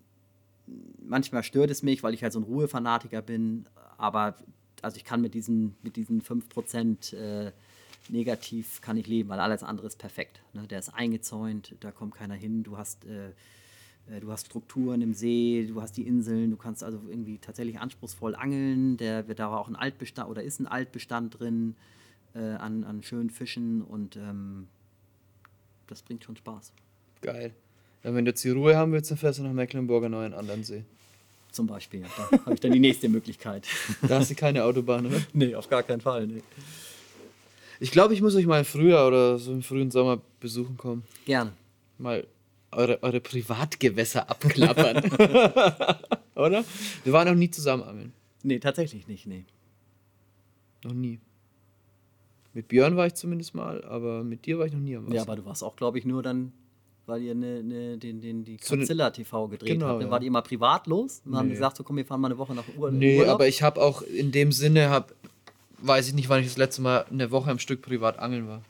manchmal stört es mich, weil ich halt so ein Ruhefanatiker bin, aber also ich kann mit diesen, mit diesen 5% äh, negativ kann ich leben, weil alles andere ist perfekt. Ne? Der ist eingezäunt, da kommt keiner hin, du hast, äh, äh, du hast Strukturen im See, du hast die Inseln, du kannst also irgendwie tatsächlich anspruchsvoll angeln. Der, da war auch ein Altbestand oder ist ein Altbestand drin äh, an, an schönen Fischen und ähm, das bringt schon Spaß. Geil. Ja, wenn du jetzt die Ruhe haben willst, dann fährst du nach Mecklenburger Neuen Andernsee. Zum Beispiel. Da habe ich dann die nächste Möglichkeit. Da hast du keine Autobahn, oder? nee, auf gar keinen Fall. Nee. Ich glaube, ich muss euch mal früher oder so im frühen Sommer besuchen kommen. Gerne. Mal eure, eure Privatgewässer abklappern. oder? Wir waren noch nie zusammen angeln. Nee, tatsächlich nicht. Nee. Noch nie. Mit Björn war ich zumindest mal, aber mit dir war ich noch nie am Wasser. Ja, aber du warst auch, glaube ich, nur dann, weil ihr ne, ne, den, den, die So Godzilla TV gedreht Genau, habt. Dann ja. wart ihr immer privat los und haben Nee. gesagt, so komm, wir fahren mal eine Woche nach Ur Nee, Urlaub. aber ich habe auch in dem Sinne, hab, weiß ich nicht, wann ich das letzte Mal eine Woche am Stück privat angeln war.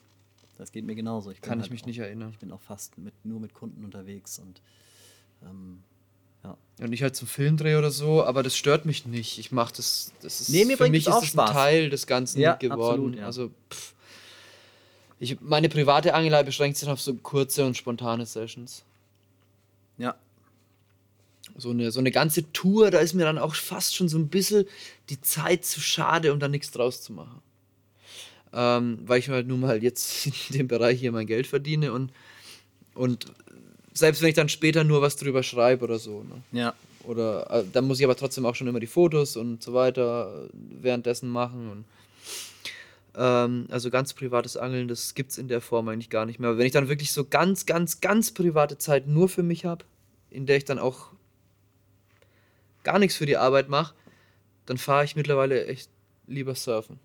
Das geht mir genauso. Ich Kann ich halt mich auch, nicht erinnern. Ich bin auch fast mit, nur mit Kunden unterwegs und ähm, ja. Und ich halt zum Filmdreh oder so, aber das stört mich nicht. Ich mache das, das ist Nee, mir für mich es auch ist das ein Spaß. Teil des Ganzen Ja, geworden. absolut, ja. Also pff. Ich, meine private Angelei beschränkt sich auf so kurze und spontane Sessions. Ja. So eine, so eine ganze Tour, da ist mir dann auch fast schon so ein bisschen die Zeit zu schade, um da nichts draus zu machen. Ähm, weil ich halt nun mal jetzt in dem Bereich hier mein Geld verdiene und, und selbst wenn ich dann später nur was drüber schreibe oder so. Ne? Ja. Oder äh, dann muss ich aber trotzdem auch schon immer die Fotos und so weiter äh, währenddessen machen. Und, ähm, also ganz privates Angeln, das gibt es in der Form eigentlich gar nicht mehr. Aber wenn ich dann wirklich so ganz, ganz, ganz private Zeit nur für mich habe, in der ich dann auch gar nichts für die Arbeit mache, dann fahre ich mittlerweile echt lieber surfen.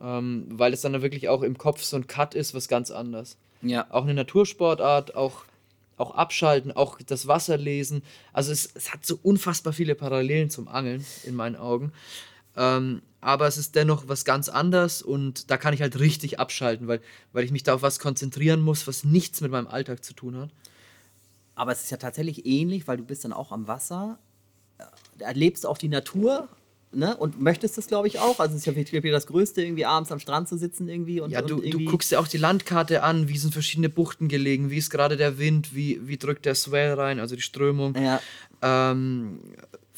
Ähm, weil es dann wirklich auch im Kopf so ein Cut ist, was ganz anders Ja. auch eine Natursportart, auch, auch abschalten, auch das Wasser lesen. Also es, es hat so unfassbar viele Parallelen zum Angeln in meinen Augen. Ähm, aber es ist dennoch was ganz anderes und da kann ich halt richtig abschalten, weil, weil ich mich da auf was konzentrieren muss, was nichts mit meinem Alltag zu tun hat. Aber es ist ja tatsächlich ähnlich, weil du bist dann auch am Wasser, äh, erlebst auch die Natur, ne? Und möchtest das, glaube ich, auch. Also es ist ja wirklich das Größte, irgendwie abends am Strand zu sitzen irgendwie und, Ja, du, und du irgendwie guckst dir auch die Landkarte an, wie sind verschiedene Buchten gelegen, wie ist gerade der Wind, wie, wie drückt der Swell rein, also die Strömung. Ja. ähm,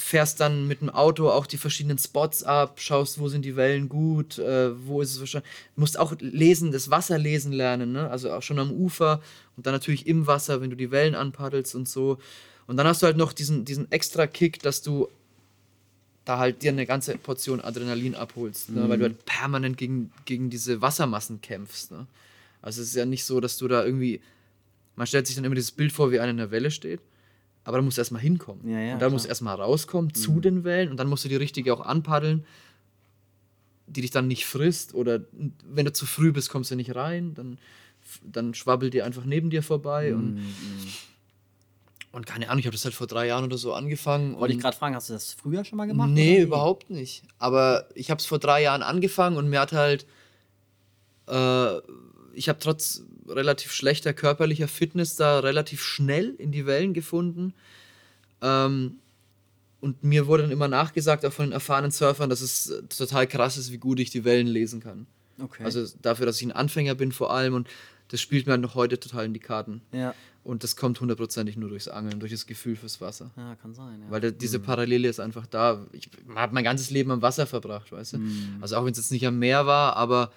fährst dann mit dem Auto auch die verschiedenen Spots ab, schaust, wo sind die Wellen gut, äh, wo ist es wahrscheinlich. Du musst auch lesen, das Wasser lesen lernen, ne? also auch schon am Ufer und dann natürlich im Wasser, wenn du die Wellen anpaddelst und so. Und dann hast du halt noch diesen, diesen extra Kick, dass du da halt dir eine ganze Portion Adrenalin abholst, ne? weil du halt permanent gegen, gegen diese Wassermassen kämpfst. Ne? Also es ist ja nicht so, dass du da irgendwie, man stellt sich dann immer dieses Bild vor, wie einer in der Welle steht, aber da musst du erstmal hinkommen. Ja, ja, und dann musst klar. du erstmal rauskommen zu den Wellen und dann musst du die richtige auch anpaddeln, die dich dann nicht frisst oder wenn du zu früh bist, kommst du nicht rein, dann, dann schwabbelt die einfach neben dir vorbei und, und keine Ahnung, ich habe das halt vor drei Jahren oder so angefangen. Wollte ich gerade fragen, hast du das früher schon mal gemacht? Nee, oder? überhaupt nicht. Aber ich habe es vor drei Jahren angefangen und mir hat halt, äh, ich habe trotz relativ schlechter körperlicher Fitness da relativ schnell in die Wellen gefunden. Ähm, und mir wurde dann immer nachgesagt, auch von den erfahrenen Surfern, dass es äh, total krass ist, wie gut ich die Wellen lesen kann. Okay. Also dafür, dass ich ein Anfänger bin vor allem und das spielt mir halt noch heute total in die Karten. ja. Und das kommt hundertprozentig nur durchs Angeln, durch das Gefühl fürs Wasser. Ja, kann sein. Ja. Weil da, diese Parallele ist einfach da. Ich habe mein ganzes Leben am Wasser verbracht, weißt du? Also auch wenn es jetzt nicht am Meer war, aber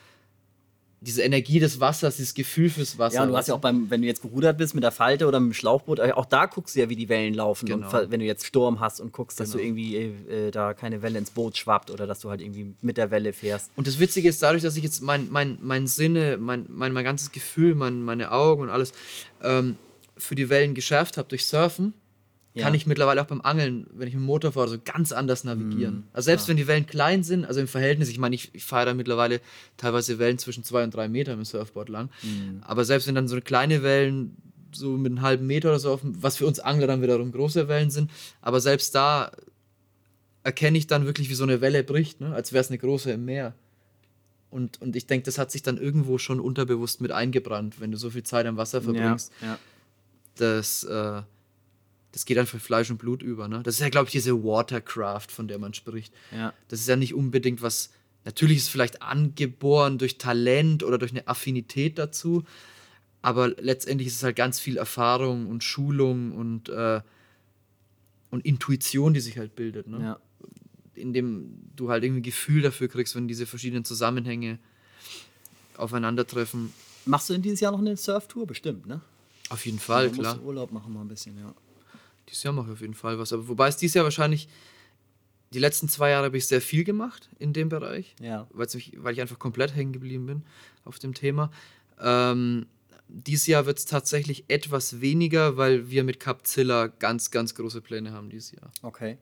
diese Energie des Wassers, dieses Gefühl fürs Wasser. Ja, und du hast ja auch beim, wenn du jetzt gerudert bist mit der Falte oder mit dem Schlauchboot, äh, auch da guckst du ja, wie die Wellen laufen. Genau. Und wenn du jetzt Sturm hast und guckst, dass Genau. du irgendwie äh, da keine Welle ins Boot schwappt oder dass du halt irgendwie mit der Welle fährst. Und das Witzige ist, dadurch, dass ich jetzt mein, mein, mein Sinne, mein, mein, mein ganzes Gefühl, mein, meine Augen und alles ähm, für die Wellen geschärft habe durch Surfen, Ja. kann ich mittlerweile auch beim Angeln, wenn ich mit dem Motor fahre, so ganz anders navigieren. also selbst wenn die Wellen klein sind, also im Verhältnis, ich meine, ich, ich fahre da mittlerweile teilweise Wellen zwischen zwei und drei Meter mit dem Surfboard lang. Aber selbst wenn dann so kleine Wellen so mit einem halben Meter oder so, auf, was für uns Angler dann wiederum große Wellen sind, aber selbst da erkenne ich dann wirklich, wie so eine Welle bricht, ne? als wäre es eine große im Meer. Und, und ich denke, das hat sich dann irgendwo schon unterbewusst mit eingebrannt, wenn du so viel Zeit am Wasser verbringst. Ja. Das, äh, das geht dann für Fleisch und Blut über. Ne? Das ist ja, glaube ich, diese Watercraft, von der man spricht. Ja. Das ist ja nicht unbedingt was. Natürlich ist es vielleicht angeboren durch Talent oder durch eine Affinität dazu, aber letztendlich ist es halt ganz viel Erfahrung und Schulung und, äh, und Intuition, die sich halt bildet. Ne? ja. indem du halt irgendwie ein Gefühl dafür kriegst, wenn diese verschiedenen Zusammenhänge aufeinandertreffen. Machst du denn dieses Jahr noch eine Surftour? Bestimmt, ne? Auf jeden Fall, Du musst klar. Urlaub machen mal ein bisschen, ja. Dieses Jahr mache ich auf jeden Fall was. Aber wobei es dieses Jahr wahrscheinlich, die letzten zwei Jahre habe ich sehr viel gemacht in dem Bereich, Ja. mich, weil ich einfach komplett hängen geblieben bin auf dem Thema. Ähm, dieses Jahr wird es tatsächlich etwas weniger, weil wir mit Capzilla ganz, ganz große Pläne haben dieses Jahr. Okay.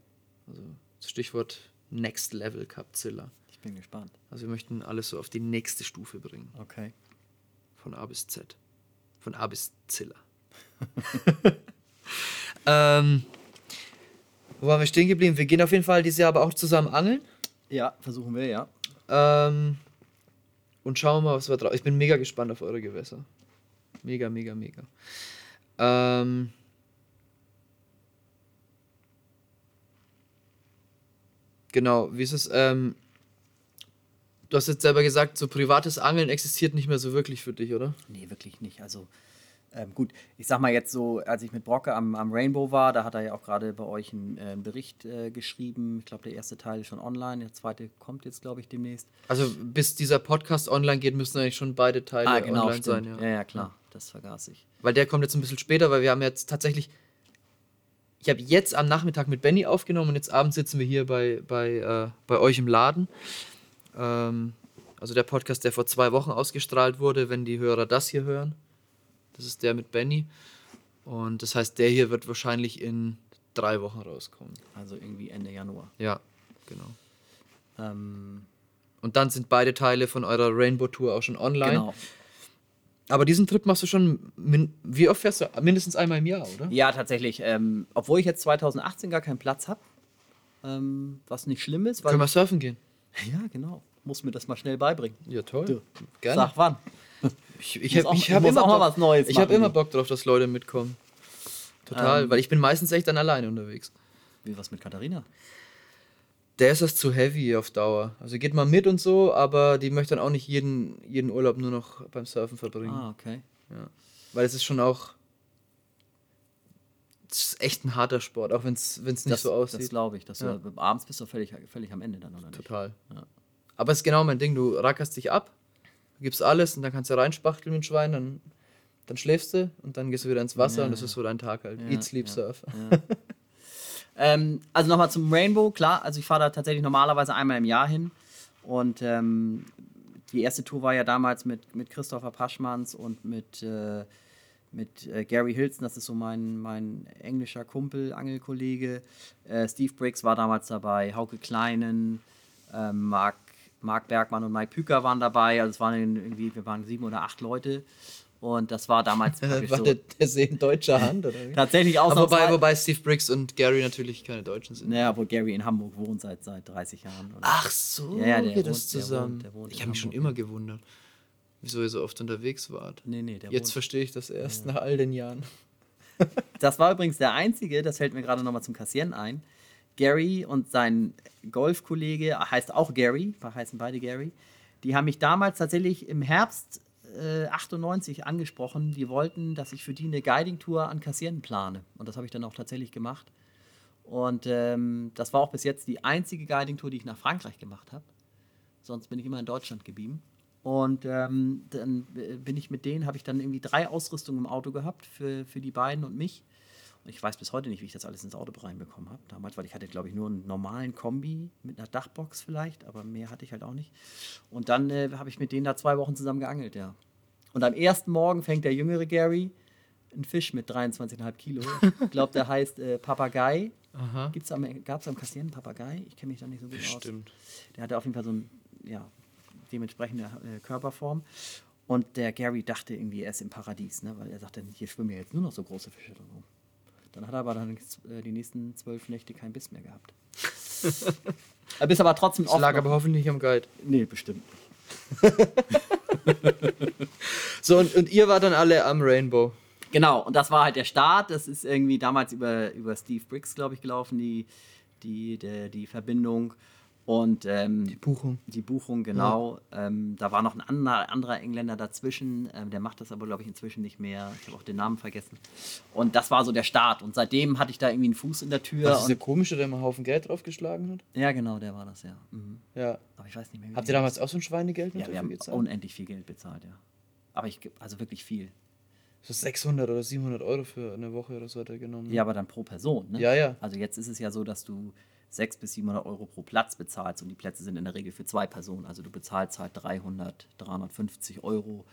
Stichwort Next Level Capzilla. Ich bin gespannt. Also wir möchten alles so auf die nächste Stufe bringen. Okay. Von A bis Z. Von A bis Zilla. ähm, wo waren wir stehen geblieben? Wir gehen auf jeden Fall dieses Jahr aber auch zusammen angeln. Ja, versuchen wir, ja. Ähm, und schauen mal, was wir drauf. Ich bin mega gespannt auf eure Gewässer. Mega, mega, mega. Ähm, genau, wie ist es? Ähm, du hast jetzt selber gesagt, so privates Angeln existiert nicht mehr so wirklich für dich, oder? Nee, wirklich nicht. Also, ähm, gut, ich sag mal jetzt so, als ich mit Brocke am, am Rainbow war, da hat er ja auch gerade bei euch einen äh, Bericht äh, geschrieben. Ich glaube, der erste Teil ist schon online, der zweite kommt jetzt, glaube ich, demnächst. Also bis dieser Podcast online geht, müssen eigentlich schon beide Teile online sein. Ah, genau, Ja, ja, klar, das vergaß ich. Weil der kommt jetzt ein bisschen später, weil wir haben jetzt tatsächlich. Ich habe jetzt am Nachmittag mit Benny aufgenommen und jetzt abends sitzen wir hier bei, bei, äh, bei euch im Laden. Ähm, also der Podcast, der vor zwei Wochen ausgestrahlt wurde, wenn die Hörer das hier hören. Das ist der mit Benny. Und das heißt, der hier wird wahrscheinlich in drei Wochen rauskommen. Also irgendwie Ende Januar. Ja, genau. Ähm, Und dann sind beide Teile von eurer Rainbow Tour auch schon online. genau. Aber diesen Trip machst du schon, wie oft fährst du? Mindestens einmal im Jahr, oder? Ja, tatsächlich. Ähm, obwohl ich jetzt 2018 gar keinen Platz habe, ähm, was nicht schlimm ist, weil. Können wir surfen gehen? ja, genau. Muss mir das mal schnell beibringen. Ja, toll. Du, Gerne. Sag wann. Ich, ich habe hab immer Bock- was Neues Ich habe immer Bock drauf, dass Leute mitkommen. Total, Ähm. weil ich bin meistens echt dann alleine unterwegs. Wie was mit Katharina? Der ist das zu heavy auf Dauer. Also geht mal mit und so, aber die möchte dann auch nicht jeden, jeden Urlaub nur noch beim Surfen verbringen. Ah, okay. Ja. Weil es ist schon auch. Es ist echt ein harter Sport, auch wenn es nicht das, so Das aussieht. glaube ich. Dass Ja. du, abends bist du völlig, völlig am Ende dann, oder nicht? Total. Ja. Aber es ist genau mein Ding. Du rackerst dich ab, gibst alles und dann kannst du reinspachteln mit Schwein, dann, dann schläfst du und dann gehst du wieder ins Wasser Ja, und das ist so dein Tag halt. Ja, Eat, sleep, ja. surf. Ähm, also nochmal zum Rainbow, klar, also ich fahre da tatsächlich normalerweise einmal im Jahr hin. Und ähm, die erste Tour war ja damals mit, mit Christopher Paschmanns und mit, äh, mit äh, Gary Hilton, das ist so mein, mein englischer Kumpel, Angelkollege. Äh, Steve Briggs war damals dabei, Hauke Kleinen, ähm, Marc, Bergmann und Mike Püker waren dabei. Also es waren irgendwie, wir waren sieben oder acht Leute. Und das war damals War so. der, der See in deutscher Hand, oder wie? Tatsächlich Aber wobei, wobei Steve Briggs und Gary natürlich keine Deutschen sind. Naja, wo Gary in Hamburg wohnt seit, seit 30 Jahren. Oder? Ach so, Ja, ja, der geht das wohnt- der zusammen. wohnt- der wohnt ich habe mich schon immer gewundert, wieso ihr so oft unterwegs wart. Nee, nee, der Jetzt verstehe ich das erst nach all den Jahren. Das war übrigens der einzige, das fällt mir gerade nochmal zum Kassieren ein. Gary und sein Golfkollege, heißt auch Gary, heißen beide Gary, die haben mich damals tatsächlich im Herbst äh, 98 angesprochen, die wollten, dass ich für die eine Guiding-Tour an Kassierten plane. Und das habe ich dann auch tatsächlich gemacht. Und ähm, das war auch bis jetzt die einzige Guiding-Tour, die ich nach Frankreich gemacht habe. Sonst bin ich immer in Deutschland geblieben. Und ähm, dann äh, bin ich mit denen, habe ich dann irgendwie drei Ausrüstungen im Auto gehabt für, für die beiden und mich. Ich weiß bis heute nicht, wie ich das alles ins Auto reinbekommen habe. Damals, weil ich hatte, glaube ich, nur einen normalen Kombi mit einer Dachbox vielleicht, aber mehr hatte ich halt auch nicht. Und dann äh, habe ich mit denen da zwei Wochen zusammen geangelt, ja. Und am ersten Morgen fängt der jüngere Gary einen Fisch mit 23,5 Kilo. Ich glaube, der heißt äh, Papagei. Gab es am Kassieren einen Papagei? Ich kenne mich da nicht so gut aus. Bestimmt. Der hatte auf jeden Fall so ein, ja, dementsprechende äh, Körperform. Und der Gary dachte irgendwie, er ist im Paradies, ne? weil er sagte, hier schwimmen ja jetzt nur noch so große Fische drin. Dann hat er aber dann äh, die nächsten zwölf Nächte keinen Biss mehr gehabt. er bist aber trotzdem Das lag aber hoffentlich nicht am Guide. Nee, bestimmt nicht. So, und, und ihr wart dann alle am Rainbow. Genau, und das war halt der Start. Das ist irgendwie damals über, über Steve Briggs, glaube ich, gelaufen, die, die, der, die Verbindung. Und ähm, Die Buchung. Die Buchung, genau. Ähm, da war noch ein anderer, anderer Engländer dazwischen. Ähm, der macht das aber, glaube ich, inzwischen nicht mehr. Ich habe auch den Namen vergessen. Und das war so der Start. Und seitdem hatte ich da irgendwie einen Fuß in der Tür. Das ist der komische, der mal einen Haufen Geld draufgeschlagen hat. ja, genau, der war das, ja. Mhm. Ja. Aber ich weiß nicht mehr, Habt ihr damals auch so ein Schweinegeld Ja, wir haben gezahlt? unendlich viel Geld bezahlt, ja. Aber ich, also wirklich viel. So 600 oder 700 Euro für eine Woche oder so hat er genommen. Ja, aber dann pro Person, ne? Ja, ja. Also jetzt ist es ja so, dass du 600 bis 700 Euro pro Platz bezahlst und die Plätze sind in der Regel für zwei Personen. Also du bezahlst halt 300, 350 Euro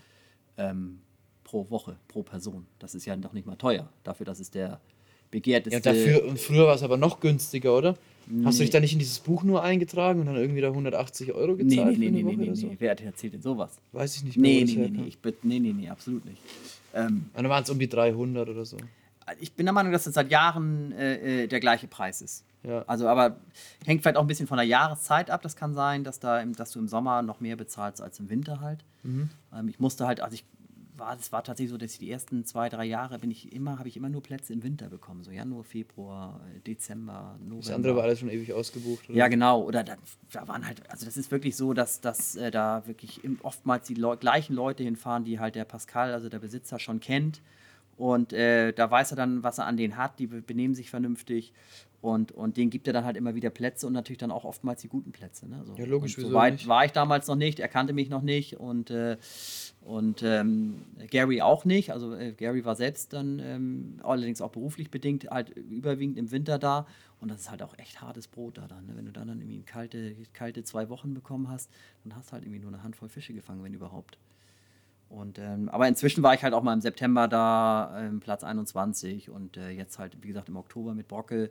ähm, pro Woche, pro Person. Das ist ja noch nicht mal teuer. Dafür, dass es der begehrteste... Ja, dafür, und früher war es aber noch günstiger, oder? Hast du dich da nicht in dieses Buch nur eingetragen und dann irgendwie da 180 Euro Nee, gezahlt nee, nee, nee, nee, oder nee, so? nee. Wer hat erzählt denn sowas? Weiß ich nicht mehr, Nee, das nee, nee, nee, ich, bin- nee, nee, nee, absolut nicht. Ähm, Und dann waren es um die 300 oder so. ich bin der Meinung, dass es seit Jahren äh, äh, der gleiche Preis ist. Ja. Also, aber hängt vielleicht auch ein bisschen von der Jahreszeit ab. Das kann sein, dass, da im, dass du im Sommer noch mehr bezahlst als im Winter halt. Mhm. Ähm, ich musste halt, also ich war, es war tatsächlich so, dass ich die ersten zwei, drei Jahre bin ich immer, habe ich immer nur Plätze im Winter bekommen. So Januar, Februar, äh, Dezember, November. Das andere war alles schon ewig ausgebucht. Oder? Ja, genau. Oder da, da waren halt, also das ist wirklich so, dass, dass äh, da wirklich oftmals die Leu gleichen Leute hinfahren, die halt der Pascal, also der Besitzer, schon kennt. Und äh, da weiß er dann, was er an denen hat. Die be- benehmen sich vernünftig. Und, und denen gibt er dann halt immer wieder Plätze und natürlich dann auch oftmals die guten Plätze. Ne? So. Ja, logisch, Und so weit nicht? war ich damals noch nicht. Er kannte mich noch nicht. Und, äh, und ähm, Gary auch nicht. Also äh, Gary war selbst dann ähm, allerdings auch beruflich bedingt halt überwiegend im Winter da. Und das ist halt auch echt hartes Brot da dann. Ne? Wenn du dann, dann irgendwie kalte, kalte zwei Wochen bekommen hast, dann hast du halt irgendwie nur eine Handvoll Fische gefangen, wenn überhaupt. Und, ähm, aber inzwischen war ich halt auch mal im September da, ähm, Platz 21 und äh, jetzt halt, wie gesagt, im Oktober mit Brockel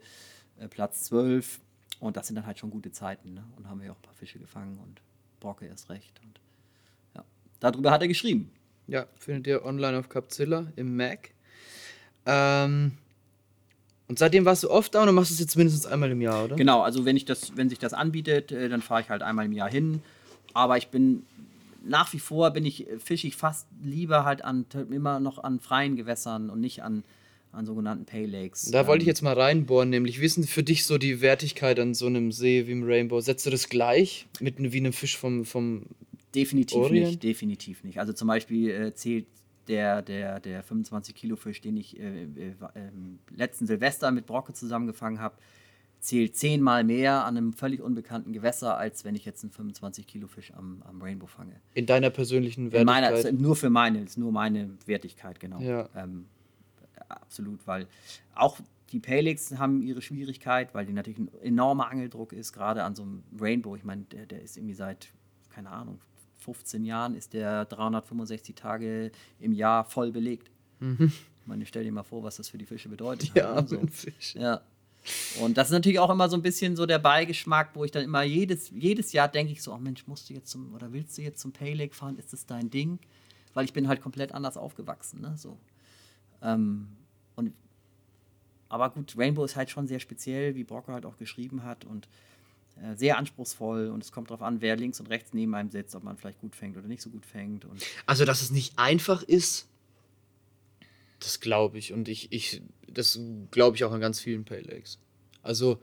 Platz 12. Und das sind dann halt schon gute Zeiten. Ne? Und haben wir auch ein paar Fische gefangen und Brocke erst recht. Und ja, darüber hat er geschrieben. Ja, findet ihr online auf Capzilla im Mac. Ähm, und seitdem warst du oft da und du machst es jetzt mindestens einmal im Jahr, oder? Genau, also wenn ich das, wenn sich das anbietet, äh, dann fahre ich halt einmal im Jahr hin. Aber ich bin nach wie vor bin ich äh, fische ich fast lieber halt an immer noch an freien Gewässern und nicht an, an sogenannten Pay Lakes. Da wollte ich Ähm, jetzt mal reinbohren, nämlich wissen für dich so die Wertigkeit an so einem See wie im Rainbow. Setzt du das gleich mit wie einem Fisch vom, vom Definitiv Orient? nicht, definitiv nicht. Also zum Beispiel äh, zählt der, der, der 25 Kilo Fisch, den ich äh, äh, ähm, letzten Silvester mit Brocke zusammengefangen habe, zählt zehnmal mehr an einem völlig unbekannten Gewässer, als wenn ich jetzt einen 25 Kilo Fisch am, am Rainbow fange. in deiner persönlichen In Wertigkeit. meiner, ist nur für meine, ist nur meine Wertigkeit, genau. Ja. Ähm, absolut, weil auch die Palex haben ihre Schwierigkeit, weil die natürlich ein enormer Angeldruck ist, gerade an so einem Rainbow. Ich meine, der, der ist irgendwie seit, keine Ahnung, 15 Jahren ist der 365 Tage im Jahr voll belegt. Ich meine, stell dir mal vor, was das für die Fische bedeutet. Mhm. ja, halt, ne? so. ein Fisch. Ja. Und das ist natürlich auch immer so ein bisschen so der Beigeschmack, wo ich dann immer jedes, jedes Jahr denke ich so, oh Mensch, musst du jetzt zum, oder willst du jetzt zum Pay Lake fahren? Ist das dein Ding? Weil ich bin halt komplett anders aufgewachsen, ne? So. Ähm, und, aber gut, Rainbow ist halt schon sehr speziell, wie Brocker halt auch geschrieben hat und äh, sehr anspruchsvoll und es kommt darauf an, wer links und rechts neben einem sitzt, ob man vielleicht gut fängt oder nicht so gut fängt. Also, dass es nicht einfach ist, das glaube ich. Und ich, ich das glaube ich auch an ganz vielen Pay Lakes. Also,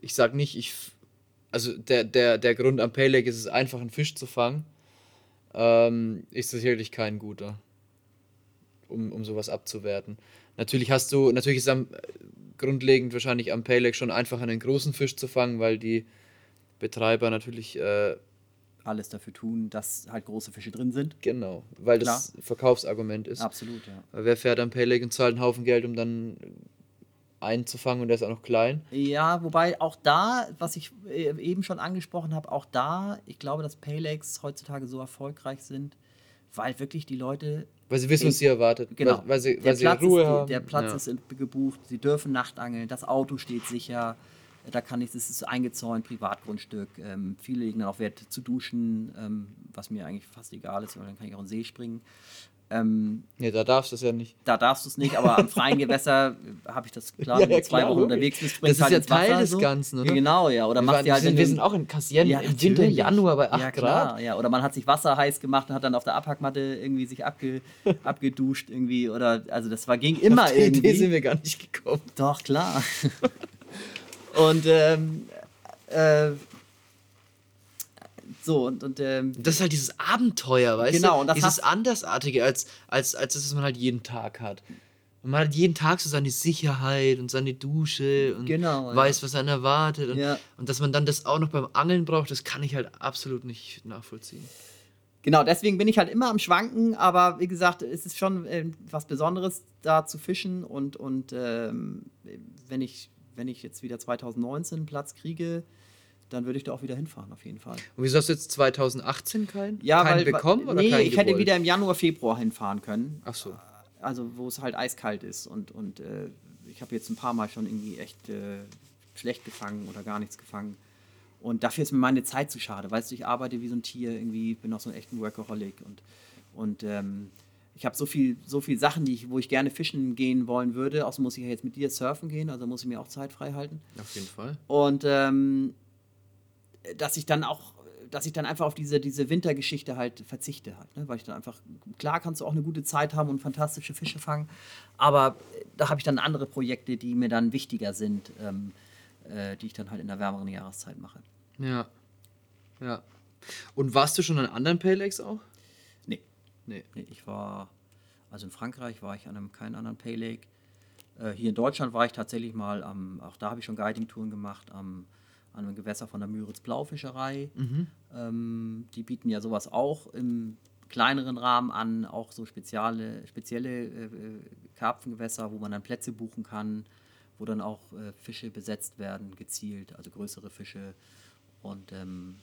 ich sag nicht, ich. Also, der, der, der Grund am Pay Lake ist es einfach, einen Fisch zu fangen. ähm, ist sicherlich kein guter, um, um sowas abzuwerten. Natürlich hast du, natürlich ist am grundlegend wahrscheinlich am Payleg schon einfach einen großen Fisch zu fangen, weil die Betreiber natürlich äh, Alles dafür tun, dass halt große Fische drin sind. genau, weil das Verkaufsargument ist. Absolut, ja. Weil Wer fährt am Payleg und zahlt einen Haufen Geld, um dann einen zu fangen und der ist auch noch klein? Ja, wobei auch da, was ich äh, eben schon angesprochen habe, auch da, ich glaube, dass Paylegs heutzutage so erfolgreich sind, weil wirklich die Leute Weil sie wissen, was sie erwartet. Genau. Weil, weil sie, der weil sie Platz, Ruhe ist, haben. der Platz ja. ist gebucht, sie dürfen Nachtangeln, das Auto steht sicher, da kann ich, das ist eingezäunt, Privatgrundstück. Ähm, viele legen dann auch Wert zu duschen, ähm, was mir eigentlich fast egal ist, weil dann kann ich auch in den See springen. Ähm, Nee, da darfst du es ja nicht. da darfst du es nicht, aber am freien Gewässer äh, habe ich das klar, Ja, wenn du ja, zwei klar, Wochen unterwegs bist, Das ist halt ja ins Wasser, Teil des so. Ganzen, oder? Genau, ja. Oder Wir, machst dir halt, wir, sind, wir du- sind auch in Kassieren ja, im Winter. Januar bei 8 ja, Grad. klar, Ja, oder man hat sich Wasser heiß gemacht und hat dann auf der Abhackmatte irgendwie sich abge, abgeduscht irgendwie oder also das war ging immer Auf die Idee irgendwie. sind wir gar nicht gekommen. Doch klar. und ähm, äh, so und und ähm, Das ist halt dieses Abenteuer, weißt Genau, du? und das dieses hast- Andersartige, als, als, als das, was man halt jeden Tag hat. Und man hat jeden Tag so seine Sicherheit und seine Dusche und Genau, ja. weiß, was einen erwartet. Und, Ja. und dass man dann das auch noch beim Angeln braucht, das kann ich halt absolut nicht nachvollziehen. Genau, deswegen bin ich halt immer am Schwanken, aber wie gesagt, es ist schon ähm, was Besonderes, da zu fischen und, und ähm, wenn, ich, wenn ich jetzt wieder 2019 einen Platz kriege, dann würde ich da auch wieder hinfahren, auf jeden Fall. Und wieso hast du jetzt 2018 keinen? Ja, keinen weil, bekommen oder nee, keinen ich hätte wieder im Januar, Februar hinfahren können. Ach so. Also wo es halt eiskalt ist und, und äh, ich habe jetzt ein paar Mal schon irgendwie echt äh, schlecht gefangen oder gar nichts gefangen. Und dafür ist mir meine Zeit zu schade. Weißt du, ich arbeite wie so ein Tier, irgendwie bin auch so ein echter Workaholic und, und ähm, ich habe so viel, so viel Sachen, die ich, wo ich gerne fischen gehen wollen würde. Außerdem muss ich ja jetzt mit dir surfen gehen, also muss ich mir auch Zeit frei halten. Auf jeden Fall. Und ähm, dass ich dann auch, dass ich dann einfach auf diese, diese Wintergeschichte halt verzichte halt, ne? Weil ich dann einfach, klar kannst du auch eine gute Zeit haben und fantastische Fische fangen, aber da habe ich dann andere Projekte, die mir dann wichtiger sind, ähm, äh, die ich dann halt in der wärmeren Jahreszeit mache. Ja. Ja. Und warst du schon an anderen Paylegs auch? Nee. Nee. Nee, ich war, also in Frankreich war ich an einem keinen anderen Pay Lake. Äh, hier in Deutschland war ich tatsächlich mal am, auch da habe ich schon Guiding-Touren gemacht, am, an einem Gewässer von der Müritz Blaufischerei. Ähm, die bieten ja sowas auch im kleineren Rahmen an, auch so spezielle, spezielle äh, äh, Karpfengewässer, wo man dann Plätze buchen kann, wo dann auch äh, Fische besetzt werden, gezielt, also größere Fische. Und ähm,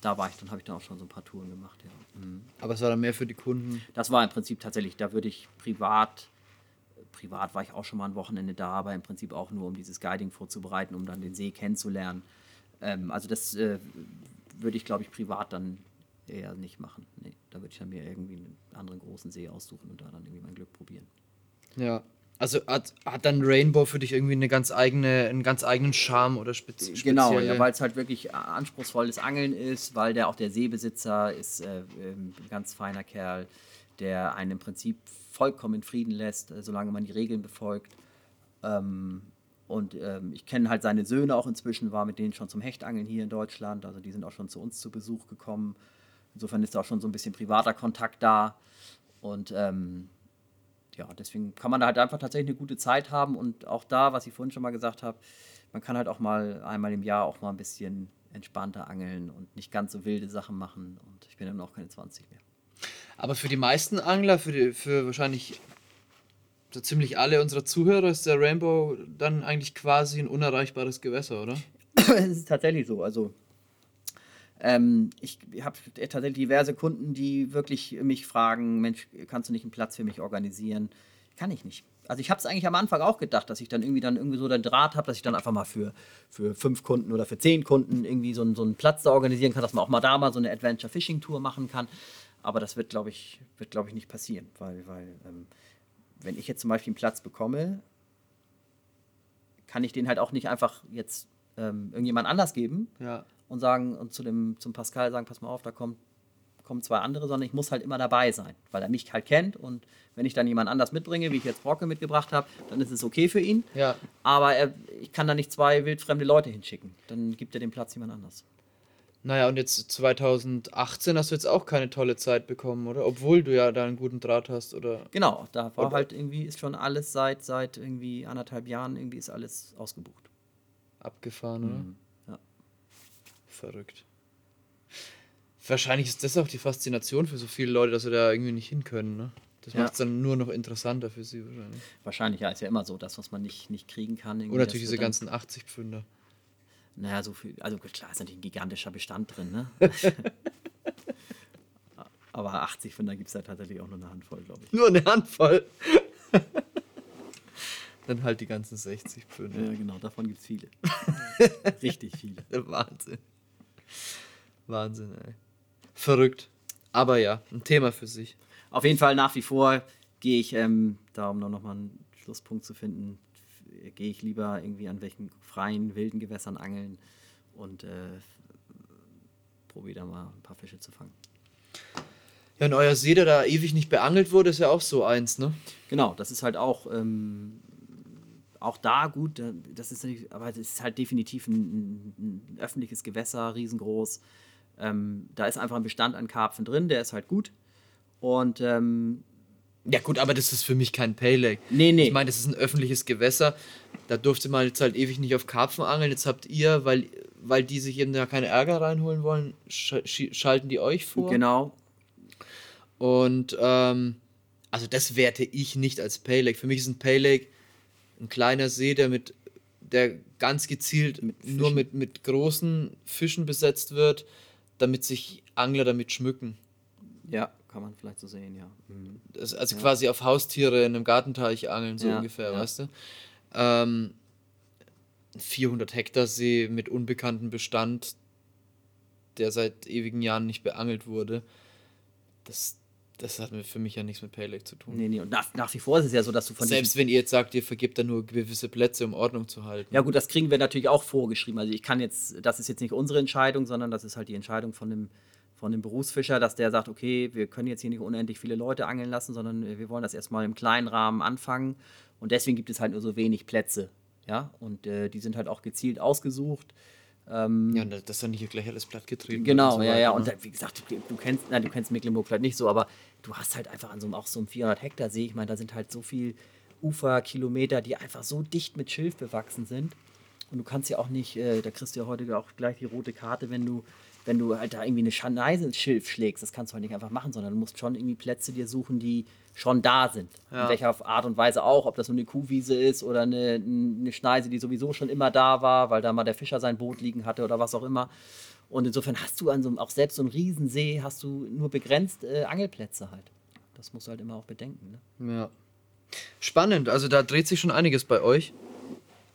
da war ich, dann habe ich dann auch schon so ein paar Touren gemacht, ja. Mhm. Aber es war dann mehr für die Kunden. Das war im Prinzip tatsächlich, da würde ich privat, privat war ich auch schon mal ein Wochenende da, aber im Prinzip auch nur, um dieses Guiding vorzubereiten, um dann den See kennenzulernen. Ähm, also das äh, würde ich, glaube ich, privat dann eher nicht machen. Nee, da würde ich dann mir irgendwie einen anderen großen See aussuchen und da dann irgendwie mein Glück probieren. Ja. Also hat, hat dann Rainbow für dich irgendwie eine ganz eigene, einen ganz eigenen Charme oder spez spezielle... Genau, ja, weil es halt wirklich anspruchsvolles Angeln ist, weil der auch der Seebesitzer ist äh, ähm, ein ganz feiner Kerl, der einen im Prinzip vollkommen in Frieden lässt, äh, solange man die Regeln befolgt. Ähm, und ähm, ich kenne halt seine Söhne auch inzwischen, war mit denen schon zum Hechtangeln hier in Deutschland. Also die sind auch schon zu uns zu Besuch gekommen. Insofern ist da auch schon so ein bisschen privater Kontakt da. Und ähm, ja, deswegen kann man da halt einfach tatsächlich eine gute Zeit haben und auch da, was ich vorhin schon mal gesagt habe, man kann halt auch mal einmal im Jahr auch mal ein bisschen entspannter angeln und nicht ganz so wilde Sachen machen und ich bin dann auch keine 20 mehr. Aber für die meisten Angler, für, die, für wahrscheinlich so ziemlich alle unserer Zuhörer ist der Rainbow dann eigentlich quasi ein unerreichbares Gewässer, oder? es ist tatsächlich so, also ähm, ich habe tatsächlich diverse Kunden, die wirklich mich fragen, Mensch, kannst du nicht einen Platz für mich organisieren? Kann ich nicht. Also ich habe es eigentlich am Anfang auch gedacht, dass ich dann irgendwie dann irgendwie so den Draht habe, dass ich dann einfach mal für, für fünf Kunden oder für zehn Kunden irgendwie so, einen- so einen Platz da organisieren kann, dass man auch mal da mal so eine Adventure Fishing Tour machen kann. Aber das wird, glaube ich, wird, glaube ich, nicht passieren, weil, weil ähm, wenn ich jetzt zum Beispiel einen Platz bekomme, kann ich den halt auch nicht einfach jetzt ähm, irgendjemand anders geben Ja. und sagen und zu dem zum Pascal sagen, pass mal auf, da kommt, kommen zwei andere, sondern ich muss halt immer dabei sein, weil er mich halt kennt und wenn ich dann jemand anders mitbringe, wie ich jetzt Brocke mitgebracht habe, dann ist es okay für ihn. Ja. Aber er, ich kann da nicht zwei wildfremde Leute hinschicken. Dann gibt er den Platz jemand anders. Naja, und jetzt 2018 hast du jetzt auch keine tolle Zeit bekommen, oder? Obwohl du ja da einen guten Draht hast, oder? Genau, da war Und- halt irgendwie, ist schon alles seit, seit irgendwie anderthalb Jahren, irgendwie ist alles ausgebucht. Abgefahren, oder? Mhm. Ja. Verrückt. Wahrscheinlich ist das auch die Faszination für so viele Leute, dass sie da irgendwie nicht hin können, ne? Das Ja. macht es dann nur noch interessanter für sie wahrscheinlich. Wahrscheinlich, ja, ist ja immer so, das, was man nicht, nicht kriegen kann. Und natürlich diese ganzen 80 Pfünder. Naja, so viel, also klar, ist natürlich ein gigantischer Bestand drin, ne? Aber 80 von da gibt es ja tatsächlich auch nur eine Handvoll, glaube ich. Nur eine Handvoll. dann halt die ganzen 60 Pfünder. Ja, genau, davon gibt es viele. Richtig viele. Wahnsinn. Wahnsinn, ey. Verrückt. Aber ja, ein Thema für sich. Auf jeden Fall nach wie vor gehe ich, ähm, da um noch mal einen Schlusspunkt zu finden, gehe ich lieber irgendwie an welchen freien, wilden Gewässern angeln und äh, probiere da mal ein paar Fische zu fangen. Ja, und euer See, der da ewig nicht beangelt wurde, ist ja auch so eins, ne? Genau, das ist halt auch, ähm, auch da gut, äh, das ist aber es ist halt definitiv ein, ein, ein öffentliches Gewässer, riesengroß. Ähm, da ist einfach ein Bestand an Karpfen drin, der ist halt gut. Und ähm, Ja, gut, aber das ist für mich kein Pay Lake. Nee, nee. Ich meine, das ist ein öffentliches Gewässer. Da durfte man jetzt halt ewig nicht auf Karpfen angeln. Jetzt habt ihr, weil, weil die sich eben da keine Ärger reinholen wollen, sch schalten die euch vor. genau, Und ähm, also das werte ich nicht als Pay Lake. Für mich ist ein Pay Lake ein kleiner See, der mit der ganz gezielt nur Fischen. mit, mit großen Fischen besetzt wird, damit sich Angler damit schmücken. ja, kann man vielleicht so sehen, ja. Mhm. Das, also quasi auf Haustiere in einem Gartenteich angeln, so Ja, ungefähr, ja. weißt du? Ähm, 400 Hektar See mit unbekanntem Bestand, der seit ewigen Jahren nicht beangelt wurde. Das, das hat für mich ja nichts mit Pay Lake zu tun. Nee, nee, und nach, nach wie vor ist es ja so, dass du von Selbst wenn ihr jetzt sagt, ihr vergibt da nur gewisse Plätze, um Ordnung zu halten. Ja gut, das kriegen wir natürlich auch vorgeschrieben. Also ich kann jetzt, das ist jetzt nicht unsere Entscheidung, sondern das ist halt die Entscheidung von dem, von dem Berufsfischer, dass der sagt, okay, wir können jetzt hier nicht unendlich viele Leute angeln lassen, sondern wir wollen das erstmal im kleinen Rahmen anfangen. Und deswegen gibt es halt nur so wenig Plätze. Ja, und äh, die sind halt auch gezielt ausgesucht. Ähm, Ja, und das ist doch nicht gleich alles plattgetreten. Genau, so ja, ja. ne? Und da, wie gesagt, du, du kennst, na, du kennst Mecklenburg vielleicht nicht so, aber du hast halt einfach an so einem, auch so einem 400 Hektar See, ich meine, da sind halt so viel Uferkilometer, die einfach so dicht mit Schilf bewachsen sind. Und du kannst ja auch nicht, äh, da kriegst du ja heute auch gleich die rote Karte, wenn du, wenn du halt da irgendwie eine Schneise ins Schilf schlägst. Das kannst du halt nicht einfach machen, sondern du musst schon irgendwie Plätze dir suchen, die schon da sind. Ja. In welcher Art und Weise auch, ob das nur eine Kuhwiese ist oder eine, eine Schneise, die sowieso schon immer da war, weil da mal der Fischer sein Boot liegen hatte oder was auch immer. Und insofern hast du an so einem, auch selbst so einem Riesensee, hast du nur begrenzt äh, Angelplätze halt. Das musst du halt immer auch bedenken. Ne? Ja. Spannend, also da dreht sich schon einiges bei euch.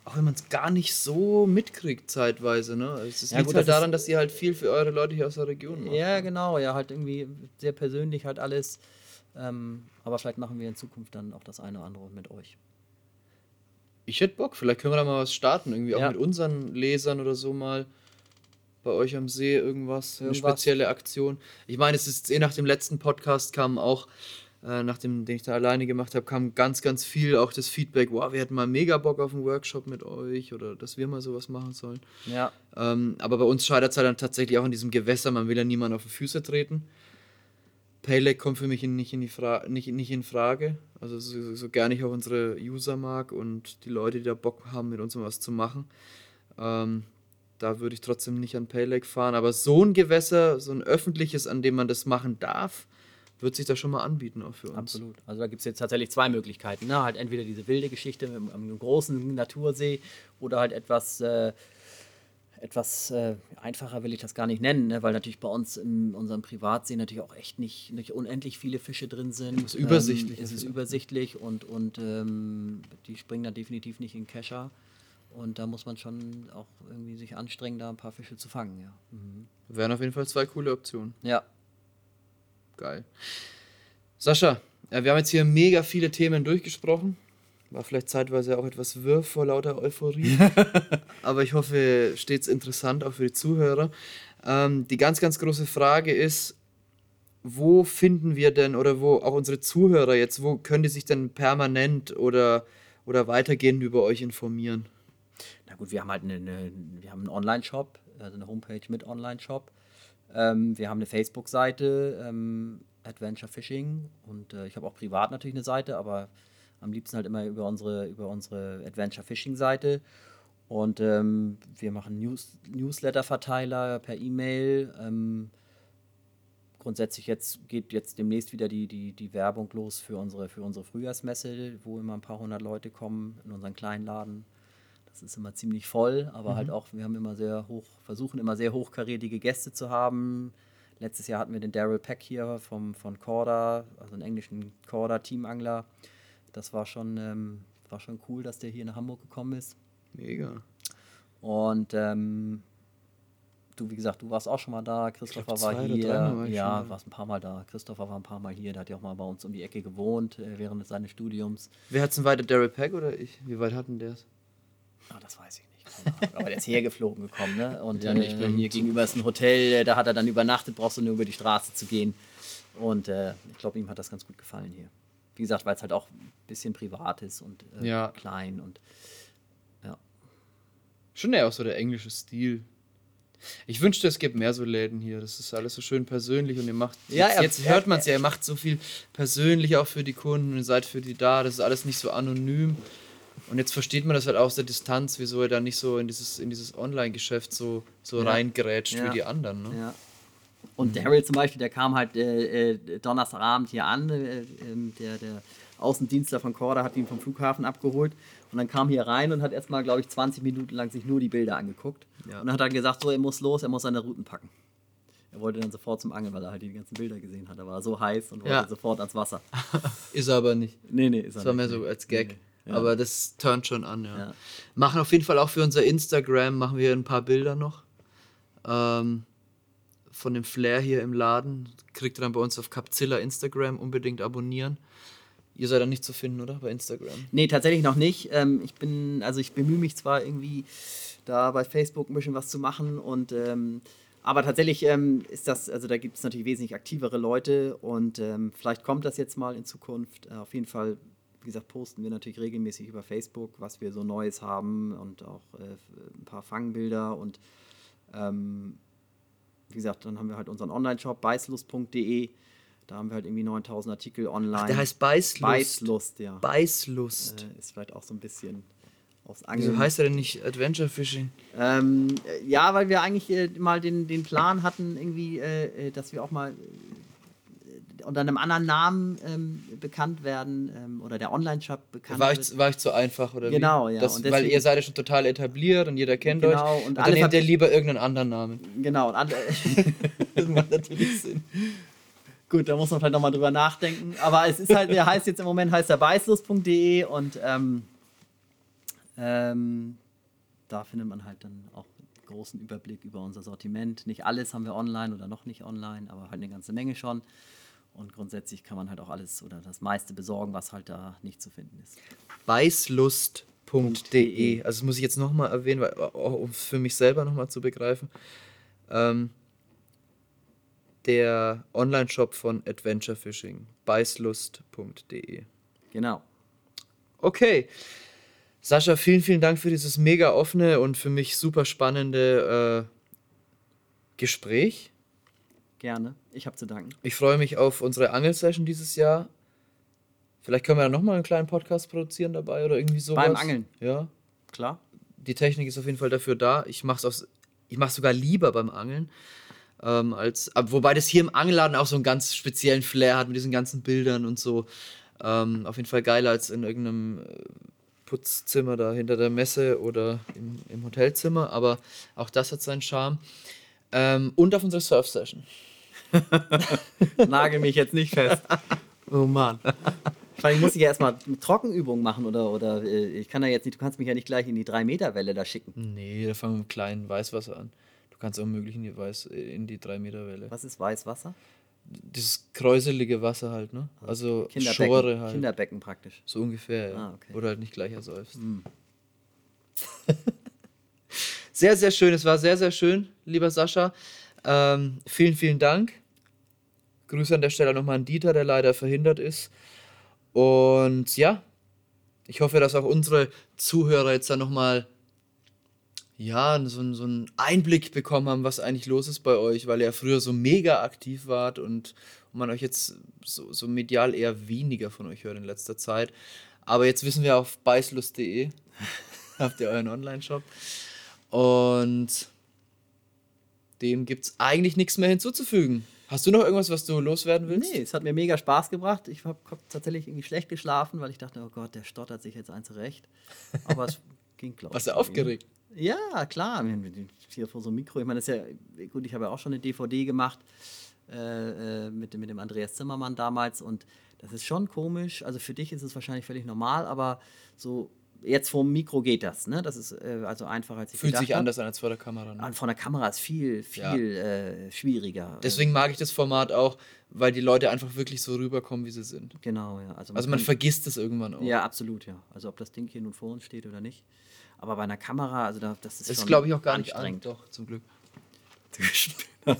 Auch wenn man es gar nicht so mitkriegt zeitweise, ne? Es ist Ja, liegt gut, halt das daran, dass ihr halt viel für eure Leute hier aus der Region macht. Ja, genau, ja, halt irgendwie sehr persönlich halt alles. Ähm, aber vielleicht machen wir in Zukunft dann auch das eine oder andere mit euch. Ich hätte Bock, vielleicht können wir da mal was starten, irgendwie auch Ja. mit unseren Lesern oder so mal bei euch am See irgendwas, eine Irgendwas. spezielle Aktion. Ich meine, es ist eh nach dem letzten Podcast kam auch, äh, nach dem, den ich da alleine gemacht habe, kam ganz, ganz viel auch das Feedback, wow, wir hätten mal mega Bock auf einen Workshop mit euch oder dass wir mal sowas machen sollen. Ja. Ähm, aber bei uns scheitert es halt dann tatsächlich auch in diesem Gewässer. Man will ja niemanden auf die Füße treten. Paylake kommt für mich in, nicht, in die Fra nicht, nicht in Frage. Also so, so gerne ich auch unsere User mag und die Leute, die da Bock haben, mit uns was zu machen. Ähm, da würde ich trotzdem nicht an Paylake fahren. Aber so ein Gewässer, so ein öffentliches, an dem man das machen darf, wird sich da schon mal anbieten auch für uns. Absolut. Also da gibt es jetzt tatsächlich zwei Möglichkeiten. Ne? Halt entweder diese wilde Geschichte mit einem, großen Natursee oder halt etwas, äh, etwas äh, einfacher will ich das gar nicht nennen, ne? weil natürlich bei uns in unserem Privatsee natürlich auch echt nicht, nicht unendlich viele Fische drin sind. Was übersichtlich Ähm, es ist, ist übersichtlich und, und ähm, die springen da definitiv nicht in Kescher. Und da muss man schon auch irgendwie sich anstrengen, da ein paar Fische zu fangen. Ja. Mhm. Wären auf jeden Fall zwei coole Optionen. ja. Geil. Sascha, ja, wir haben jetzt hier mega viele Themen durchgesprochen. War vielleicht zeitweise auch etwas wirr vor lauter Euphorie. Aber ich hoffe, stets interessant auch für die Zuhörer. Ähm, die ganz, ganz große Frage ist, wo finden wir denn oder wo auch unsere Zuhörer jetzt, wo können die sich denn permanent oder, oder weitergehend über euch informieren? Na gut, wir haben halt eine, eine, wir haben einen Online-Shop, also eine Homepage mit Online-Shop. Ähm, wir haben eine Facebook-Seite, ähm, Adventure Fishing. Und äh, ich habe auch privat natürlich eine Seite, aber am liebsten halt immer über unsere, über unsere Adventure Fishing-Seite. Und ähm, wir machen News, Newsletter-Verteiler per E-Mail. Ähm, grundsätzlich jetzt geht jetzt demnächst wieder die, die, die Werbung los für unsere, für unsere Frühjahrsmesse, wo immer ein paar hundert Leute kommen in unseren kleinen Laden. Das ist immer ziemlich voll, aber mhm. halt auch, wir haben immer sehr hoch, versuchen immer sehr hochkarätige Gäste zu haben. Letztes Jahr hatten wir den Daryl Peck hier vom, von Corda, also einen englischen Corda-Teamangler. Das war schon, ähm, war schon cool, dass der hier nach Hamburg gekommen ist. Mega. Und ähm, du, wie gesagt, du warst auch schon mal da. Christopher glaub, war hier. War ja, du warst ein paar Mal da. Christopher war ein paar Mal hier. Der hat ja auch mal bei uns um die Ecke gewohnt äh, während seines Studiums. Wer hat es denn weiter, Daryl Peck oder ich? Wie weit hatten der es? Ah, das weiß ich nicht. Aber der ist hergeflogen gekommen, ne? Und ja, äh, hier gegenüber ist ein Hotel, äh, da hat er dann übernachtet, brauchst du nur über die Straße zu gehen. Und äh, ich glaube, ihm hat das ganz gut gefallen hier. Wie gesagt, weil es halt auch ein bisschen privat ist und äh, ja. klein und Schon eher auch so der englische Stil. Ich wünschte, es gibt mehr so Läden hier. Das ist alles so schön persönlich und ihr macht. Ja, jetzt, jetzt hört man es ja, ihr macht so viel persönlich auch für die Kunden und ihr seid für die da. Das ist alles nicht so anonym. Und jetzt versteht man das halt auch aus der Distanz, wieso er da nicht so in dieses, in dieses Online-Geschäft so, so ja. reingerätscht ja. wie die anderen. Ne? Ja. Und mhm. Daryl zum Beispiel, der kam halt äh, äh, Donnerstagabend hier an. Äh, ähm, der, der Außendienstler von Corda hat ihn vom Flughafen abgeholt. Und dann kam hier rein und hat erstmal, glaube ich, 20 Minuten lang sich nur die Bilder angeguckt. Ja. Und dann hat er gesagt, so, er muss los, er muss seine Routen packen. Er wollte dann sofort zum Angeln, weil er halt die ganzen Bilder gesehen hat. Er war so heiß und wollte ja. sofort ans Wasser. ist er aber nicht. Nee, nee, ist er das war mehr so als Gag. Nee, nee. Ja. Aber das turnt schon an, ja. ja. Machen auf jeden Fall auch für unser Instagram, machen wir ein paar Bilder noch. Ähm, von dem Flair hier im Laden. Kriegt ihr dann bei uns auf Capzilla Instagram unbedingt abonnieren. Ihr seid dann nicht zu finden, oder? Bei Instagram? Nee, tatsächlich noch nicht. Ähm, ich bin, also ich bemühe mich zwar irgendwie da bei Facebook ein bisschen was zu machen und ähm, aber tatsächlich ähm, ist das, also da gibt es natürlich wesentlich aktivere Leute und ähm, vielleicht kommt das jetzt mal in Zukunft. Äh, auf jeden Fall, wie gesagt, posten wir natürlich regelmäßig über Facebook, was wir so Neues haben und auch äh, ein paar Fangbilder und ähm, wie gesagt, dann haben wir halt unseren Online-Shop beißlust.de da haben wir halt irgendwie 9000 Artikel online. Ach, der heißt Beißlust. Beißlust, ja. Beißlust. Äh, ist vielleicht auch so ein bisschen aufs Angeln. Wieso heißt er denn nicht Adventure Fishing? Ähm, äh, ja, weil wir eigentlich äh, mal den, den Plan hatten, irgendwie, äh, äh dass wir auch mal unter einem anderen Namen ähm, bekannt werden ähm, oder der Online-Shop bekannt war ich, War ich zu einfach oder Genau, wie? ja. Das, deswegen, weil ihr seid ja schon total etabliert und jeder kennt genau, euch. Und, und dann nehmt ihr lieber irgendeinen anderen Namen. Genau. Und das macht natürlich Sinn. Gut, da muss man vielleicht nochmal drüber nachdenken. Aber es ist halt, der heißt jetzt im Moment heißt er beißlust.de und ähm, ähm, da findet man halt dann auch einen großen Überblick über unser Sortiment. Nicht alles haben wir online oder noch nicht online, aber halt eine ganze Menge schon. Und grundsätzlich kann man halt auch alles oder das meiste besorgen, was halt da nicht zu finden ist. Beißlust.de. Also das muss ich jetzt nochmal erwähnen, weil, um für mich selber nochmal zu begreifen. Ähm, der Online-Shop von Adventure Fishing, beißlust.de. Genau. Okay. Sascha, vielen, vielen Dank für dieses mega offene und für mich super spannende äh, Gespräch. Gerne. Ich habe zu danken. Ich freue mich auf unsere Angelsession dieses Jahr. Vielleicht können wir ja nochmal einen kleinen Podcast produzieren dabei oder irgendwie sowas. Beim Angeln. Ja. Klar. Die Technik ist auf jeden Fall dafür da. Ich mache es sogar lieber beim Angeln. Ähm, als, wobei das hier im Angelladen auch so einen ganz speziellen Flair hat mit diesen ganzen Bildern und so. Ähm, auf jeden Fall geiler als in irgendeinem äh, Putzzimmer da hinter der Messe oder im, im Hotelzimmer, aber auch das hat seinen Charme. Ähm, und auf unserer Surf-Session. Nagel mich jetzt nicht fest. Oh Mann. Vielleicht muss ich ja erstmal eine Trockenübung machen oder, oder äh, ich kann ja jetzt nicht, du kannst mich ja nicht gleich in die 3-Meter-Welle da schicken. Nee, da fangen wir mit kleinen Weißwasser an. Du kannst auch möglich in die, Weiß, in die 3-Meter-Welle. Was ist Weißwasser? Dieses kräuselige Wasser halt, ne? Also Kinderbecken, Schore halt. Kinderbecken praktisch. So ungefähr, ja. Ah, okay. Wo du halt nicht gleich ersäufst. Mm. sehr, sehr schön. Es war sehr, sehr schön, lieber Sascha. Ähm, vielen, vielen Dank. Grüße an der Stelle nochmal an Dieter, der leider verhindert ist. Und ja, ich hoffe, dass auch unsere Zuhörer jetzt dann nochmal ja, so, so einen Einblick bekommen haben, was eigentlich los ist bei euch, weil ihr früher so mega aktiv wart und man euch jetzt so, so medial eher weniger von euch hört in letzter Zeit. Aber jetzt wissen wir auf beißlust.de habt ihr euren Online-Shop. Und dem gibt es eigentlich nichts mehr hinzuzufügen. Hast du noch irgendwas, was du loswerden willst? Nee, es hat mir mega Spaß gebracht. Ich habe tatsächlich irgendwie schlecht geschlafen, weil ich dachte, oh Gott, der stottert sich jetzt ein zurecht. Aber es ging, glaube ich. Warst du aufgeregt? Ja, klar. Hier vor so einem Mikro. Ich meine, das ist ja, gut, ich habe ja auch schon eine DVD gemacht äh, äh, mit, dem- mit dem Andreas Zimmermann damals und das ist schon komisch. Also für dich ist es wahrscheinlich völlig normal, aber so jetzt vor dem Mikro geht das. Ne? Das ist äh, also einfacher als ich Fühlt sich hab. anders an als vor der Kamera. Ne? Von der Kamera ist viel, viel äh, schwieriger. Deswegen mag ich das Format auch, weil die Leute einfach wirklich so rüberkommen, wie sie sind. Genau, ja. Also Also man kann- vergisst es irgendwann auch. Ja, absolut, ja. Also ob das Ding hier nun vor uns steht oder nicht. Aber bei einer Kamera, also da, das ist Das ist, glaube ich, auch gar nicht anstrengend. an. Doch, zum Glück.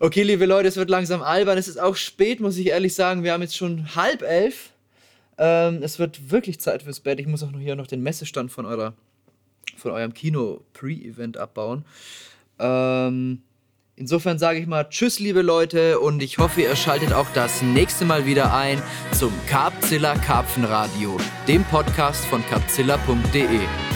okay, liebe Leute, es wird langsam albern. Es ist auch spät, muss ich ehrlich sagen. Wir haben jetzt schon halb elf. Ähm, es wird wirklich Zeit fürs Bett. Ich muss auch noch hier noch den Messestand von eurer, von eurem Kino-Pre-Event abbauen. Ähm, insofern sage ich mal Tschüss, liebe Leute, und ich hoffe, ihr schaltet auch das nächste Mal wieder ein zum Carpzilla Karpfenradio, dem Podcast von carpzilla.de. Tschüss.